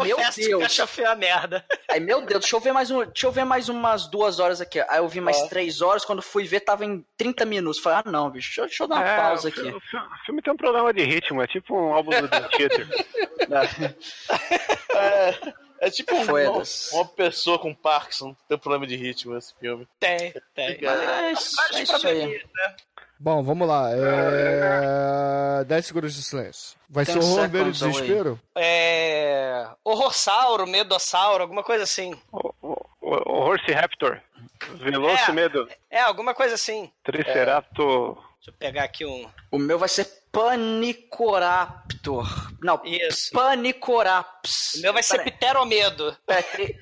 meu que Deus. o filme uma merda. Aí, meu Deus, deixa eu ver mais um, deixa eu ver mais umas duas horas aqui. Aí eu vi mais Ó. três horas, quando fui ver tava em 30 minutos. Falei, ah não, bicho, deixa, eu- deixa eu dar uma É, pausa o aqui. O fi- o filme tem um problema de ritmo, é tipo um álbum do The Theater. É, é tipo um- uma, uma pessoa com Parkinson tem problema de ritmo esse filme. Tem, tem. Mas é isso aí. Bom, vamos lá. É... 10 segundos de silêncio. Vai Ten ser horror, medo e desespero? É. Horrorsauro, medossauro, alguma coisa assim. O Horse Raptor. Veloce É. Medo. É, alguma coisa assim. Triceraptor. Deixa eu pegar aqui um. O meu vai ser Panicoraptor. Não, Isso. Panicoraps. O meu vai ser Peraí. Pteromedo.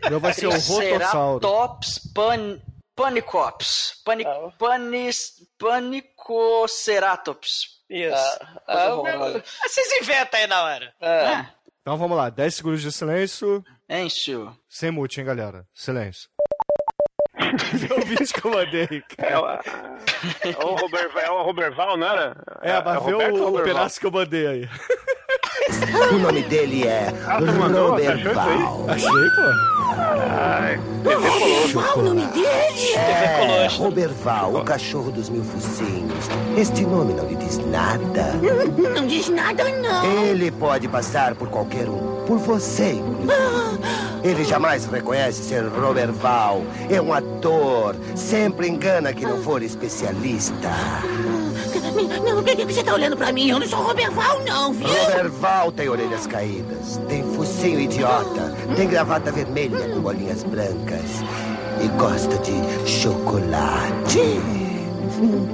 O meu vai ser o rotossauro. Pan, Panicops. Pani, panis, Panicoceratops. Isso. Ah. Ah, Vocês inventam aí na hora. É. Então vamos lá. 10 segundos de silêncio. Encho. Sem mute, hein, galera? Silêncio. Eu vi que eu mandei. É o, é o Robert, é o Roberval, não era? É, mas vê o, o Roberval. pedaço que eu mandei aí. O nome dele é Ah, isso Roberval. Achei, pô. Ai, TV Colosso. Qual o nome dele? É. Roberval, o cachorro dos mil focinhos. Este nome não lhe diz nada. Não diz nada, não. Ele pode passar por qualquer um. Por você, inclusive. Ele jamais reconhece ser Roberval. É um ator. Sempre engana quem não for especialista. Que você tá olhando pra mim? Eu não sou Roberval, não, viu? Roberval tem orelhas caídas, tem focinho idiota, tem gravata vermelha com bolinhas brancas e gosta de chocolate.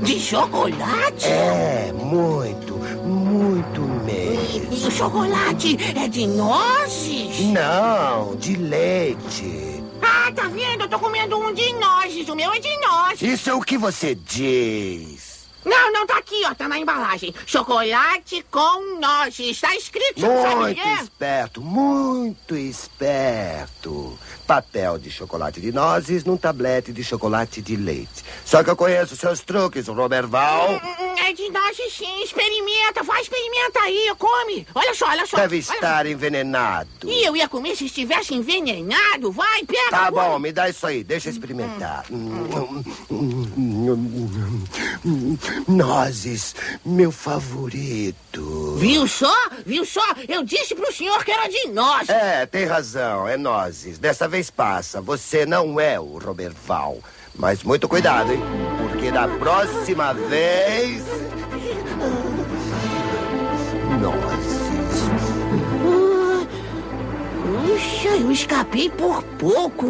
De chocolate? É, muito, muito mesmo. E o chocolate é de nozes? Não, de leite. Ah, tá vendo? Eu tô comendo um de nozes. O meu é de nozes. Isso é o que você diz. Não, não, tá aqui, ó. Tá na embalagem. Chocolate com nozes. Tá escrito, sabe Muito que é? esperto, muito esperto. Papel de chocolate de nozes num tablete de chocolate de leite. Só que eu conheço seus truques, Roberval. É de nozes sim. Experimenta. Vai, experimenta aí. Come. Olha só, olha só. Deve Olha estar envenenado. E eu ia comer se estivesse envenenado. Vai, pega. Tá bom, me dá isso aí, deixa eu experimentar. Nozes, meu favorito. Viu só? Viu só? Eu disse pro senhor que era de nozes. É, tem razão, é nozes. Dessa vez passa, você não é o Roberval. Mas muito cuidado, hein? Porque da próxima vez. Nozes. Puxa, eu escapei por pouco.